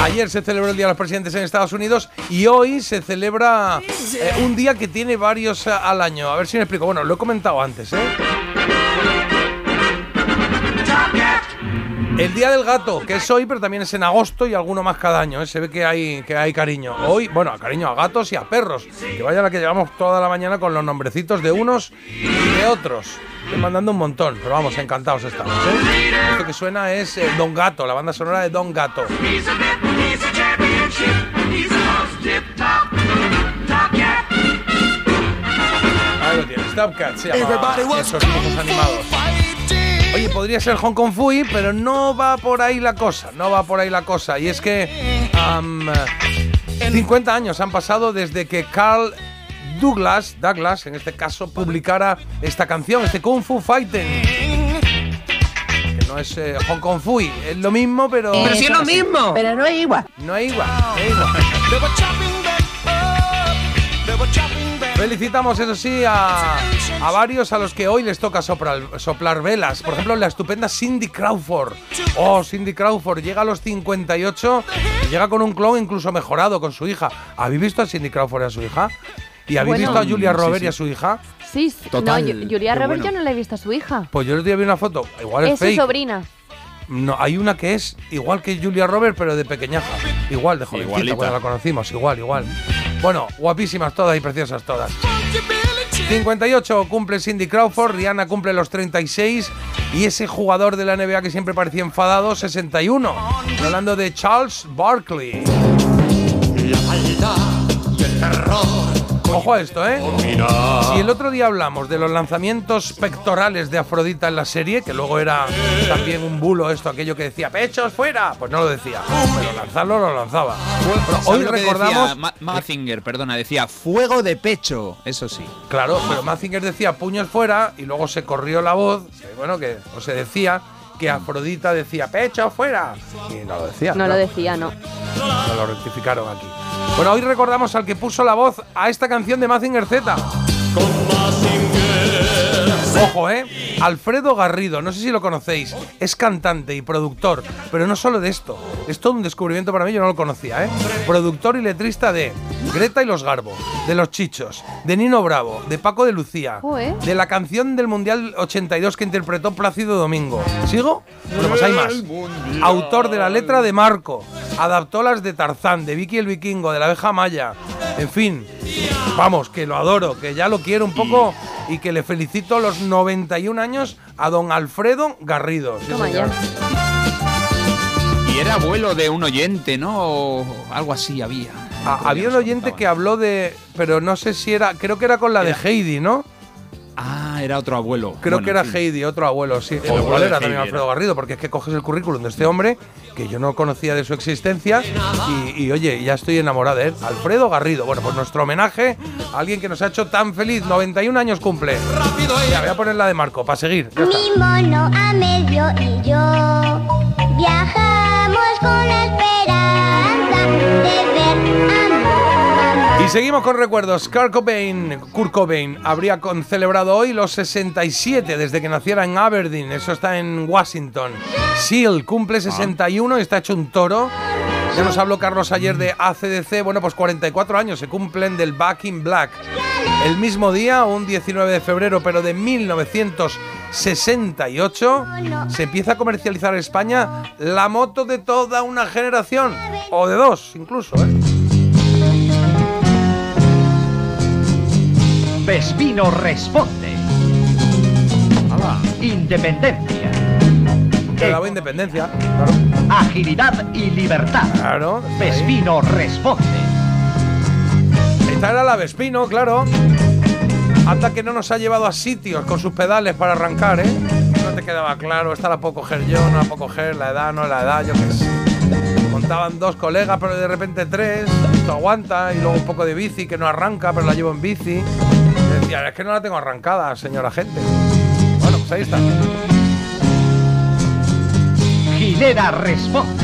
Ayer se celebró el Día de los Presidentes en Estados Unidos y hoy se celebra eh, un día que tiene varios eh, al año. A ver si me explico. Bueno, lo he comentado antes, ¿eh? El Día del Gato, que es hoy, pero también es en agosto y alguno más cada año. ¿eh? Se ve que hay, que hay cariño. Hoy, bueno, cariño a gatos y a perros. Que vaya la que llevamos toda la mañana con los nombrecitos de unos y de otros. Estoy mandando un montón, pero vamos, encantados estamos. ¿eh? Esto que suena es eh, Don Gato, la banda sonora de Don Gato. Ahí lo tienes, Top Cat se llama esos dibujos animados. Oye, podría ser Hong Kong Fui, pero no va por ahí la cosa, no va por ahí la cosa. Y es que am, 50 años han pasado desde que Carl Douglas, Douglas en este caso, publicara esta canción, este Kung Fu Fighting. Que no es eh, Hong Kong Fui, es lo mismo, pero... Pero si es lo mismo. Pero no es igual. No es igual, es igual. Felicitamos, eso sí, a, a varios a los que hoy les toca soplar, soplar velas. Por ejemplo, la estupenda Cindy Crawford. Oh, Cindy Crawford llega a los 58 y llega con un clon incluso mejorado con su hija. ¿Habéis visto a Cindy Crawford y a su hija? ¿Y habéis Bueno. visto a Julia Mm, sí, Roberts y sí. a su hija? Sí, sí. Total, no, Julia qué Roberts bueno. yo no la he visto a su hija. Pues yo el otro día vi una foto, igual es, Es su fake. sobrina. No, hay una que es igual que Julia Roberts, pero de pequeñaja. Igual, de jovencita, Igualita. cuando la conocimos. Igual, igual. Bueno, guapísimas todas y preciosas todas. 58 cumple Cindy Crawford, Rihanna cumple los 36 y ese jugador de la NBA que siempre parecía enfadado, 61. Estoy Hablando de Charles Barkley. Ojo a esto, ¿eh? Si el otro día hablamos de los lanzamientos pectorales de Afrodita en la serie, que luego era también un bulo esto, aquello que decía pechos fuera, pues no lo decía, pero lanzarlo lo lanzaba. Bueno, ¿Sabes hoy lo recordamos Ma- Mazinger, perdona, decía fuego de pecho, eso sí. Claro, pero Mazinger decía puños fuera y luego se corrió la voz, que, bueno, que o se decía que Afrodita decía pecho fuera y no lo decía. No lo decía, no. No lo rectificaron aquí. Bueno, hoy recordamos al que puso la voz a esta canción de Mazinger Z. Ojo, ¿eh? Alfredo Garrido, no sé si lo conocéis, es cantante y productor, pero no solo de esto, es todo un descubrimiento para mí, yo no lo conocía, ¿eh? Productor y letrista de Greta y los Garbo, de Los Chichos, de Nino Bravo, de Paco de Lucía, Joder. de la canción del Mundial 82 que interpretó Plácido Domingo. ¿Sigo? Bueno, pues hay más. Autor de la letra de Marco, adaptó las de Tarzán, de Vicky el Vikingo, de la abeja maya, en fin. Vamos, que lo adoro, que ya lo quiero un poco y que le felicito los 91 años a don Alfredo Garrido. Sí, Toma señor. Y era abuelo de un oyente, ¿no? O algo así había. Ah, había un oyente que habló de. Pero no sé si era. Creo que era con la de Heidi, ¿no? Ah, era otro abuelo. Creo Bueno, que era. Heidi, otro abuelo, sí. abuelo Igual de era Heidi también. Alfredo Garrido, porque es que coges el currículum de este hombre que yo no conocía de su existencia y, y, oye, ya estoy enamorada de él. Alfredo Garrido. Bueno, pues nuestro homenaje a alguien que nos ha hecho tan feliz. 91 años cumple. Ya, voy a poner la de Marco para seguir. Mi mono a medio y yo viajamos con la esperanza de Y seguimos con recuerdos. Kurt Cobain, Kurt Cobain habría con- celebrado hoy los 67 desde que naciera en Aberdeen. Eso está en Washington. Seal cumple 61 y está hecho un toro. Ya nos habló Carlos ayer de ACDC. Bueno, pues 44 años se cumplen del Back in Black. El mismo día, un 19 de febrero, pero de 1968, se empieza a comercializar en España la moto de toda una generación. O de dos, incluso, ¿eh? Vespino responde. Independencia. Te daba independencia. Agilidad y libertad. Claro. Vespino responde. Esta era la Vespino, claro. Anda que no nos ha llevado a sitios con sus pedales para arrancar, ¿eh? No te quedaba claro, esta la puedo coger yo, no la puedo coger, la edad, no la edad, yo qué sé. Montaban dos colegas, pero de repente tres, esto aguanta, y luego un poco de bici que no arranca, pero la llevo en bici. Y decía, es que no la tengo arrancada, señora gente. Bueno, pues ahí está. Gilera responde.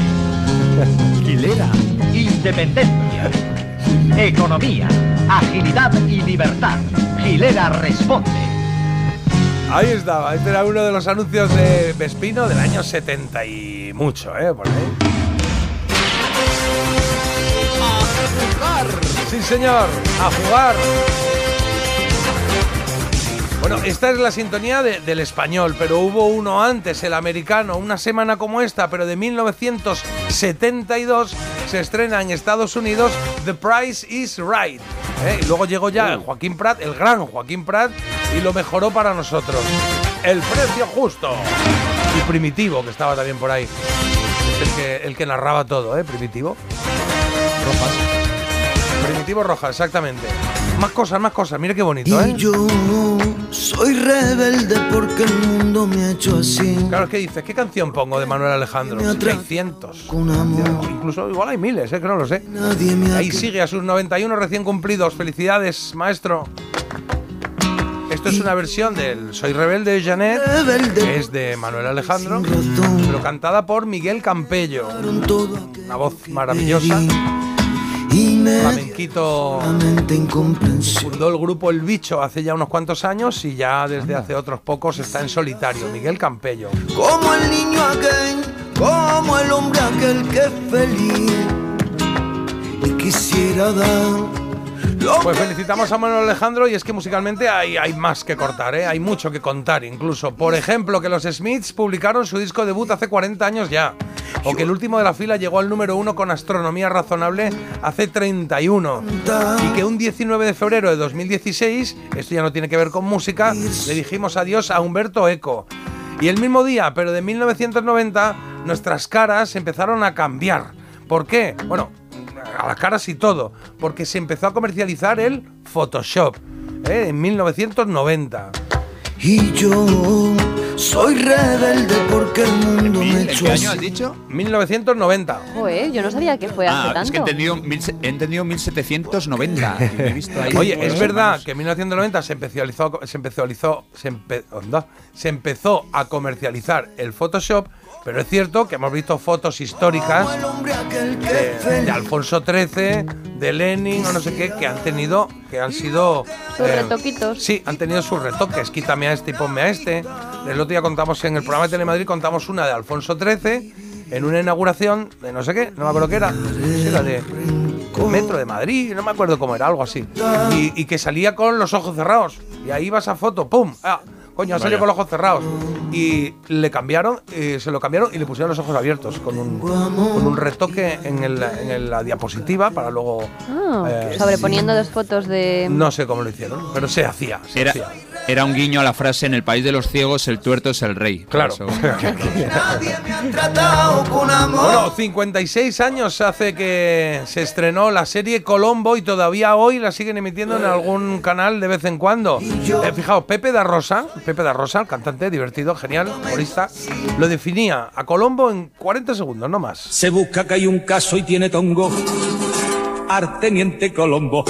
Gilera. Independencia. Economía. Agilidad y libertad. Gilera responde. Ahí estaba, este era uno de los anuncios de Vespino del año 70 y mucho, ¿eh? Por ahí. Sí, señor, a jugar. Bueno, esta es la sintonía de- del español, pero hubo uno antes, el americano, una semana como esta, pero de 1972, se estrena en Estados Unidos The Price is Right. ¿eh? Y luego llegó ya Joaquín Prat, el gran Joaquín Prat, y lo mejoró para nosotros. El precio justo. Y Primitivo, que estaba también por ahí. El que, el que narraba todo, ¿eh? Primitivo. Rojas. Primitivo Rojas, exactamente. Más cosas, más cosas. Mira qué bonito, ¿eh? Y yo soy rebelde porque el mundo me ha hecho así. Claro, ¿qué dices? ¿Qué canción pongo de Manuel Alejandro? Hay cientos. Incluso igual hay miles, ¿eh? que no lo sé. Ahí sigue a sus 91 recién cumplidos. Felicidades, maestro. Esto es una versión del Soy Rebelde de Janet, que es de Manuel Alejandro, pero cantada por Miguel Campello. Una voz maravillosa. Flamenquito fundó el grupo El Bicho hace ya unos cuantos años y ya desde hace otros pocos está en solitario. Miguel Campello. Como el niño aquel, como el hombre aquel que es feliz. Y quisiera dar Pues felicitamos a Manuel Alejandro y es que musicalmente hay, hay más que cortar, ¿eh? hay mucho que contar incluso. Por ejemplo, que los Smiths publicaron su disco debut hace 40 años ya. O que el último de la fila llegó al número uno con Astronomía Razonable hace 31. Y que un 19 de febrero de 2016, esto ya no tiene que ver con música, le dijimos adiós a Humberto Eco. Y el mismo día, pero de 1990, nuestras caras empezaron a cambiar. ¿Por qué? Bueno, a las caras y todo, porque se empezó a comercializar el Photoshop ¿eh? en 1990. Y yo soy rebelde porque el mundo me ¿En hecho qué así. año has dicho? 1990. Joder, yo no sabía que fue hace Ah, tanto. es que he entendido, mil he entendido 1790. y me he visto ahí Oye, es verdad que en 1990 se empezó, se empezó, se, empe- onda, se empezó a comercializar el Photoshop, Pero es cierto que hemos visto fotos históricas de, de Alfonso XIII, de Lenin o no sé qué, que han tenido, que han sido... Sus eh, retoquitos. Sí, han tenido sus retoques. Quítame a este y ponme a este. El otro día contamos en el programa de Telemadrid, contamos una de Alfonso XIII en una inauguración de no sé qué, no me acuerdo qué era. Sí, era de metro de Madrid, no me acuerdo cómo era, algo así. Y, y que salía con los ojos cerrados. Y ahí va esa foto, ¡pum! Ah, coño, ha salido con los ojos cerrados. Y le cambiaron, eh, se lo cambiaron y le pusieron los ojos abiertos con un, con un retoque en, el- en el- la diapositiva para luego. Ah, eh, sobreponiendo dos fotos de. No sé cómo lo hicieron, pero se hacía. se Era, hacía. Era un guiño a la frase en el país de los ciegos el tuerto es el rey. Claro. Por eso- Tratado con amor. Bueno, 56 años hace que se estrenó la serie Colombo y todavía hoy la siguen emitiendo en algún canal de vez en cuando. Eh, fijaos, Pepe da Rosa, Pepe da Rosa, el cantante divertido, genial, humorista, lo definía a Colombo en 40 segundos, no más. Se busca que hay un caso y tiene tongo. Arteniente Colombo.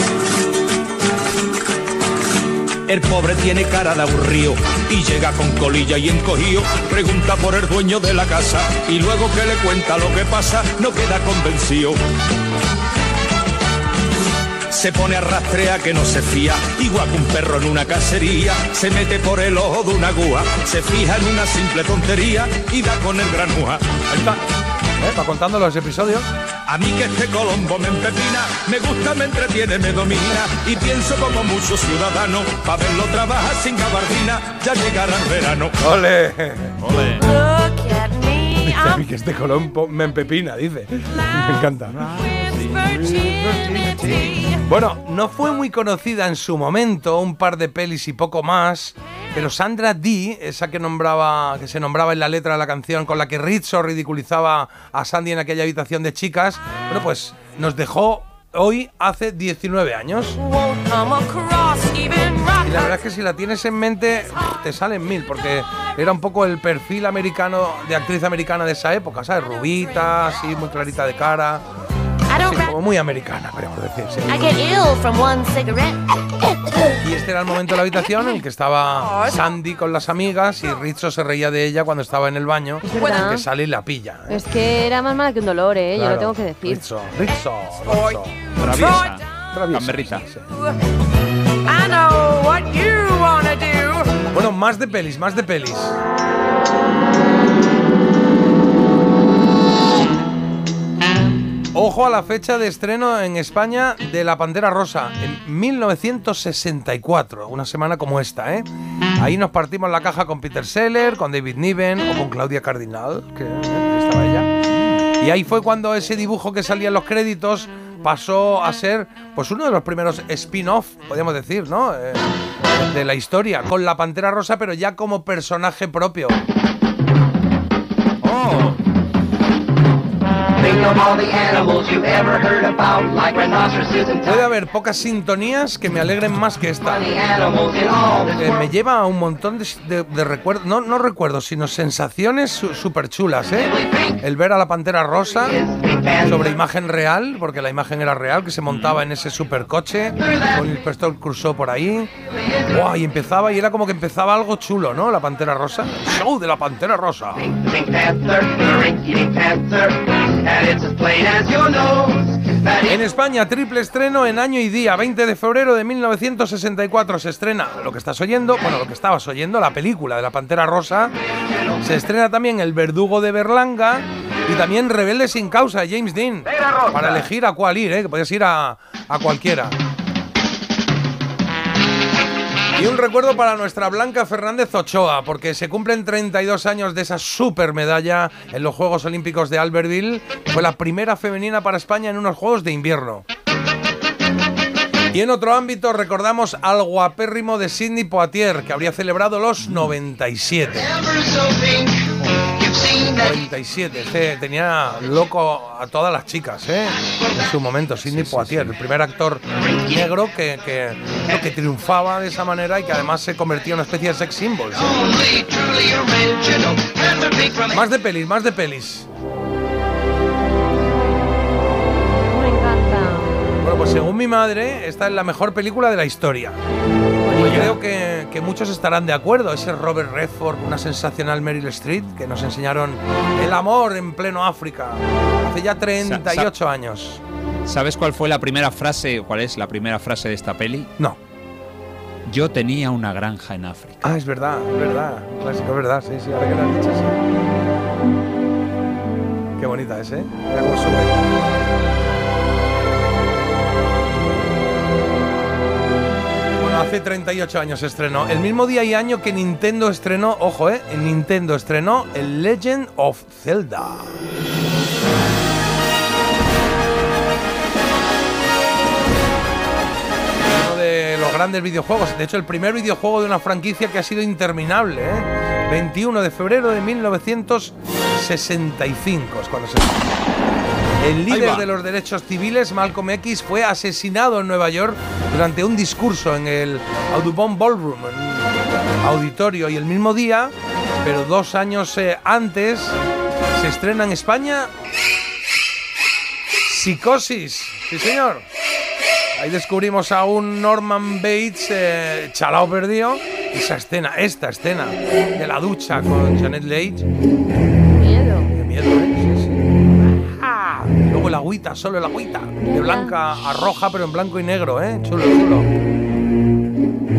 El pobre tiene cara de aburrido y llega con colilla y encogido. Pregunta por el dueño de la casa y luego que le cuenta lo que pasa no queda convencido. Se pone a rastrear que no se fía, igual que un perro en una cacería. Se mete por el ojo de una gua, se fija en una simple tontería y da con el granúa. Ahí está. ¿Eh? Va contando los episodios. A mí que este Colombo me empepina, me gusta, me entretiene, me domina y pienso como muchos ciudadanos, pa' verlo trabajar sin gabardina, ya llegará el verano. ¡Ole! ¡Ole! Dice a mí que este Colombo me empepina, dice. Me encanta. Bueno, no fue muy conocida en su momento, un par de pelis y poco más, pero Sandra Dee, esa que nombraba, que se nombraba en la letra de la canción con la que Rizzo ridiculizaba a Sandy en aquella habitación de chicas, bueno, pues nos dejó hoy hace 19 años. Y la verdad es que si la tienes en mente, te salen mil, porque era un poco el perfil americano de actriz americana de esa época, ¿sabes? Rubita, así, muy clarita de cara. Sí, como muy americana, podríamos decir. sí. I get ill from one cigarette. Y este era el momento de la habitación en el que estaba Sandy con las amigas y Rizzo se reía de ella cuando estaba en el baño, verdad. que sale y la pilla. ¿eh? Es que era más mala que un dolor, ¿eh? Yo Claro. lo tengo que decir. Rizzo, Rizzo, Rizzo. Traviesa. Traviesa. I know what you wanna do. Bueno, más de pelis, más de pelis. Ojo a la fecha de estreno en España de La Pantera Rosa, en 1964, una semana como esta, ¿eh? Ahí nos partimos la caja con Peter Seller, con David Niven o con Claudia Cardinal, que eh, estaba ella. Y ahí fue cuando ese dibujo que salía en los créditos pasó a ser pues uno de los primeros spin-off, podríamos decir, ¿no? Eh, de la historia, con la Pantera Rosa, pero ya como personaje propio. Puede haber pocas sintonías que me alegren más que esta. Eh, me lleva a un montón de, de- de recuerdos, no, no recuerdos, sino sensaciones súper chulas, ¿eh? El ver a la pantera rosa sobre imagen real, porque la imagen era real, que se montaba en ese supercoche, con el inspector Crusoe por ahí. ¡Buah! Y empezaba, y era como que empezaba algo chulo, ¿no? La pantera rosa. Show de la pantera rosa. En España, triple estreno en año y día. 20 de febrero de 1964 se estrena lo que estás oyendo, bueno, lo que estabas oyendo, la película de la Pantera Rosa. Se estrena también El Verdugo de Berlanga y también Rebelde sin causa, James Dean. Para elegir a cuál ir, ¿eh? que podías ir a, a cualquiera. Y un recuerdo para nuestra Blanca Fernández Ochoa, porque se cumplen 32 años de esa super medalla en los Juegos Olímpicos de Albertville. Fue la primera femenina para España en unos Juegos de invierno. Y en otro ámbito recordamos al guapérrimo de Sidney Poitier, que habría celebrado los 97. 97, este tenía loco a todas las chicas, ¿eh? En su momento, Sidney Poitier, el primer actor negro que, que, no, que triunfaba de esa manera y que además se convertía en una especie de sex symbol. ¿sí? Más de pelis, más de pelis. Pues según mi madre, esta es la mejor película de la historia. Y creo que, que muchos estarán de acuerdo. Ese Robert Redford, una sensacional Meryl Streep, que nos enseñaron el amor en pleno África. Hace ya 38 años. ¿Sabes cuál fue la primera frase, cuál es la primera frase de esta peli? No. Yo tenía una granja en África. Ah, es verdad, es verdad. Clásico, es verdad, sí, sí, ahora que lo has dicho, sí. Qué bonita es, ¿eh? Hace 38 años se estrenó. El mismo día y año que Nintendo estrenó, ojo, ¿eh? Nintendo estrenó el Legend of Zelda. uno de los grandes videojuegos. De hecho, el primer videojuego de una franquicia que ha sido interminable. ¿eh? 21 de febrero de 1965 es cuando se... El líder de los derechos civiles, Malcolm X, fue asesinado en Nueva York durante un discurso en el Audubon Ballroom, en auditorio. Y el mismo día, pero dos años eh, antes, se estrena en España Psicosis. Sí, señor. Ahí descubrimos a un Norman Bates eh, chalao perdido. Esa escena, esta escena de la ducha con Janet Leigh. Agüita, solo el agüita. De blanca a roja, pero en blanco y negro, ¿eh? Chulo, chulo.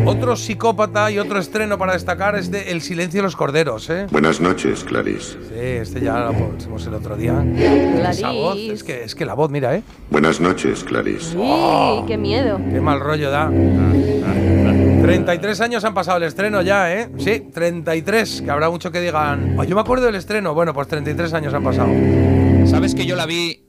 Otro psicópata y otro estreno para destacar es de El silencio de los corderos, ¿eh? Buenas noches, Clarice. Sí, este ya lo pusimos el otro día. Esa voz, es que, es que la voz, mira, ¿eh? Buenas noches, Clarice. Sí, qué miedo. Qué mal rollo da. 33 años han pasado el estreno ya, ¿eh? Sí, 33, que habrá mucho que digan. "Oh, yo me acuerdo del estreno. Bueno, pues 33 años han pasado. ¿Sabes que yo la vi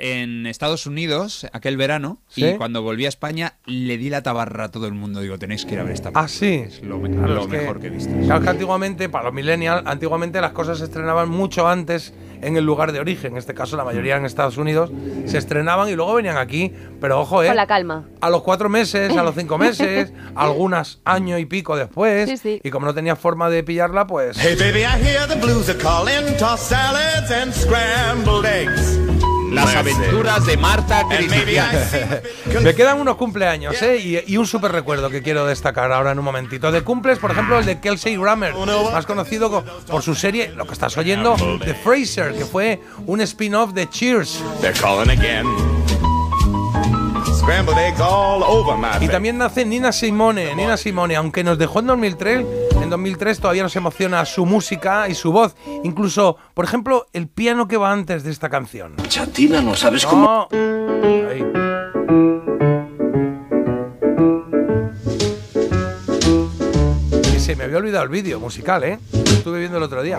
en Estados Unidos aquel verano ¿Sí? y cuando volví a España le di la tabarra a todo el mundo? Digo, tenéis que ir a ver esta Ah, sí. Es lo, me- Claro, lo es que- mejor que he visto. Claro que antiguamente, para los millennials, antiguamente las cosas se estrenaban mucho antes en el lugar de origen. En este caso, la mayoría en Estados Unidos se estrenaban y luego venían aquí. Pero ojo, ¿eh? Con la calma. A los cuatro meses, a los cinco meses, algunas año y pico después. Sí, sí. Y como no tenía forma de pillarla, pues. Hey baby, I hear the blues are calling, toss salads and scrambled eggs. Las aventuras de Marta Cristian. Me quedan unos cumpleaños, ¿eh? Y, y un súper recuerdo que quiero destacar ahora en un momentito. De cumples, por ejemplo, el de Kelsey Grammer, más conocido co- por su serie, lo que estás oyendo, The Fraser, que fue un spin-off de Cheers. They're calling again. Scrambled eggs all over my Y también nace Nina Simone. Nina Simone, aunque nos dejó en 2003, en 2003 todavía nos emociona su música y su voz. Incluso, por ejemplo, el piano que va antes de esta canción. Chatina, no sabes cómo. No. Ahí. Se me había olvidado el vídeo musical, ¿eh? Estuve viendo el otro día.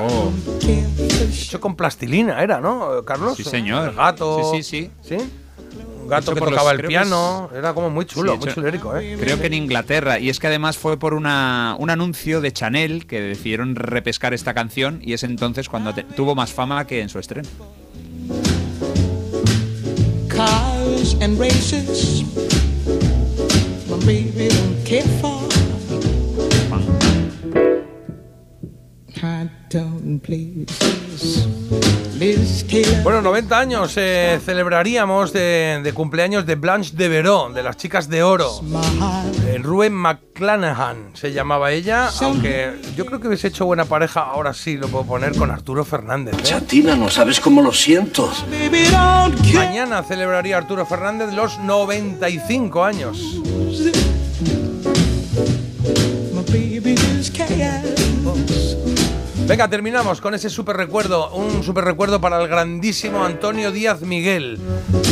Hecho con plastilina era, ¿no, Carlos? Oh. Sí, señor. El gato. Sí, sí, sí. Un gato Hecho que los- tocaba el piano. Era como muy chulo, Sí, muy chulérico, ¿eh? Creo que en Inglaterra. Y es que además fue por una, un anuncio de Chanel que decidieron repescar esta canción y es entonces cuando te- tuvo más fama que en su estreno. cars and races. My baby don't care for. Bueno, 90 años eh, celebraríamos de, de cumpleaños de Blanche de Verón, de las chicas de oro. Eh, Ruen McClanahan se llamaba ella, aunque yo creo que hubiese hecho buena pareja, ahora sí lo puedo poner, con Arturo Fernández. ¿eh? Chatina, no sabes cómo lo siento. Mañana celebraría Arturo Fernández los 95 años. Venga, terminamos con ese super recuerdo, un super recuerdo para el grandísimo Antonio Díaz Miguel.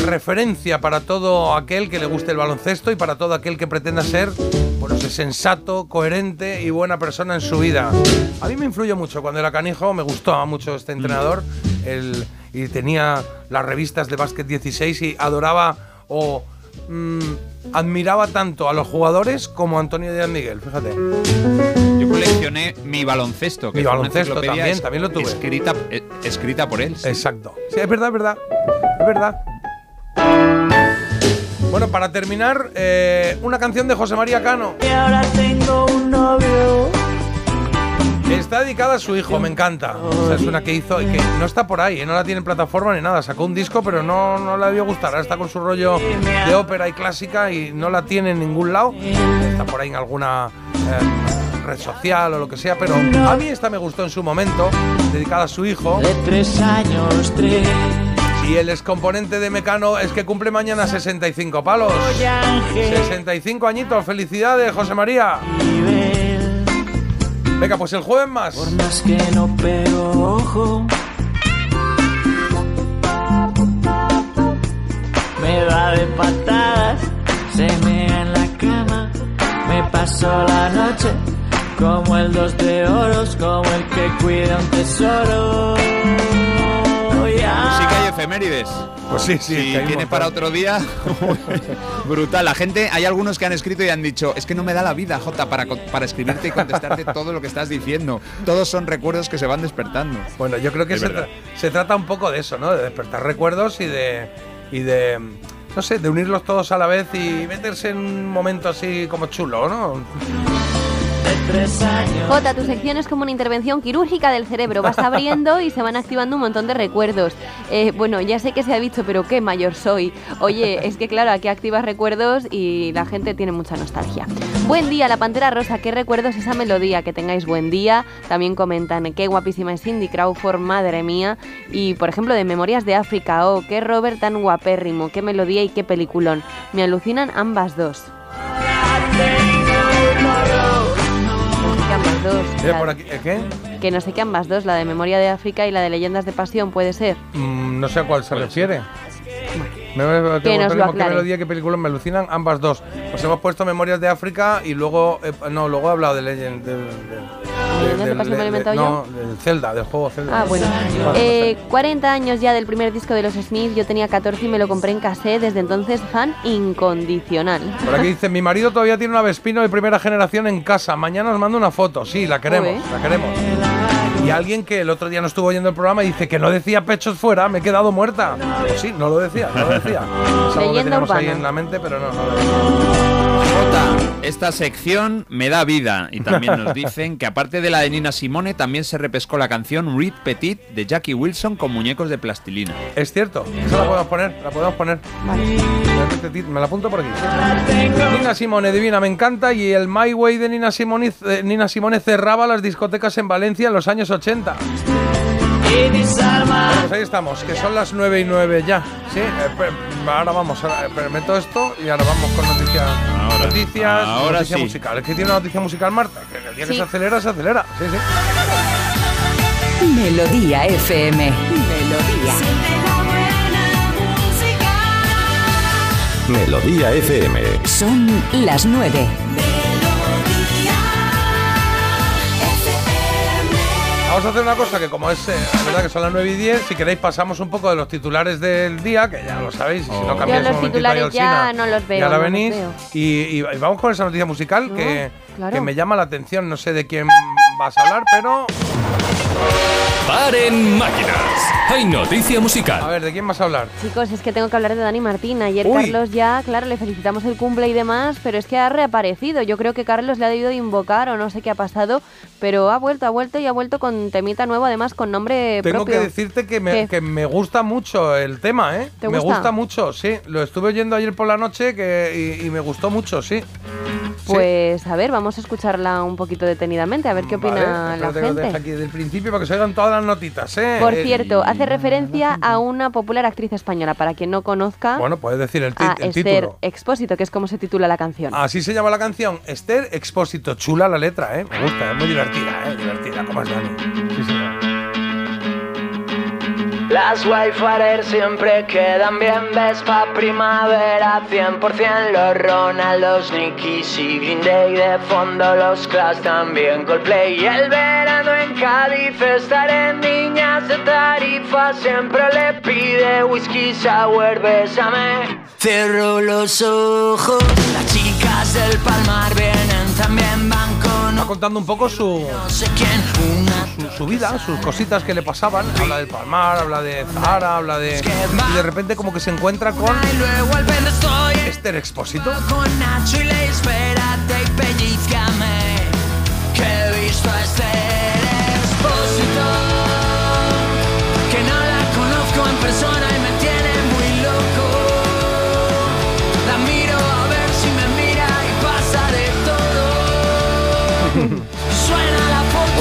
Referencia para todo aquel que le guste el baloncesto y para todo aquel que pretenda ser, bueno, ser sensato, coherente y buena persona en su vida. A mí me influyó mucho cuando era canijo, me gustaba mucho este entrenador el- y tenía las revistas de Básquet 16 y adoraba o mm, admiraba tanto a los jugadores como a Antonio Díaz Miguel, fíjate. Coleccioné mi baloncesto. Que Mi fue una baloncesto enciclopedia también, es- también lo tuve. Escrita, eh, escrita por él. sí. Exacto. Sí, es verdad, es verdad. Es verdad. Bueno, para terminar, eh, una canción de José María Cano. Y ahora tengo un novio Está dedicada a su hijo, me encanta. O sea, es una que hizo y que no está por ahí, ¿eh? no la tiene en plataforma ni nada. Sacó un disco, pero no, no la debió gustar. Ahora está con su rollo de ópera y clásica y no la tiene en ningún lado. Está por ahí en alguna eh, red social o lo que sea, pero a mí esta me gustó en su momento, dedicada a su hijo. De tres años, tres. Y el excomponente de Mecano es que cumple mañana 65 palos. 65 añitos, felicidades, José María. Venga, pues el jueves más. Por más que no pego ojo. Me va de patadas, se mea en la cama. Me paso la noche como el dos de oros, como el que cuida un tesoro. Ya. Sí que hay efemérides. Pues sí, sí. Si que hay un tiene montón. para otro día, brutal. La gente, hay algunos que han escrito y han dicho, es que no me da la vida, Jota, para, para escribirte y contestarte todo lo que estás diciendo. Todos son recuerdos que se van despertando. Bueno, yo creo que tra- se trata un poco de eso, ¿no? De despertar recuerdos y de, y de, no sé, de unirlos todos a la vez y meterse en un momento así como chulo, ¿no? Jota, tu sección es como una intervención quirúrgica del cerebro. Vas abriendo y se van activando un montón de recuerdos. Eh, bueno, ya sé que se ha dicho, pero qué mayor soy. Oye, es que claro, aquí activas recuerdos y la gente tiene mucha nostalgia. Buen día, la Pantera Rosa. ¿Qué recuerdos esa melodía? Que tengáis buen día. También comentan, qué guapísima es Cindy Crawford, madre mía. Y, por ejemplo, de Memorias de África. Oh, qué Robert tan guapérrimo. Qué melodía y qué peliculón. Me alucinan ambas dos. Ambas dos. La- por aquí, ¿eh, ¿Qué? que no sé qué ambas dos, la de Memoria de África y la de Leyendas de Pasión, puede ser. Mm, no sé a cuál se refiere. Me, me- Que nos lo qué aclare. melodía, qué película me alucinan ambas dos. Pues hemos puesto Memorias de África y luego, eh, no, luego he hablado de Legend. del- del- ¿Leyendas de lo he inventado no, del Zelda, del juego Zelda. Ah, bueno. Eh, 40 años ya del primer disco de los Smith, yo tenía 14 y me lo compré en cassette, desde entonces fan incondicional. Por aquí dice, mi marido todavía tiene una Vespino de primera generación en casa. Mañana os mando una foto. Sí, la queremos, la queremos. Y alguien que el otro día no estuvo oyendo el programa y dice que no decía pechos fuera, me he quedado muerta. Pues sí, no lo decía, no lo decía. Es algo que Leyenda teníamos ahí en la mente, pero no, no lo decía. Esta sección me da vida. Y también nos dicen que aparte de la de Nina Simone, también se repescó la canción Reed Petit de Jackie Wilson con muñecos de plastilina. Es cierto, esa la podemos poner, la podemos poner. Me la apunto por aquí. Nina Simone, divina, me encanta. Y el My Way de Nina Simone, eh, Nina Simone cerraba las discotecas en Valencia en los años 80. Y desarma. Pues ahí estamos, que son las 9 y 9 ya. Sí, eh, ahora vamos, ahora, eh, meto esto y ahora vamos con noticias. Ahora, noticias, ahora noticia sí. musical. Es que tiene una noticia musical, Marta. Que el día que se acelera, se acelera. Sí, sí. Melodía FM. Melodía. Melodía FM. Son las nueve. Vamos a hacer una cosa que como es, eh, la verdad que son las 9 y 10, si queréis pasamos un poco de los titulares del día, que ya lo sabéis, y si no Oh. cambiáis un los momentito ahí titulares al ya no los veo, Y ahora no los venís veo. y, y- y vamos con esa noticia musical que, claro. que me llama la atención, no sé de quién vas a hablar, pero... Paren máquinas. Hay noticia A musical. ver, ¿de quién vas a hablar? Chicos, es que tengo que hablar de Dani Martín. Ayer Uy. Carlos ya, claro, le felicitamos el cumple y demás, pero es que ha reaparecido. Yo creo que Carlos le ha debido de invocar o no sé qué ha pasado, pero ha vuelto, ha vuelto y ha vuelto con temita nuevo, además con nombre Tengo propio. que decirte que me, que me gusta mucho el tema, ¿eh? ¿Te me gusta? mucho, sí. Lo estuve oyendo ayer por la noche que, y, y me gustó mucho, sí. Pues a ver, vamos a escucharla un poquito detenidamente, a ver qué opina Vale, la gente. aquí del principio para que se oigan todas las notitas, ¿eh? Por cierto, hace referencia a una popular actriz española, para quien no conozca, Bueno, puedes decir el, a el Esther título. Expósito, que es como se titula la canción. Así se llama la canción. Esther Expósito. Chula la letra, ¿eh? Me gusta, es muy divertida, ¿eh? Divertida, como es Dani. Sí, señor. Las Wildfire siempre quedan bien, Vespa primavera 100% Los Ronaldos, Nickies y Green Day De fondo los Clash también Coldplay. Y el verano en Cádiz estar en Niñas de Tarifa Siempre le pide whisky sour, bésame. Cierro los ojos, las chicas del Palmar vienen también van Va contando un poco su, su, vida, sus cositas que le pasaban. Habla del Palmar, habla de Zahara, habla de... Y de repente como que se encuentra con Esther Expósito. con Nacho y le espérate y pellizcame Que he visto a Esther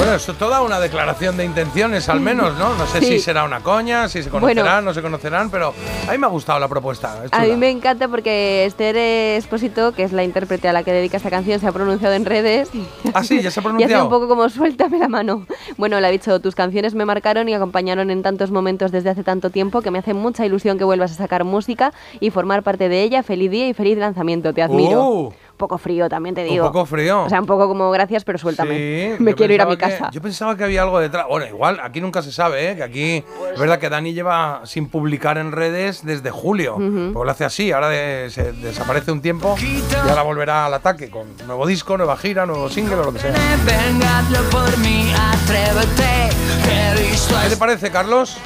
Bueno, toda una declaración de intenciones, al menos, ¿no? No sé Sí. si será una coña, si se conocerán, Bueno. no se conocerán, pero a mí me ha gustado la propuesta. es A mí me encanta porque Esther Esposito, que es la intérprete a la que dedica esta canción, se ha pronunciado en redes. Ah, sí, ya se ha Y hace pronunciado. un poco como suéltame la mano. Bueno, le ha dicho, tus canciones me marcaron y acompañaron en tantos momentos desde hace tanto tiempo que me hace mucha ilusión que vuelvas a sacar música y formar parte de ella. Feliz día y feliz lanzamiento, te admiro. Uh. Un poco frío también te Un digo. poco frío. O sea, un poco como gracias, pero suéltame. Sí, me quiero ir a mi que- casa. yo pensaba que había algo detrás. Bueno, igual, aquí nunca se sabe, ¿eh? Que aquí es verdad que Dani lleva sin publicar en redes desde julio. Ujú. Porque lo hace así, ahora de- se desaparece un tiempo y ahora volverá al ataque con nuevo disco, nueva gira, nuevo single o lo que sea. Venga, hazlo por mí, atrévete. Que he visto ¿Qué te parece, Carlos?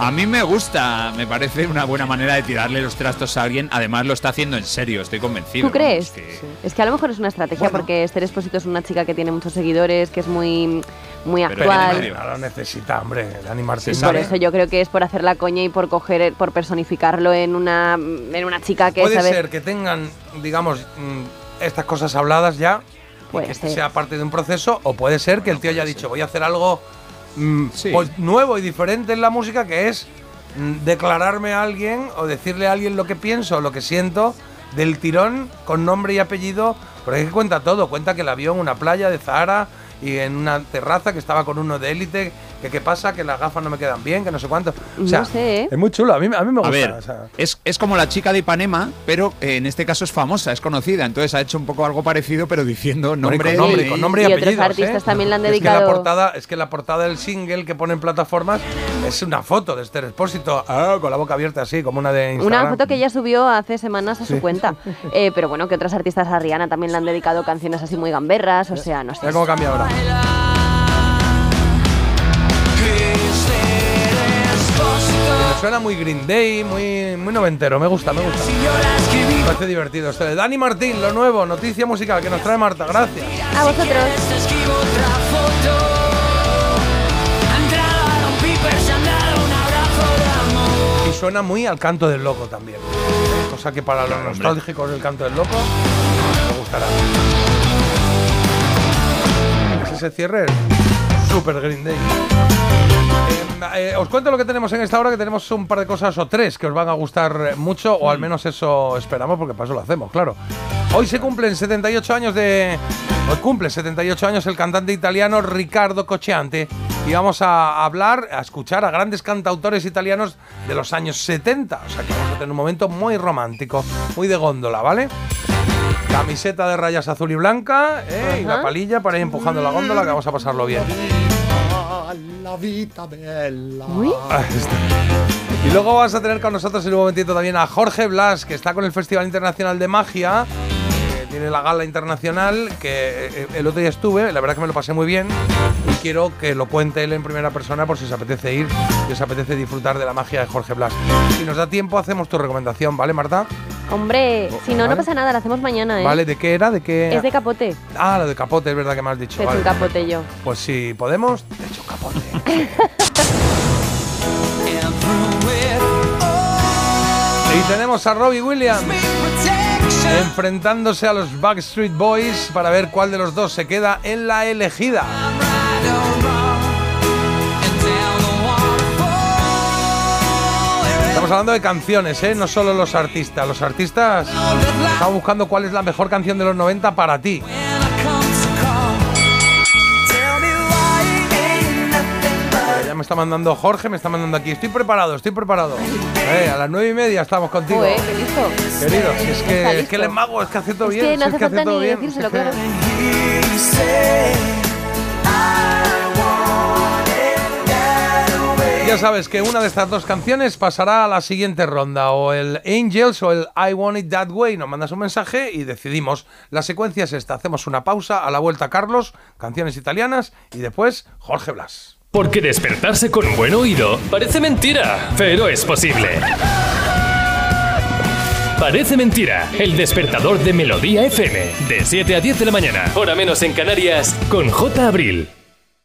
A mí me gusta, me parece una buena manera de tirarle los trastos a alguien. Además lo está haciendo en serio, estoy convencido. ¿Tú crees? vamos, que- Es que a lo mejor es una estrategia porque Esther Esposito es una chica que tiene muchos seguidores, que es muy, muy Pero actual. no lo necesita, hombre. Dani Martín. Por eso yo creo que es por hacer la coña y por coger, por personificarlo en una, en una chica que Puede sabe. ser que tengan, digamos, mm, estas cosas habladas ya, y Puede que este ser. sea parte de un proceso, o puede ser que el tío haya dicho, voy a hacer algo mm, pues, nuevo y diferente en la música, que es mm, declararme a alguien o decirle a alguien lo que pienso, lo que siento, del tirón con nombre y apellido, porque es que cuenta todo, cuenta que la vio en una playa de Zahara y en una terraza que estaba con uno de élite, que qué pasa, que las gafas no me quedan bien, que no sé cuánto. O sea, No sé, ¿eh? es muy chulo, a mí, a mí me gusta. A ver, o sea. es, es como la chica de Ipanema, pero eh, en este caso es famosa, es conocida. Entonces ha hecho un poco algo parecido, pero diciendo nombre, con nombre, con nombre y, Y otros artistas ¿eh? también le han Es que, la dedicado- portada, es que la portada del single que pone en plataformas es una foto de Esther Expósito ah, con la boca abierta así, como una de Instagram. Una foto que ella subió hace semanas a su Sí. cuenta. Eh, pero bueno, que otras artistas a Rihanna también le han dedicado canciones así muy gamberras, o sea, no sé. Mira cómo cambia ahora. Suena muy Green Day, muy, muy noventero, me gusta, me gusta. Me parece divertido esto de Dani Martín, lo nuevo, noticia musical que nos trae Marta, gracias. A vosotros. Y suena muy al canto del loco también. Cosa que para los nostálgicos del canto del loco me gustará. Es ese cierre es super Green Day. Eh, os cuento lo que tenemos en esta hora, que tenemos un par de cosas o tres que os van a gustar mucho, o al menos eso esperamos, porque para eso lo hacemos, claro. Hoy se cumplen 78 años de... Hoy cumple 78 años el cantante italiano Riccardo Cocciante y vamos a hablar, a escuchar a grandes cantautores italianos de los años 70. O sea que vamos a tener un momento muy romántico, muy de góndola, ¿vale? Camiseta de rayas azul y blanca ¿eh? y la palilla para ir empujando la góndola que vamos a pasarlo bien. La vita bella. Ahí está. Y luego vas a tener con nosotros en un momentito también a Jorge Blas, que está con el Festival Internacional de Magia. que tiene la gala internacional, que eh, el otro día estuve, la verdad que me lo pasé muy bien. Y quiero que lo cuente él en primera persona por si os apetece ir, si os apetece disfrutar de la magia de Jorge Blas. Si nos da tiempo, hacemos tu recomendación, ¿vale, Marta? Hombre, si no, Vale. no pasa nada, la hacemos mañana, ¿eh? ¿Vale? ¿De qué era? ¿De qué? Es de capote. Ah, lo de capote, es verdad que me has dicho. Te he hecho vale. un capote yo. Pues si podemos, te echo un capote. Y tenemos a Robbie Williams enfrentándose a los Backstreet Boys para ver cuál de los dos se queda en la elegida. Estamos hablando de canciones, ¿eh? no solo los artistas. Los artistas están buscando cuál es la mejor canción de los 90 para ti. Ya me está mandando Jorge, me está mandando aquí. Estoy preparado, estoy preparado. Eh, a las nueve y media estamos contigo. Qué listo. Querido, si es que, es que es mago, es que hace todo Es bien. que no si hace es que hace falta todo ni bien. decírselo, si es que- claro. Ya sabes que una de estas dos canciones pasará a la siguiente ronda, o el Angels o el I Want It That Way. Nos mandas un mensaje y decidimos. La secuencia es esta: hacemos una pausa, a la vuelta Carlos, canciones italianas y después Jorge Blas. Porque despertarse con buen oído parece mentira, pero es posible. Parece mentira, el despertador de Melodía FM, de 7 a 10 de la mañana, hora menos en Canarias, con J. Abril.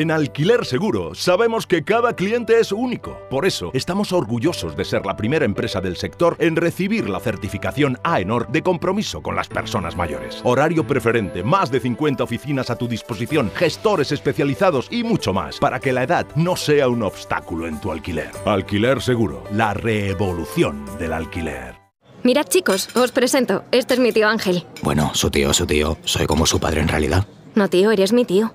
En Alquiler Seguro sabemos que cada cliente es único. Por eso estamos orgullosos de ser la primera empresa del sector en recibir la certificación AENOR de compromiso con las personas mayores. Horario preferente, más de 50 oficinas a tu disposición, gestores especializados y mucho más para que la edad no sea un obstáculo en tu alquiler. Alquiler Seguro, la revolución del alquiler. Mirad chicos, os presento. Este es mi tío Ángel. Bueno, su tío, su tío. Soy como su padre en realidad. No tío, eres mi tío.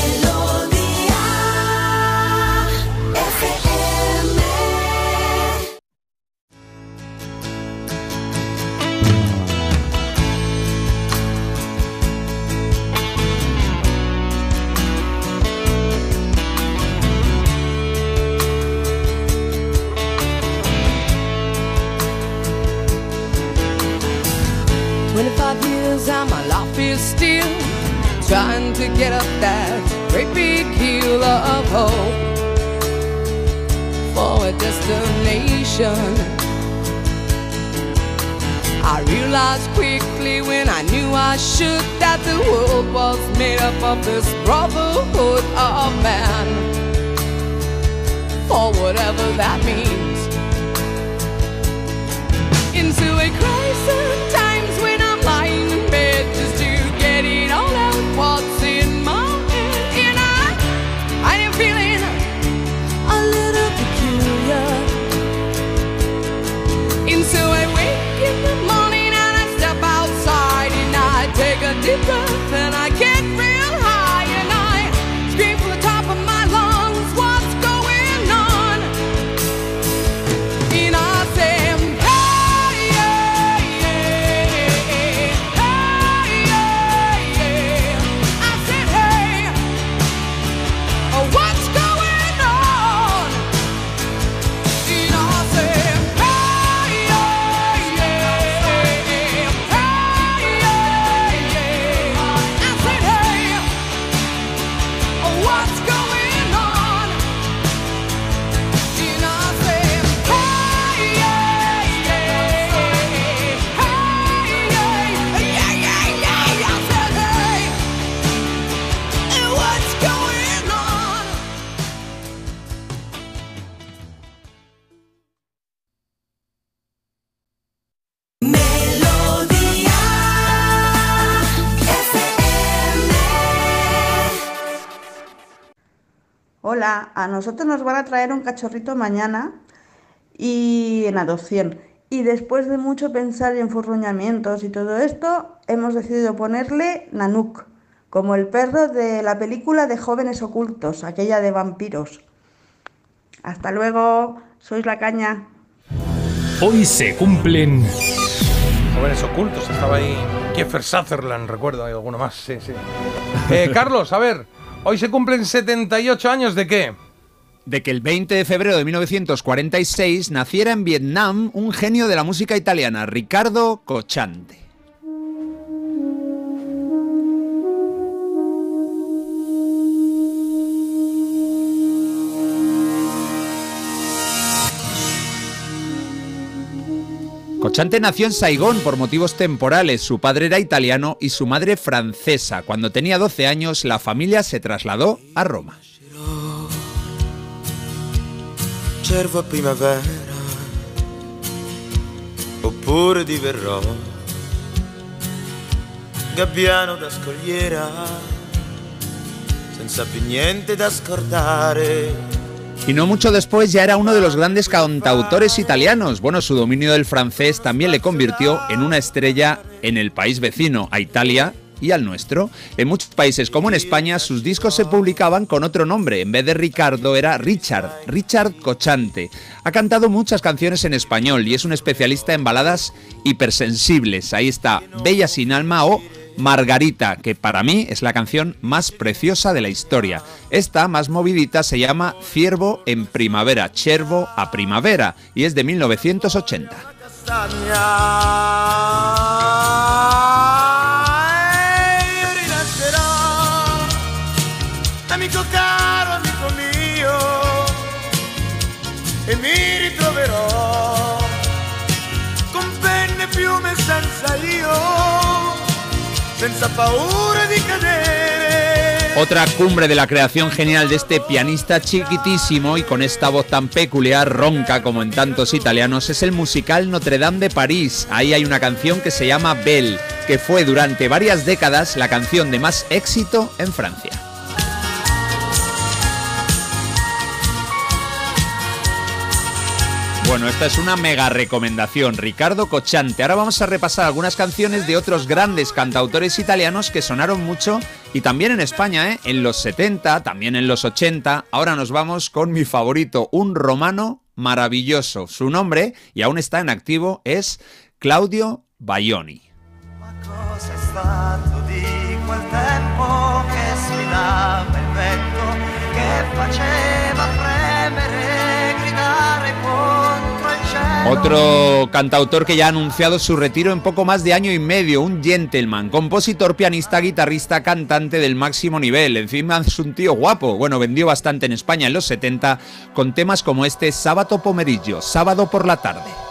and my life is still trying to get up that great big hill of hope for a destination. I realized quickly when I knew I should that the world was made up of this brotherhood of man. For whatever that means. Into a crisis times Hola, a nosotros nos van a traer un cachorrito mañana y en adopción. Y después de mucho pensar y enfurruñamientos y todo esto, hemos decidido ponerle Nanuk, como el perro de la película de Jóvenes Ocultos, aquella de vampiros. Hasta luego, sois la caña. Hoy se cumplen Jóvenes ocultos, estaba ahí Kiefer Sutherland, recuerdo, hay alguno más, sí, sí. Eh, Carlos, a ver, hoy se cumplen 78 años de qué? de que el 20 de febrero de 1946 naciera en Vietnam un genio de la música italiana, Ricardo Cocciante. Cocciante nació en Saigón por motivos temporales. Su padre era italiano y su madre francesa. Cuando tenía 12 años, la familia se trasladó a Roma. Gabbiano da scogliera, senza più niente da scordare. Y no mucho después ya era uno de los grandes cantautores italianos. Bueno, su dominio del francés también le convirtió en una estrella en el país vecino, a Italia, y al nuestro. En muchos países como en España sus discos se publicaban con otro nombre. En vez de Ricardo era Richard, Richard Cochante. Ha cantado muchas canciones en español y es un especialista en baladas hipersensibles. Ahí está Bella sin alma o Margarita, que para mí es la canción más preciosa de la historia. Esta, más movidita, se llama Ciervo en primavera, Cervo a primavera, y es de 1980. Otra cumbre de la creación genial de este pianista chiquitísimo y con esta voz tan peculiar, ronca como en tantos italianos, es el musical Notre Dame de París. Ahí hay una canción que se llama Belle, que fue durante varias décadas la canción de más éxito en Francia. Bueno, esta es una mega recomendación, Ricardo Cochante. Ahora vamos a repasar algunas canciones de otros grandes cantautores italianos que sonaron mucho y también en España, ¿eh? en los 70, también en los 80. Ahora nos vamos con mi favorito, un romano maravilloso. Su nombre, y aún está en activo, es Claudio Baioni. Otro cantautor que ya ha anunciado su retiro en poco más de año y medio, un gentleman, compositor, pianista, guitarrista, cantante del máximo nivel. Encima es un tío guapo. Bueno, vendió bastante en España en los 70 con temas como este Sábado Pomerillo, sábado por la tarde.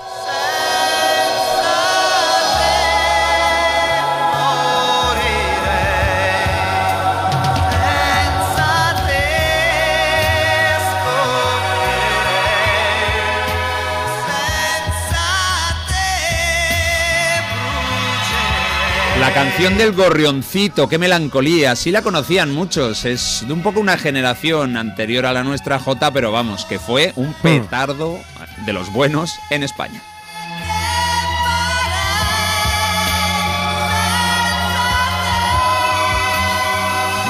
Canción del gorrioncito, qué melancolía, sí la conocían muchos, es de un poco una generación anterior a la nuestra J, pero vamos, que fue un petardo de los buenos en España.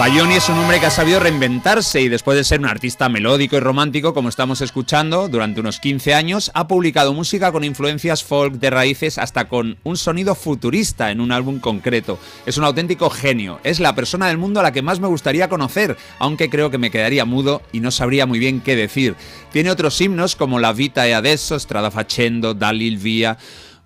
Bayoni es un hombre que ha sabido reinventarse y después de ser un artista melódico y romántico, como estamos escuchando, durante unos 15 años, ha publicado música con influencias folk de raíces hasta con un sonido futurista en un álbum concreto. Es un auténtico genio, es la persona del mundo a la que más me gustaría conocer, aunque creo que me quedaría mudo y no sabría muy bien qué decir. Tiene otros himnos como La Vita e Adesso, Strada Facendo, Dalil Via...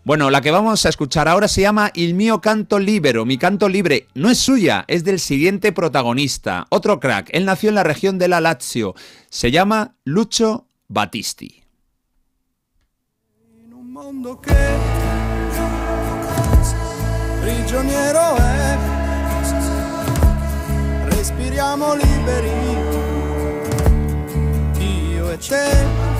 Bueno, la que vamos a escuchar ahora se llama Il mio canto libero, mi canto libre. No es suya, es del siguiente protagonista, otro crack. Él nació en la región de la Lazio. Se llama Lucio Battisti. Un mondo che prigioniero è, respiriamo liberi, e.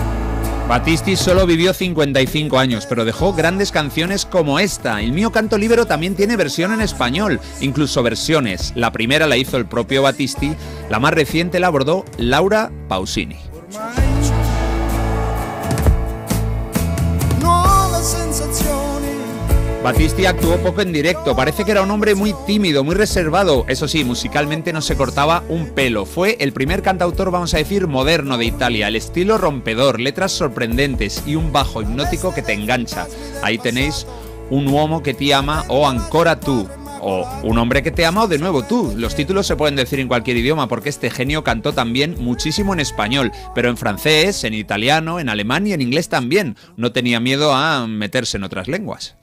Battisti solo vivió 55 años, pero dejó grandes canciones como esta. El mío canto libero también tiene versión en español, incluso versiones. La primera la hizo el propio Battisti, la más reciente la abordó Laura Pausini. Battisti actuó poco en directo, parece que era un hombre muy tímido, muy reservado, eso sí, musicalmente no se cortaba un pelo. Fue el primer cantautor, vamos a decir, moderno de Italia, el estilo rompedor, letras sorprendentes y un bajo hipnótico que te engancha. Ahí tenéis un uomo que te ama o ancora tú. O un hombre que te ama o de nuevo tú. Los títulos se pueden decir en cualquier idioma porque este genio cantó también muchísimo en español, pero en francés, en italiano, en alemán y en inglés también. No tenía miedo a meterse en otras lenguas.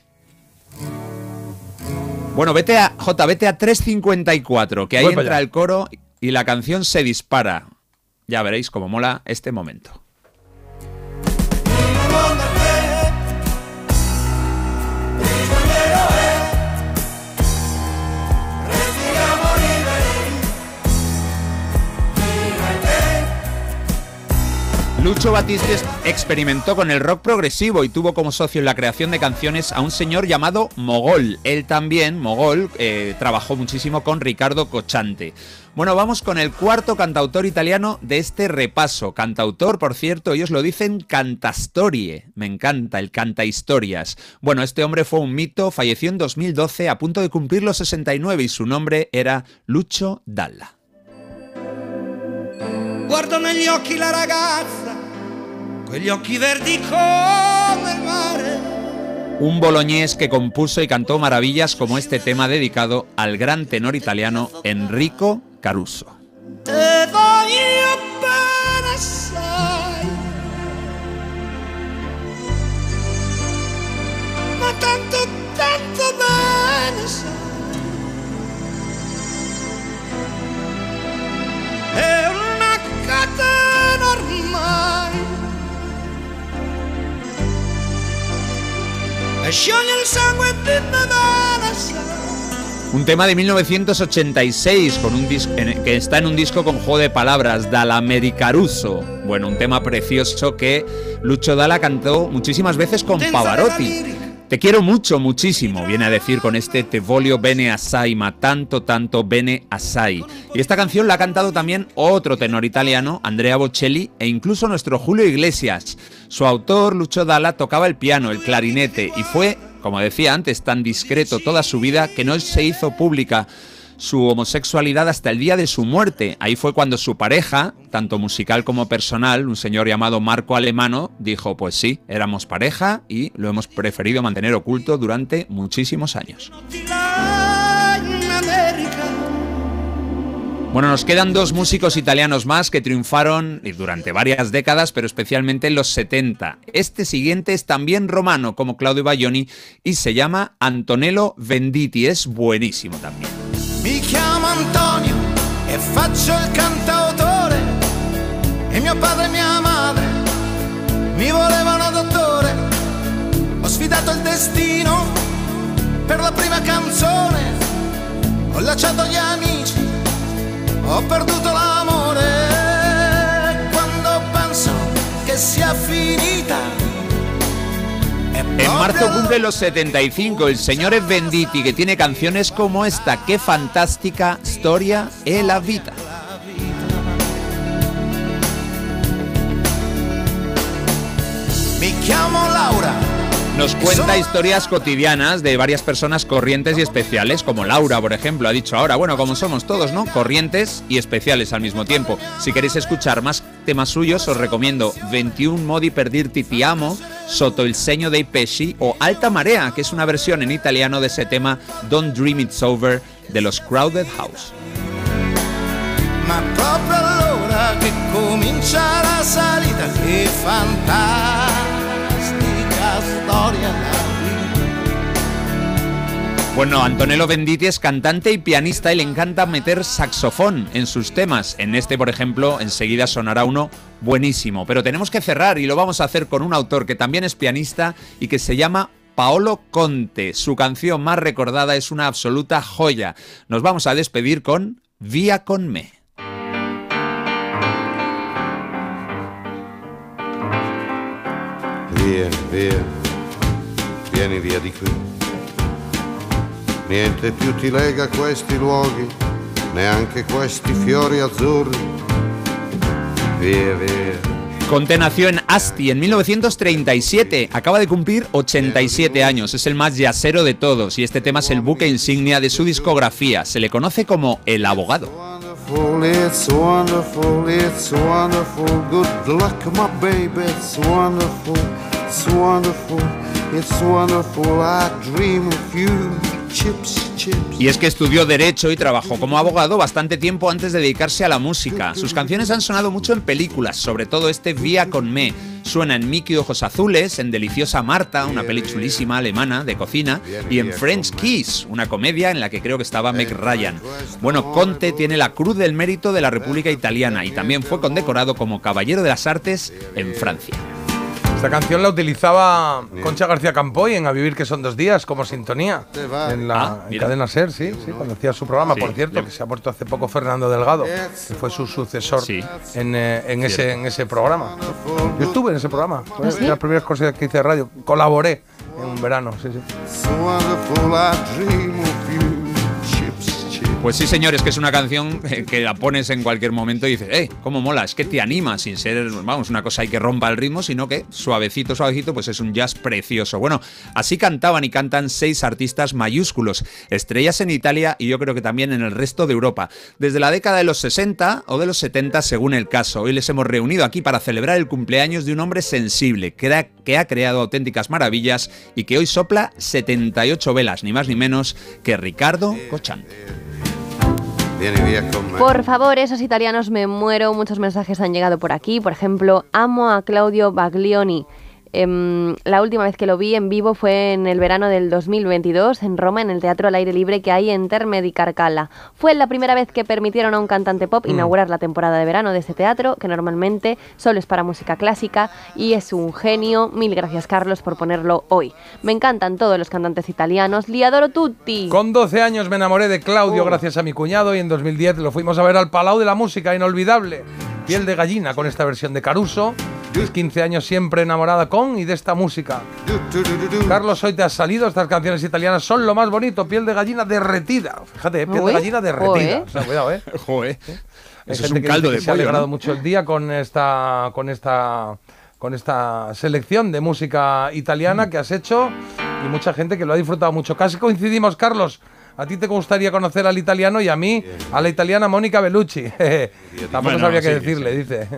Bueno, vete a J, vete a 354, que ahí Voy entra el coro y la canción se dispara. Ya veréis cómo mola este momento. Lucho Batiste experimentó con el rock progresivo y tuvo como socio en la creación de canciones a un señor llamado Mogol. Él también, Mogol, eh, trabajó muchísimo con Ricardo Cochante. Bueno, vamos con el cuarto cantautor italiano de este repaso. Cantautor, por cierto, ellos lo dicen cantastorie. Me encanta el canta historias. Bueno, este hombre fue un mito, falleció en 2012 a punto de cumplir los 69 y su nombre era Lucio Dalla. Guardo negli la ragazza, quegli occhi verdi come il mare. Un boloñés que compuso y cantó maravillas como este tema dedicado al gran tenor italiano Enrico Caruso. Te voglio bene assai. Ma tanto, tanto bene sai. È una catena ormai. Un tema de 1986 con un en- que está en un disco con juego de palabras, Dall'Americaruso. Bueno, un tema precioso que Lucho Dalla cantó muchísimas veces con Pavarotti. Te quiero mucho, muchísimo, viene a decir con este Te voglio bene assai, ma tanto, tanto bene assai. Y esta canción la ha cantado también otro tenor italiano, Andrea Bocelli, e incluso nuestro Julio Iglesias. Su autor, Lucho Dalla, tocaba el piano, el clarinete, y fue, como decía antes, tan discreto toda su vida que no se hizo pública su homosexualidad hasta el día de su muerte. Ahí fue cuando su pareja, tanto musical como personal, un señor llamado Marco Alemano, dijo, pues sí, éramos pareja y lo hemos preferido mantener oculto durante muchísimos años. Bueno, nos quedan dos músicos italianos más que triunfaron durante varias décadas, pero especialmente en los 70. Este siguiente es también romano, como Claudio Baglioni, y se llama Antonello Venditti. Es buenísimo también. Mi chiamo Antonio e faccio il cantautore. E mio padre e mia madre mi volevano dottore. Ho sfidato il destino per la prima canzone. Ho lasciato gli amici, ho perduto l'amore. Quando penso che sia finita. En marzo cumple los 75 el señor es Venditti, que tiene canciones como esta. Qué fantástica storia è la vita. Mi chiamo Laura. Nos cuenta historias cotidianas de varias personas corrientes y especiales, como Laura, por ejemplo, ha dicho ahora, bueno, como somos todos, ¿no? Corrientes y especiales al mismo tiempo. Si queréis escuchar más temas suyos, os recomiendo 21 modi per dirti ti amo, Sotto il segno dei pesci o Alta Marea, que es una versión en italiano de ese tema Don't Dream It's Over de los Crowded House. Storia la Bueno, Antonello Venditti es cantante y pianista y le encanta meter saxofón en sus temas. En este, por ejemplo, enseguida sonará uno buenísimo. Pero tenemos que cerrar y lo vamos a hacer con un autor que también es pianista y que se llama Paolo Conte. Su canción más recordada es una absoluta joya. Nos vamos a despedir con Vía con me. Via, via, vieni via di qui. Niente più ti lega questi luoghi, neanche questi fiori azzurri. Via, via. Conte nació en Asti en 1937, acaba de cumplir 87 años, es el más yacero de todos y este tema es el buque insignia de su discografía, se le conoce como El Abogado. It's wonderful. I dream of you, chips, chips. Y es que estudió Derecho y trabajó como abogado bastante tiempo antes de dedicarse a la música. Sus canciones han sonado mucho en películas, sobre todo este Vía con Me. Suena en Mickey Ojos Azules, en Deliciosa Marta, una peli chulísima alemana de cocina, y en French Kiss, una comedia en la que creo que estaba Meg Ryan. Bueno, Conte tiene la Cruz del Mérito de la República Italiana y también fue condecorado como Caballero de las Artes en Francia. Esta canción la utilizaba Concha García Campoy en A Vivir que son dos días como sintonía en la Ah, en cadena Ser, sí, sí, cuando hacía su programa. Sí, Por cierto, le- que se ha muerto hace poco Fernando Delgado, que fue su sucesor en, eh, en ese, en ese programa. Yo estuve en ese programa, fue ¿Ah, de sí? las primeras cosas que hice de radio. Colaboré en un verano, sí, sí. Pues sí, señores, que es una canción eh, que la pones en cualquier momento y dices, ¡eh! ¿Cómo mola? Es que te anima sin ser, vamos, una cosa ahí que rompa el ritmo, sino que suavecito, suavecito, pues es un jazz precioso. Bueno, así cantaban y cantan seis artistas mayúsculos, estrellas en Italia y yo creo que también en el resto de Europa. Desde la década de los 60 o de los 70, según el caso. Hoy les hemos reunido aquí para celebrar el cumpleaños de un hombre sensible, que ha, que ha creado auténticas maravillas y que hoy sopla 78 velas, ni más ni menos que Ricardo Cochan. Por favor, esos italianos me muero. Muchos mensajes han llegado por aquí. Por ejemplo, amo a Claudio Baglioni. Em, la última vez que lo vi en vivo fue en el verano del 2022 en Roma, en el Teatro al Aire Libre que hay en Terme di Carcalla. Fue la primera vez que permitieron a un cantante pop inaugurar la temporada de verano de ese teatro, que normalmente solo es para música clásica, y es un genio. Mil gracias, Carlos, por ponerlo hoy. Me encantan todos los cantantes italianos. Li adoro tutti. Con 12 años me enamoré de Claudio gracias a mi cuñado y en 2010 lo fuimos a ver al Palau de la Música, inolvidable. Piel de gallina con esta versión de Caruso. Mis 15 años siempre enamorada con y de esta música. Carlos, hoy te has salido. Estas canciones italianas son lo más bonito. Piel de gallina derretida. Fíjate, eh, piel de gallina derretida. joe. O sea, cuidado, eh. Joder. Hay Eso es gente un que caldo dice de que se ha alegrado ¿no? mucho el día con esta, con esta, con esta selección de música italiana que has hecho y mucha gente que lo ha disfrutado mucho. Casi coincidimos, Carlos. A ti te gustaría conocer al italiano y a mí a la italiana Mónica Bellucci. Tampoco Bueno, sabría qué sí, decirle, dice.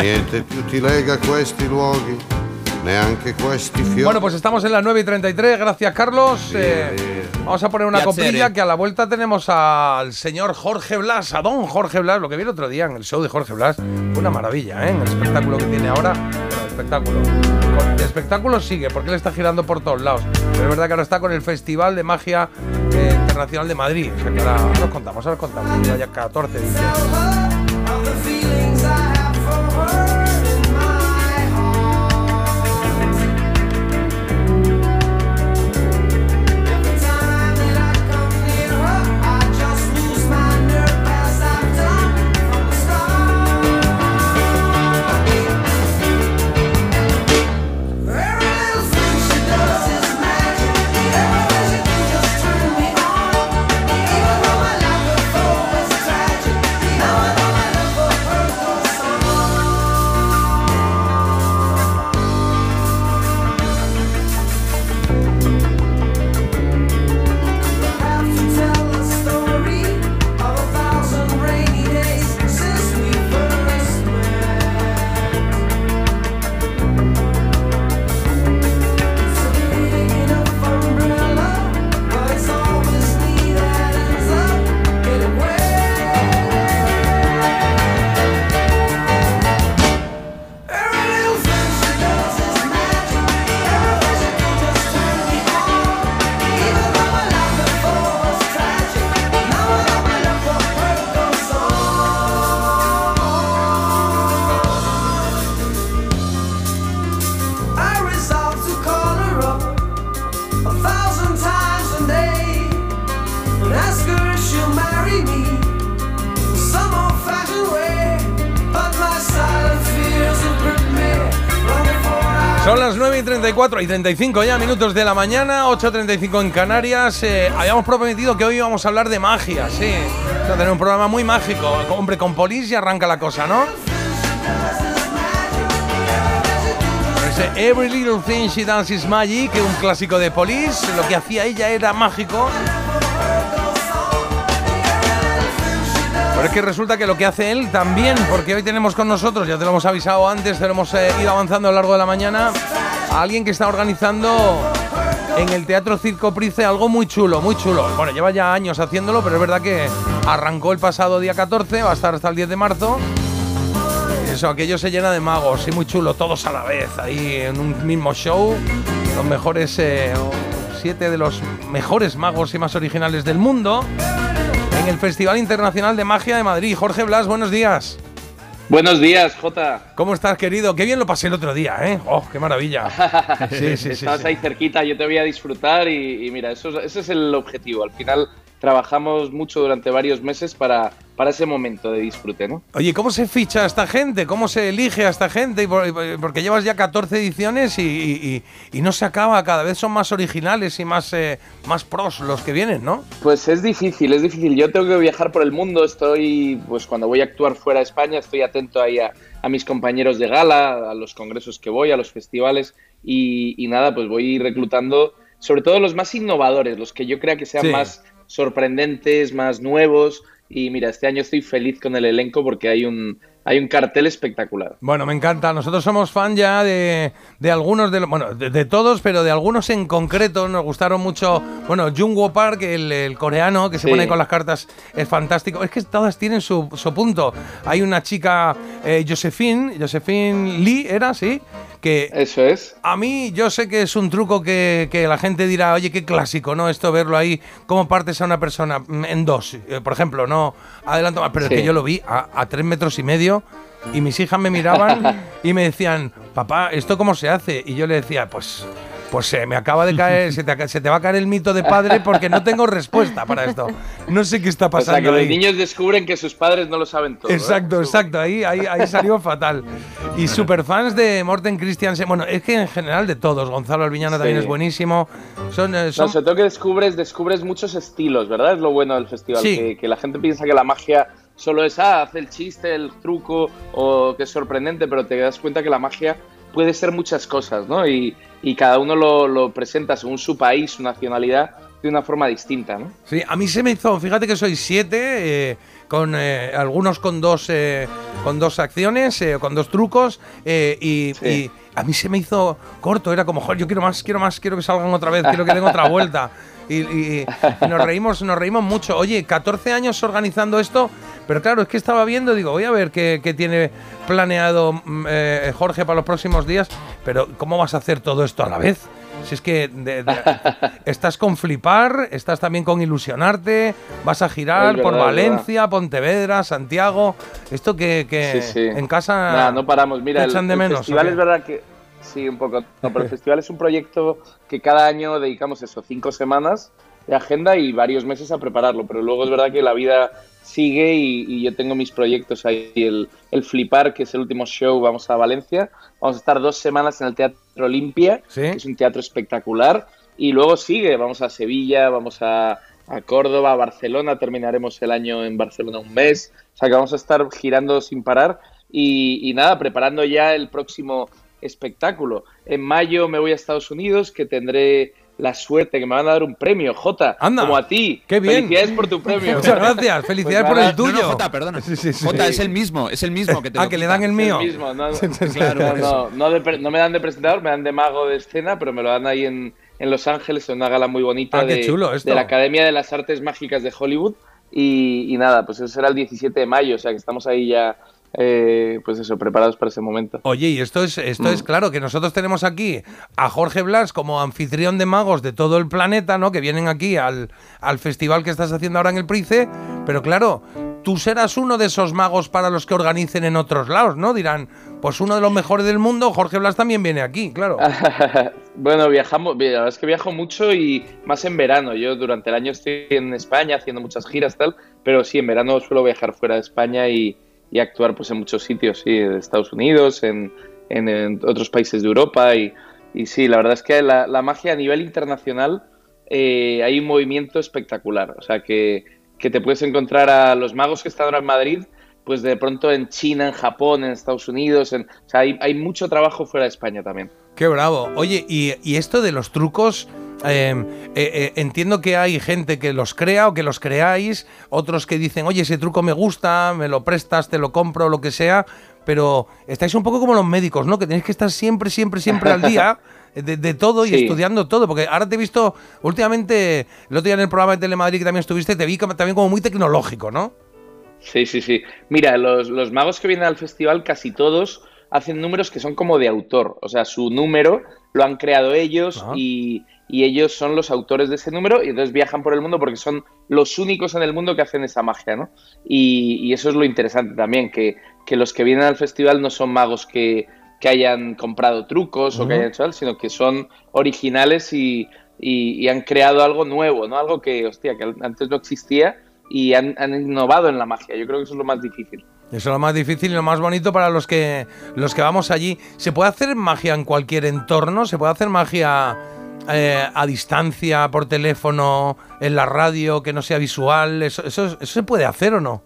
Niente più ti lega a questi luoghi, neanche questi fiori. Bueno, pues estamos en las 9 y 33. Gracias, Carlos. Eh, vamos a poner una coplilla que a la vuelta tenemos al señor Jorge Blas, a don Jorge Blas. Lo que vi el otro día en el show de Jorge Blas fue una maravilla, ¿eh? El espectáculo que tiene ahora. Bueno, espectáculo. El espectáculo sigue porque él está girando por todos lados. Pero es verdad que ahora está con el Festival de Magia eh, Internacional de Madrid. O sea que ahora, ahora os contamos, ahora os contamos. Ya, ya 14 de Son las 9 y 34 y 35 ya minutos de la mañana, 8.35 en Canarias. Eh, habíamos prometido que hoy íbamos a hablar de magia, sí. Vamos a tener un programa muy mágico. Hombre, con polis y arranca la cosa, ¿no? Ese Every Little Thing She Does Is Magic, un clásico de Police. Lo que hacía ella era mágico. Pero es que resulta que lo que hace él también, porque hoy tenemos con nosotros, ya te lo hemos avisado antes, te lo hemos eh, ido avanzando a lo largo de la mañana, a alguien que está organizando en el Teatro Circo Price algo muy chulo, muy chulo. Bueno, lleva ya años haciéndolo, pero es verdad que arrancó el pasado día 14, va a estar hasta el 10 de marzo. Y Eso, aquello se llena de magos, sí, muy chulo, todos a la vez, ahí en un mismo show. Los mejores, eh, siete de los mejores magos y más originales del mundo. En el Festival Internacional de Magia de Madrid. Jorge Blas, buenos días. Buenos días, Jota. ¿Cómo estás, querido? Qué bien lo pasé el otro día, ¿eh? ¡Oh, qué maravilla! Sí, sí, sí. Estabas sí. ahí cerquita, yo te voy a disfrutar y, y mira, eso, es- ese es el objetivo. Al final trabajamos mucho durante varios meses para, para ese momento de disfrute, ¿no? Oye, ¿cómo se ficha a esta gente? ¿Cómo se elige a esta gente? Porque llevas ya 14 ediciones y, y- y- y no se acaba. Cada vez son más originales y más, eh, más pros los que vienen, ¿no? Pues es difícil, es difícil. Yo tengo que viajar por el mundo, estoy, pues cuando voy a actuar fuera de España, estoy atento ahí a, a mis compañeros de gala, a los congresos que voy, a los festivales y, y nada, pues voy reclutando sobre todo los más innovadores, los que yo crea que sean Sí. más sorprendentes, más nuevos. Y mira, este año estoy feliz con el elenco porque hay un, hay un cartel espectacular. Bueno, me encanta. Nosotros somos fan ya de, de algunos de los. Bueno, de, de todos, pero de algunos en concreto. Nos gustaron mucho. Bueno, Jungwoo Park, el, el coreano que se Sí. pone con las cartas, es fantástico. Es que todas tienen su, su punto. Hay una chica, eh, Josephine, Josephine Lee, ¿era? Sí. Que Eso es. A mí, yo sé que es un truco que, que la gente dirá, oye, qué clásico, ¿no? Esto verlo ahí, cómo partes a una persona mm, en dos, eh, por ejemplo, no adelanto más, pero Sí. es que yo lo vi a, a tres metros y medio y mis hijas me miraban y me decían, papá, ¿esto cómo se hace? Y yo le decía, pues, pues se me acaba de caer, se te, se te va a caer el mito de padre porque no tengo respuesta para esto. No sé qué está O sea, pasando que los ahí. niños descubren que sus padres no lo saben todo. ¿eh? Exacto, exacto, ahí, ahí, ahí salió fatal. Y superfans de Morten Christiansen, bueno, es que en general de todos, Gonzalo Alviñano también Sí. es buenísimo. Son, eh, No, son- sobre todo que descubres, descubres muchos estilos, ¿verdad? Es lo bueno del festival, Sí. que, que la gente piensa que la magia solo es, ah, hace el chiste, el truco, o que es sorprendente, pero te das cuenta que la magia puede ser muchas cosas, ¿no? Y, y cada uno lo, lo presenta según su país, su nacionalidad, de una forma distinta, ¿no? Sí, a mí se me hizo, fíjate que soy siete, eh, con eh, algunos con dos, eh, con dos acciones, eh, con dos trucos, eh, y, y a mí se me hizo corto, era como, joder, yo quiero más, quiero más, quiero que salgan otra vez, quiero que den otra vuelta. Y, y- y nos reímos, nos reímos mucho. Oye, 14 años organizando esto, pero claro, es que estaba viendo, digo, voy a ver qué, qué tiene planeado mm, eh, Jorge para los próximos días, pero ¿cómo vas a hacer todo esto a la vez? Si es que de- de- estás con flipar, estás también con ilusionarte, vas a girar por Valencia, Pontevedra, Santiago. Esto que, que Sí, sí. en casa no paramos. Mira, te el, echan de menos. es verdad que sí, un poco. No, pero el festival es un proyecto que cada año dedicamos eso, cinco semanas de agenda y varios meses a prepararlo. Pero luego es verdad que la vida sigue y, y yo tengo mis proyectos ahí. El, el Flipar, que es el último show, vamos a Valencia. Vamos a estar dos semanas en el Teatro Olimpia, que es un teatro espectacular. Y luego sigue, vamos a Sevilla, vamos a, a Córdoba, a Barcelona, terminaremos el año en Barcelona un mes. O sea que vamos a estar girando sin parar y, y nada, preparando ya el próximo espectáculo. En mayo me voy a Estados Unidos, que tendré la suerte que me van a dar un premio, Jota, Anda, como a ti. qué bien. Felicidades por tu premio. Muchas gracias, felicidades por el tuyo. No, no, Jota, perdona. Sí, sí, sí. Jota, es el mismo, es el mismo que te Ah, que le dan el mío. El mismo, no, Claro, no, de me dan de presentador, me dan de mago de escena, pero me lo dan ahí en, en Los Ángeles, en una gala muy bonita Ah, de, de la Academia de las Artes Mágicas de Hollywood. Y, y nada, pues eso será el 17 de mayo, o sea que estamos ahí ya, eh, pues eso, preparados para ese momento. Oye, y esto es, esto es Mm. claro, que nosotros tenemos aquí a Jorge Blas como anfitrión de magos de todo el planeta, ¿no? Que vienen aquí al, al festival que estás haciendo ahora en el Price, pero claro, tú serás uno de esos magos para los que organicen en otros lados, ¿no? Dirán, pues uno de los mejores del mundo, Jorge Blas también viene aquí, claro. bueno, viajamos, la verdad es que viajo mucho y más en verano. Yo durante el año estoy en España haciendo muchas giras tal, pero sí, en verano suelo viajar fuera de España y, y actuar pues en muchos sitios, sí, en Estados Unidos, en, en- otros países de Europa y, y sí, la verdad es que la, la magia a nivel internacional eh, hay un movimiento espectacular. O sea que, que te puedes encontrar a los magos que están ahora en Madrid, pues de pronto en China, en Japón, en Estados Unidos, en, o sea, hay, hay mucho trabajo fuera de España también. Qué bravo. Oye, y, y esto de los trucos, eh, eh, eh, entiendo que hay gente que los crea o que los creáis, otros que dicen, oye, ese truco me gusta, me lo prestas, te lo compro, lo que sea, pero estáis un poco como los médicos, ¿no? Que tenéis que estar siempre, siempre, siempre al día. De, de todo y Sí. estudiando todo, porque ahora te he visto últimamente, el otro día en el programa de Telemadrid que también estuviste, te vi como- también como muy tecnológico, ¿no? Sí, sí, sí. Mira, los, los magos que vienen al festival, casi todos hacen números que son como de autor. O sea, su número lo han creado ellos Ah. y, y ellos son los autores de ese número y entonces viajan por el mundo porque son los únicos en el mundo que hacen esa magia, ¿no? Y, y eso es lo interesante también, que, que los que vienen al festival no son magos que, que hayan comprado trucos o que hayan hecho algo, sino que son originales y, y- y han creado algo nuevo, ¿no? Algo que, hostia, que antes no existía y han, han innovado en la magia. Yo creo que eso es lo más difícil. Eso es lo más difícil y lo más bonito para los que los que vamos allí. ¿Se puede hacer magia en cualquier entorno? ¿Se puede hacer magia eh, a distancia, por teléfono, en la radio, que no sea visual? ¿Eso, eso, eso se puede hacer o no?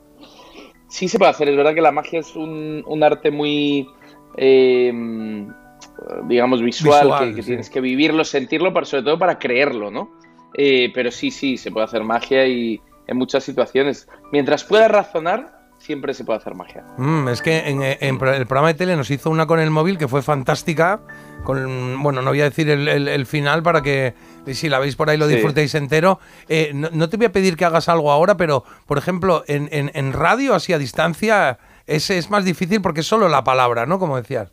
Sí se puede hacer, es verdad que la magia es un, un arte muy, eh, digamos, visual, Visual, que, que sí. tienes que vivirlo, sentirlo, pero sobre todo para creerlo, ¿no? Eh, pero sí, sí, se puede hacer magia y en muchas situaciones. Mientras puedas razonar, siempre se puede hacer magia. Mm, es que en, el programa de tele nos hizo una con el móvil que fue fantástica. Con, bueno, no voy a decir el, el- el final para que si la veis por ahí lo Sí. disfrutéis entero. Eh, no, no te voy a pedir que hagas algo ahora, pero por ejemplo, en, en- en radio, así a distancia, ese es más difícil porque es solo la palabra, ¿no? Como decías.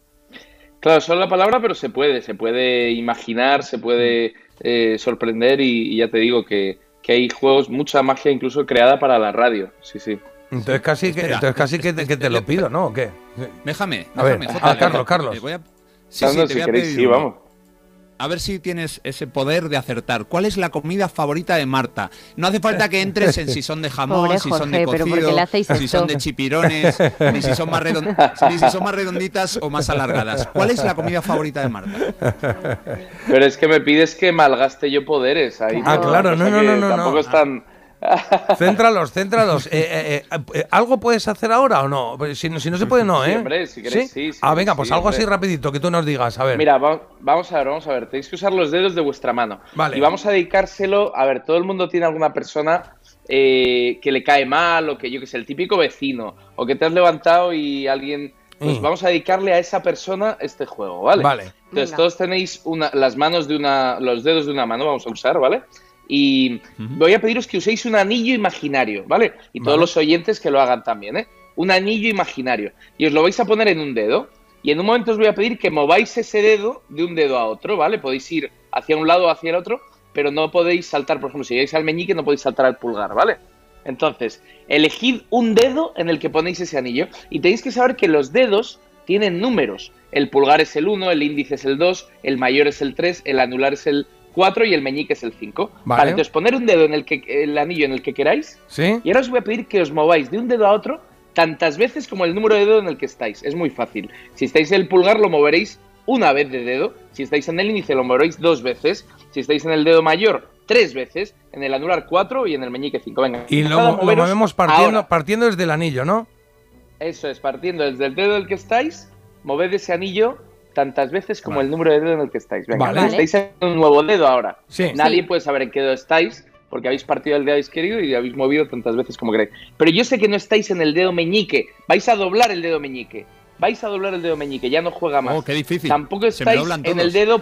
Claro, solo la palabra, pero se puede, se puede imaginar, se puede eh, sorprender y, y ya te digo que, que hay juegos, mucha magia incluso creada para la radio. Sí, sí. Entonces casi, que, entonces casi que, te, que te lo pido, ¿no? ¿O qué? Déjame, A ver, déjame, ah, Jota, Carlos, le- Carlos. voy a- Sí, Carlos, sí, te si queréis, sí, vamos. A ver si tienes ese poder de acertar. ¿Cuál es la comida favorita de Marta? No hace falta que entres en si son de jamón, Pobre si son de Jorge, pero ¿por qué cocido, si esto? son de chipirones, ni si son, más ni si son más redonditas o más alargadas. ¿Cuál es la comida favorita de Marta? Pero es que me pides que malgaste yo poderes. Ahí Ah, no, claro, no, no, no, no, Tampoco no. están. Céntralos, céntralos. Eh, eh, eh, ¿Algo puedes hacer ahora o no? Pues Si, no- si no se puede, no, Sí, ¿eh? hombre, si sí, ah, venga, pues sí, algo así rapidito, que tú nos digas. A ver. Mira, va- vamos a ver, vamos a ver. Tenéis que usar los dedos de vuestra mano. Vale. Y vamos a dedicárselo. A ver, todo el mundo tiene alguna persona eh, que le cae mal, o que yo que sé, el típico vecino, o que te has levantado y alguien. Pues Mm. vamos a dedicarle a esa persona este juego, ¿vale? Vale. Entonces Venga. todos tenéis una, las manos de una, los dedos de una mano, vamos a usar, ¿vale? Y voy a pediros que uséis un anillo imaginario, ¿vale? Y todos Vale. los oyentes que lo hagan también, ¿eh? Un anillo imaginario. Y os lo vais a poner en un dedo. Y en un momento os voy a pedir que mováis ese dedo de un dedo a otro, ¿vale? Podéis ir hacia un lado o hacia el otro, pero no podéis saltar, por ejemplo, si llegáis al meñique no podéis saltar al pulgar, ¿vale? Entonces, elegid un dedo en el que ponéis ese anillo y tenéis que saber que los dedos tienen números. El pulgar es el 1, el índice es el 2, el mayor es el 3, el anular es el 4 y el meñique es el 5. Vale. entonces poner un dedo en el que el anillo en el que queráis ¿Sí? y ahora os voy a pedir que os mováis de un dedo a otro tantas veces como el número de dedo en el que estáis. Es muy fácil. Si estáis en el pulgar lo moveréis una vez de dedo. Si estáis en el índice lo moveréis dos veces. Si estáis en el dedo mayor, tres veces. En el anular, cuatro. Y en el meñique, cinco. Venga. Y lo, lo movemos partiendo, ahora. partiendo desde el anillo, ¿no? Eso es, partiendo desde el dedo del que estáis, moved ese anillo tantas veces como el número de dedo en el que estáis. Venga, Vale. estáis en un nuevo dedo ahora. Sí. Nadie Sí. puede saber en qué dedo estáis, porque habéis partido el dedo izquierdo y habéis movido tantas veces como queréis. Pero yo sé que no estáis en el dedo meñique, vais a doblar el dedo meñique. Vais a doblar el dedo meñique, ya no juega más. Oh, qué difícil. Tampoco estáis en el dedo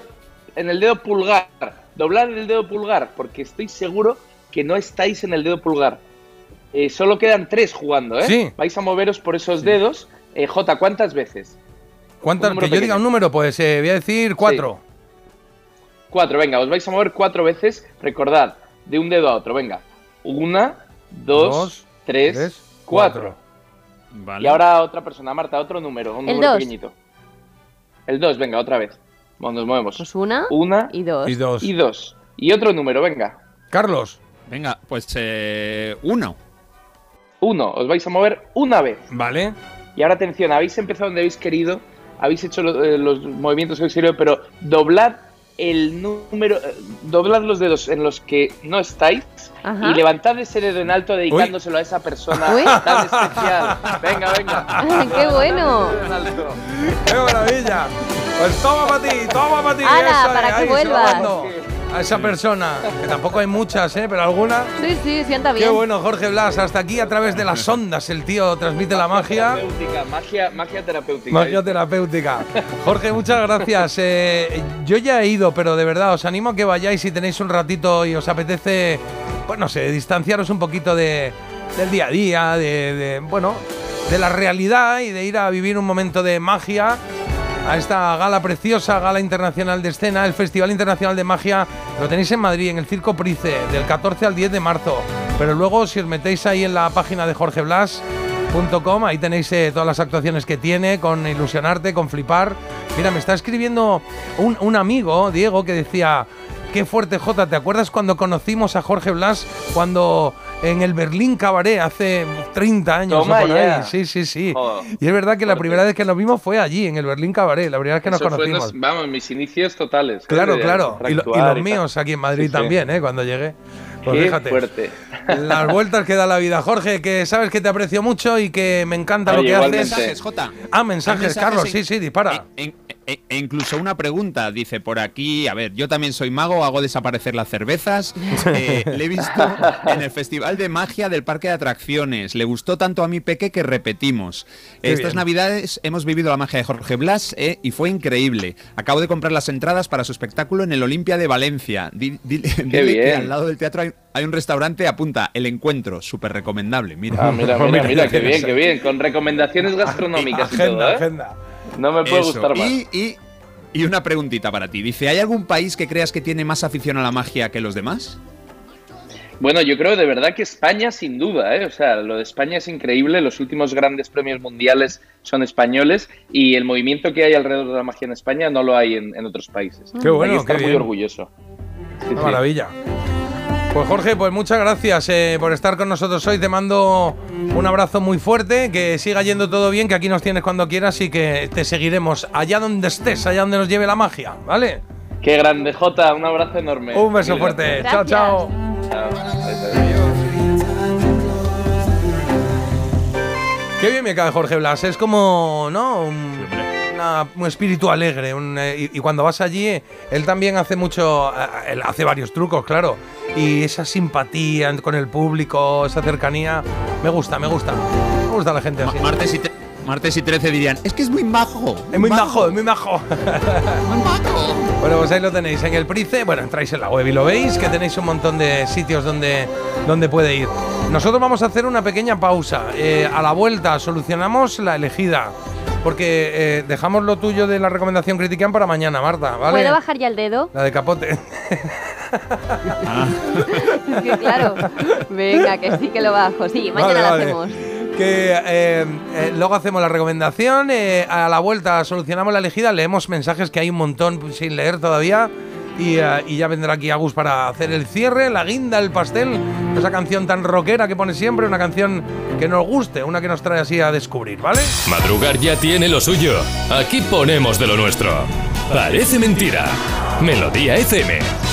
en el dedo pulgar. Doblar el dedo pulgar, porque estoy seguro que no estáis en el dedo pulgar. Eh, solo quedan tres jugando, ¿eh? Sí. Vais a moveros por esos dedos. Eh, J, ¿cuántas veces? ¿Cuántas? Que yo diga un número, pues eh, voy a decir cuatro. Cuatro, venga, os vais a mover cuatro veces. Recordad, de un dedo a otro, venga. Una, dos, Dos, tres, tres, cuatro. Vale. Y ahora otra persona, Marta, otro número, un El número dos. pequeñito. El dos, venga, otra vez. Bueno, nos movemos. Pues una Una y dos. Y dos. y dos. Y otro número, venga. Carlos, Venga, pues eh, uno. Uno, os vais a mover una vez. ¿vale? Y ahora atención, habéis empezado donde habéis querido, habéis hecho lo- eh, los movimientos querido, pero doblad el número, eh, doblad los dedos en los que no estáis Ajá. y levantad ese dedo en alto dedicándoselo a esa persona Uy. tan especial. Venga, venga. ¡Qué bueno! ¡Qué maravilla! Pues toma para ti, toma para ti. Ala, para que ahí, vuelvas. A esa persona, que tampoco hay muchas, ¿eh? Pero alguna. Sí, sí, sienta Qué bien. bueno, Jorge Blas. Hasta aquí a través de las ondas el tío transmite la magia. Terapéutica, magia, magia terapéutica. Magia terapéutica. Jorge, muchas gracias. Eh, yo ya he ido, pero de verdad os animo a que vayáis si tenéis un ratito y os apetece, pues no sé, distanciaros un poquito de, del día a día, de, de, bueno, de la realidad y de ir a vivir un momento de magia. A esta gala preciosa, Gala Internacional de Escena, el Festival Internacional de Magia. Lo tenéis en Madrid, en el Circo Price, del 14 al 10 de marzo. Pero luego, si os metéis ahí en la página de Jorge ahí tenéis eh, todas las actuaciones que tiene, con ilusionarte, con flipar. Mira, me está escribiendo un, amigo, Diego, que decía, qué fuerte Jota, ¿te acuerdas cuando conocimos a Jorge Blas cuando en el Berlín Cabaret hace 30 años Toma o por ya. ahí? Sí, sí, sí. Joder, y es verdad que la primera vez que nos vimos fue allí, en el Berlín Cabaret, la primera vez que nos Eso conocimos. vamos, mis inicios totales. Claro, claro. Y, lo- y actuar los míos aquí en Madrid Sí, sí. también, ¿eh? Cuando llegué. Pues Qué fíjate. fuerte. Las vueltas que da la vida. Jorge, que sabes que te aprecio mucho y que me encanta lo que igualmente. haces. Mensajes, Jota. Ah, mensajes, Mensajes Carlos. en- Sí, sí, dispara. E, e incluso una pregunta, dice por aquí, a ver, yo también soy mago, hago desaparecer las cervezas, eh, le he visto en el Festival de Magia del Parque de Atracciones, le gustó tanto a mi peque que repetimos. Qué Estas bien. navidades hemos vivido la magia de Jorge Blas eh, y fue increíble. Acabo de comprar las entradas para su espectáculo en el Olimpia de Valencia. Di- di- dile que bien. al lado del teatro hay, hay un restaurante, apunta, El Encuentro, súper recomendable, mira. Ah, mira, mira, mira, qué bien, qué bien. Con recomendaciones gastronómicas y todo, ¿eh? No me puede Eso. gustar más. Y, y- y una preguntita para ti. Dice, ¿hay algún país que creas que tiene más afición a la magia que los demás? Bueno, yo creo de verdad que España sin duda, ¿eh? O sea, lo de España es increíble. Los últimos grandes premios mundiales son españoles y el movimiento que hay alrededor de la magia en España no lo hay en, en otros países. Qué bueno, Hay que estar qué muy bien. orgulloso. Sí, Una sí. maravilla. Pues Jorge, pues muchas gracias eh, por estar con nosotros hoy. Te mando un abrazo muy fuerte, que siga yendo todo bien, que aquí nos tienes cuando quieras y que te seguiremos allá donde estés, allá donde nos lleve la magia, ¿vale? Qué grande, Jota. Un abrazo enorme. Un beso fuerte. gracias. Chao, chao. Chao. Qué bien me cae Jorge Blas. Es como, ¿no? Un, una- un espíritu alegre. un, eh, y, y cuando vas allí, él también hace mucho. eh, Él hace varios trucos, claro. Y esa simpatía con el público, esa cercanía. Me gusta, me gusta. Me gusta la gente así. Martes y, te- martes y 13 dirían, es que es muy majo. Es muy majo, es muy majo. Bueno, pues ahí lo tenéis en el Price. Bueno, entráis en la web y lo veis, que tenéis un montón de sitios donde, donde puede ir. Nosotros vamos a hacer una pequeña pausa. Eh, a la vuelta solucionamos la elegida. Porque eh, dejamos lo tuyo de la recomendación Critican para mañana, Marta, ¿vale? ¿Puedo bajar ya el dedo? La de capote. Es que claro. Venga, que sí que lo bajo. Sí, mañana Vale, lo vale. hacemos. Que eh, eh, luego hacemos la recomendación, eh, a la vuelta solucionamos la elegida, leemos mensajes que hay un montón sin leer todavía y, eh, y ya vendrá aquí Agus para hacer el cierre, la guinda, el pastel, esa canción tan rockera que pone siempre, una canción que nos guste, una que nos trae así a descubrir, ¿vale? Madrugar ya tiene lo suyo. Aquí ponemos de lo nuestro. Parece mentira. Melodía FM.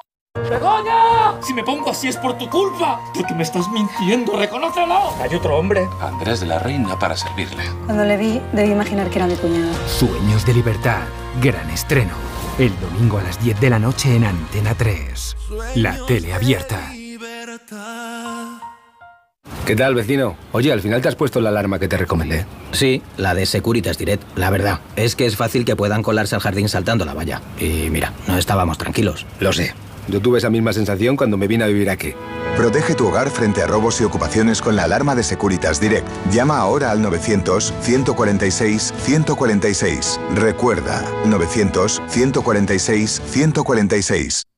¡Begoña! Si me pongo así es por tu culpa. Porque me estás mintiendo, reconócelo. Hay otro hombre. Andrés de la Reina para servirle. Cuando le vi, debí imaginar que era mi cuñado. Sueños de libertad. Gran estreno. El domingo a las 10 de la noche en Antena 3. La tele abierta. ¿Qué tal, vecino? Oye, al final te has puesto la alarma que te recomendé. Sí, la de Securitas Direct. La verdad, es que es fácil que puedan colarse al jardín saltando la valla. Y mira, no estábamos tranquilos. Lo sé. Yo tuve esa misma sensación cuando me vine a vivir aquí. Protege tu hogar frente a robos y ocupaciones con la alarma de Securitas Direct. Llama ahora al 900-146-146. Recuerda, 900-146-146.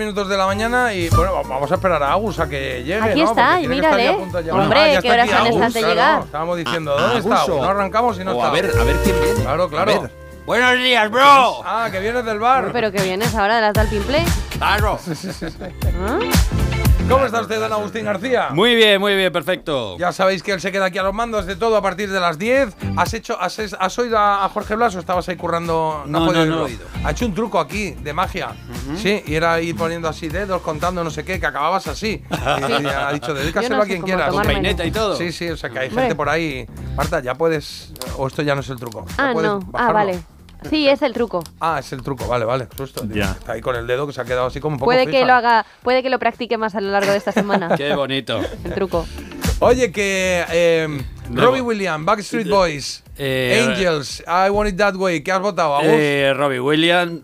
Minutos de la mañana y bueno, vamos a esperar a Agus a que llegue. Aquí ¿no? está, y mírale. a. Hombre, Ah, ¿qué horas son estas de claro. llegar? Estábamos diciendo, Ah, ¿dónde está Agus, No arrancamos y no o está. a ver, a ver quién viene. Claro, claro. Buenos días, bro. Ah, que vienes del bar. Pero que vienes ahora de las de Alpine Play. Claro. ¿Ah? ¿Cómo está usted, don Agustín García? Muy bien, muy bien, perfecto. Ya sabéis que él se queda aquí a los mandos de todo a partir de las 10. ¿Has hecho, has, has oído a a Jorge Blas o estabas ahí currando? No, no, no oírlo? Ha hecho un truco aquí de magia. Sí, y era ir poniendo así dedos, contando no sé qué, que acababas así. Y, y ha dicho, dedícaselo no a quien quieras. Con peineta y todo. Sí, sí, o sea que hay Hombre. gente por ahí. Marta, ya puedes. O esto ya no es el truco. ¿Ya Ah, no. Ah, vale. Sí, es el truco. Ah, es el truco, vale, vale. Digo, Ya. Está ahí con el dedo que se ha quedado así como un poco Puede que lo haga, puede que lo practique más a lo largo de esta semana. Qué bonito. El truco. Oye, que eh, Nuevo. Robbie Williams, Backstreet Boys, Eh, Angels, I Want It That Way, ¿qué has votado? Agus? Eh, Robbie Williams.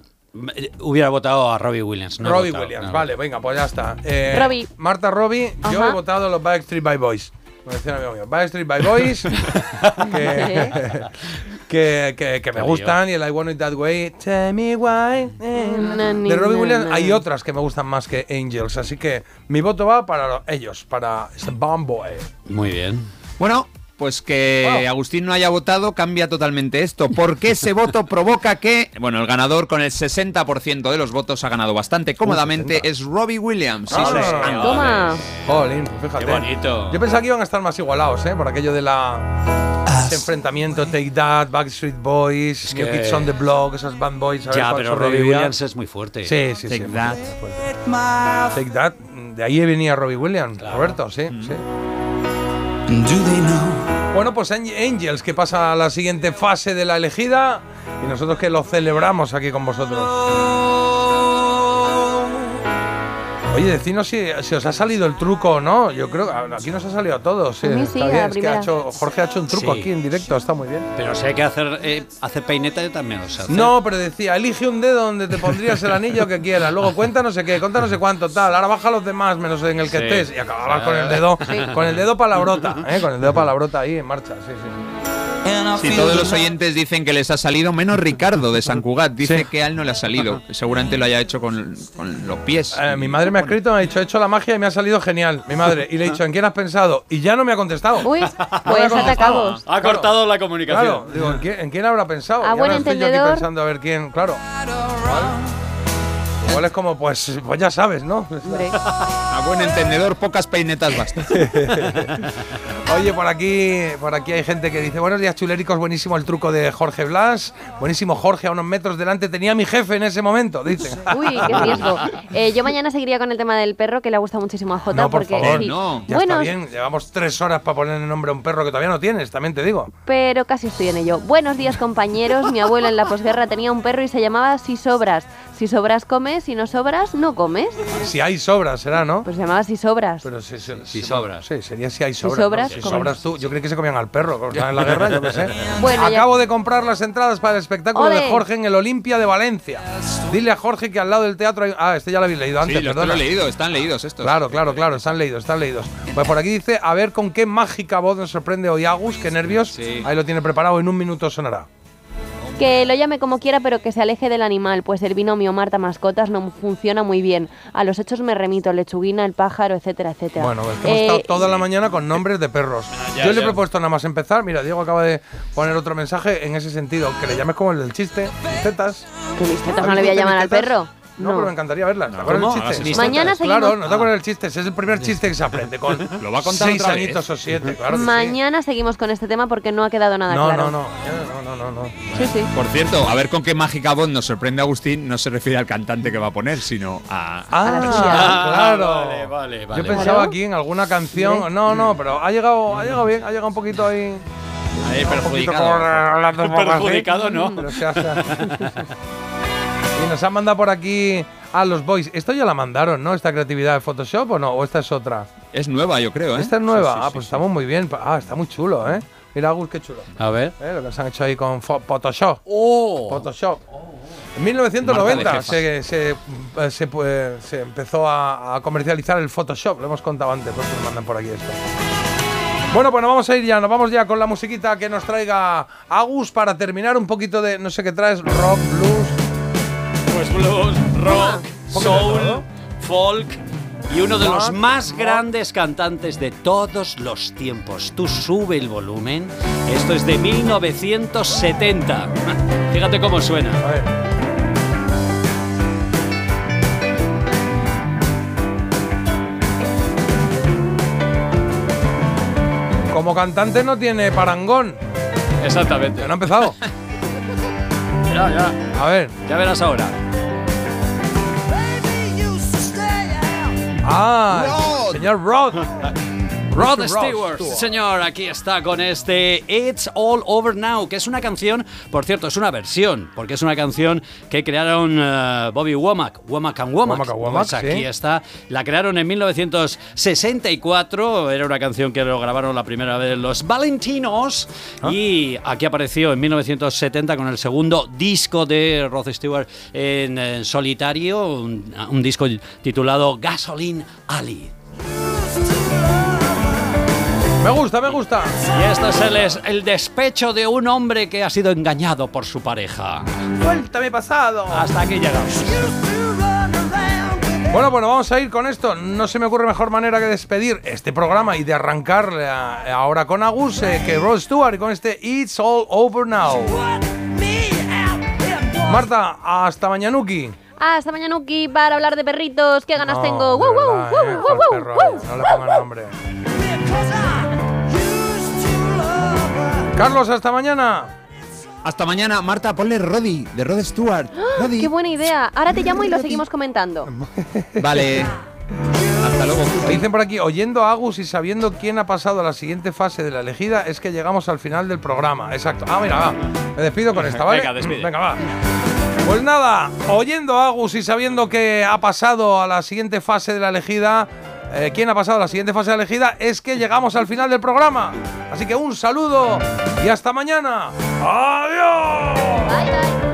Eh, Hubiera votado a Robbie Williams. No Robbie votado, Williams, no. vale, venga, pues ya está. Eh, Robbie. Marta Robbie, yo he votado los Backstreet by Boys. Como decía un amigo mío, Backstreet by Boys, que, que, que- que me gustan, y el I Want It That Way, Tell me why. eh, De Robbie Williams hay otras que me gustan más que Angels, así que mi voto va para ellos, para Bomb Boy. Muy bien. Bueno, pues que Wow. Agustín no haya votado cambia totalmente esto. Porque ese voto provoca que, bueno, el ganador con el 60% de los votos ha ganado bastante cómodamente 60. es Robbie Williams. Sí, Ah. señor. Toma. Jolín, fíjate. Qué bonito. Yo pensaba que iban a estar más igualados, ¿eh? Por aquello de la. Ese enfrentamiento, Take That, Backstreet Boys, New que- Kids on the Block, esos band boys. Ya, pero Robbie. Williams es muy fuerte. Sí, sí, sí. Take That. Take That, de ahí venía Robbie Williams, Roberto, sí, sí. Bueno, pues Ang- Angels, que pasa a la siguiente fase de la elegida y nosotros que lo celebramos aquí con vosotros. Oye, decidnos si, si os ha salido el truco o no. Yo creo que aquí nos ha salido a todos. A mí está sí, a bien. la Es que ha hecho, Jorge ha hecho un truco Sí, aquí en directo, está muy bien. Pero si hay que hacer, eh, hacer peineta, yo también lo sé hacer. No, pero decía, elige un dedo donde te pondrías el anillo que quieras. Luego cuenta no sé qué, cuenta no sé cuánto, tal. Ahora baja los demás menos en el que Sí. estés. Y acababas con el dedo, con el dedo palabrota, ¿eh? Con el dedo palabrota ahí en marcha. Sí, sí, sí. Si todos los oyentes dicen que les ha salido, menos Ricardo de San Cugat dice que a él no le ha salido. Seguramente lo haya hecho con, con los pies. Eh, mi madre me ha escrito, me ha dicho, he hecho la magia y me ha salido genial. Mi madre. Y le he dicho, ¿en quién has pensado? Y ya no me ha contestado. Uy, No pues contestado. atacamos. Ha cortado la comunicación. Claro, digo, ¿en quién, en quién habrá pensado? A Ya buen no estoy yo aquí entendedor. pensando a ver quién, claro. Igual es como, pues, pues ya sabes, ¿no? Hombre. A buen entendedor, pocas peinetas bastan. Oye, por aquí, por aquí hay gente que dice, buenos días chuléricos, buenísimo el truco de Jorge Blas, buenísimo Jorge a unos metros delante, tenía a mi jefe en ese momento, dicen. Uy, qué riesgo. Eh, yo mañana seguiría con el tema del perro, que le gusta muchísimo a Jota. No, por porque, favor, sí. no. Ya Bueno, está bien, llevamos tres horas para ponerle nombre a un perro que todavía no tienes, también te digo. pero casi estoy en ello. Buenos días, compañeros. Mi abuelo en la posguerra tenía un perro y se llamaba Si Sobras. Si sobras, comes. Si no sobras, no comes. Si hay sobras, será, ¿no? Pues se llamaba Si Sobras. Pero si, si- Si si- sobras. Sí, sería si hay Si sobras. ¿no? sobras, sobras tú. Yo creí que se comían al perro, en la guerra, yo qué sé. Bueno, ya- Acabo de comprar las entradas para el espectáculo de. Jorge en el Olimpia de Valencia. Dile a Jorge que al lado del teatro hay... Ah, este ya lo habéis leído Sí, antes, los perdona. lo he leído, están leídos estos. Claro, claro, claro, están leídos, están leídos. Pues por aquí dice, a ver con qué mágica voz nos sorprende hoy Agus, qué nervios. Sí. Ahí lo tiene preparado, en un minuto sonará. Que lo llame como quiera, pero que se aleje del animal, pues el binomio Marta Mascotas no funciona muy bien. A los hechos me remito, lechuguina, el pájaro, etcétera, etcétera. Bueno, es que hemos Eh, estado toda la mañana con nombres de perros. ya, Yo le he propuesto nada más empezar. Mira, Diego acaba de poner otro mensaje en ese sentido. Que le llames como el del chiste. Tetas. ¿Que mis tetas no le voy a llamar al perro? No, No. pero me encantaría verlas. ¿Te acuerdas del Ah, chiste? sí. Mañana seguimos- Claro, no te acuerdas del chiste. Ese es el primer chiste que se aprende con Lo va a contar seis otra vez. añitos o siete. Claro que sí. Mañana seguimos con este tema porque no ha quedado nada No, claro. no, no, no, no, no, no. Sí, sí. Por cierto, a ver con qué mágica voz nos sorprende Agustín, no se refiere al cantante que va a poner, sino a... Ah, claro. Vale, vale, vale. Yo pensaba aquí en alguna canción. No, no, pero ha llegado, ha llegado bien, ha llegado un poquito ahí. Ahí, Un poquito perjudicado. como hablando un poco así. Perjudicado, ¿no? Pero se hace- y nos han mandado por aquí a los boys. Esto ya la mandaron, ¿no? Esta creatividad de Photoshop o no? ¿O esta es otra? Es nueva, yo creo, ¿eh? Esta es nueva. Sí, sí, ah, pues sí. estamos muy bien. Ah, está muy chulo, ¿eh? Mira, Agus, qué chulo. A ver. ¿Eh? Lo que se han hecho ahí con Photoshop. ¡Oh! Photoshop. En Marca 1990 de se, se, eh, se, pues, se empezó a, a comercializar el Photoshop. Lo hemos contado antes, pues nos mandan por aquí esto. Bueno, pues nos vamos a ir ya, nos vamos ya con la musiquita que nos traiga Agus para terminar un poquito de, no sé qué traes, rock, blues. Pues blues, rock, soul, folk y uno de los más grandes cantantes de todos los tiempos. Tú sube el volumen. Esto es de 1970. Fíjate cómo suena. A ver. Como cantante no tiene parangón, Exactamente. no ha empezado. Ya, ya. A ver. Ya verás ahora. Ah, señor Rod. Rod Stewart, señor, aquí está con este It's All Over Now, que es una canción, por cierto, es una versión, porque es una canción que crearon eh, Bobby Womack, Womack and Womack. Womack and Womack, Pues aquí sí. está, la crearon en 1964, era una canción que lo grabaron la primera vez los Valentinos, Ah. y aquí apareció en 1970 con el segundo disco de Rod Stewart en, en solitario, un, un disco titulado Gasoline Alley. Me gusta, me gusta. Y este es el, es el despecho de un hombre que ha sido engañado por su pareja. Suéltame pasado. Hasta aquí llegamos. Bueno, bueno, vamos a ir con esto. No se me ocurre mejor manera que despedir este programa y de arrancar eh, ahora con Agus eh, que Rod Stewart y con este It's All Over Now. Marta, hasta mañanuki. Hasta mañana, Uki, para hablar de perritos. ¿Qué ganas No, tengo? ¡Wow, wow, wow, eh, wow, wow, Perro, wow! No le pongan nombre. Carlos, hasta mañana. Hasta mañana, Marta, ponle Roddy, de Rod Stewart. Roddy. ¡Ah! ¡Qué buena idea! Ahora te llamo y lo seguimos comentando. Vale. Hasta luego. Dicen por aquí, oyendo a Agus y sabiendo quién ha pasado a la siguiente fase de la elegida, es que llegamos al final del programa. Exacto. Ah, mira, va. Me despido con esta, ¿vale? Venga, despide. Venga, va. Pues nada, oyendo a Agus y sabiendo que ha pasado a la siguiente fase de la elegida, eh, quién ha pasado a la siguiente fase elegida, es que llegamos al final del programa. Así que un saludo y hasta mañana. ¡Adiós!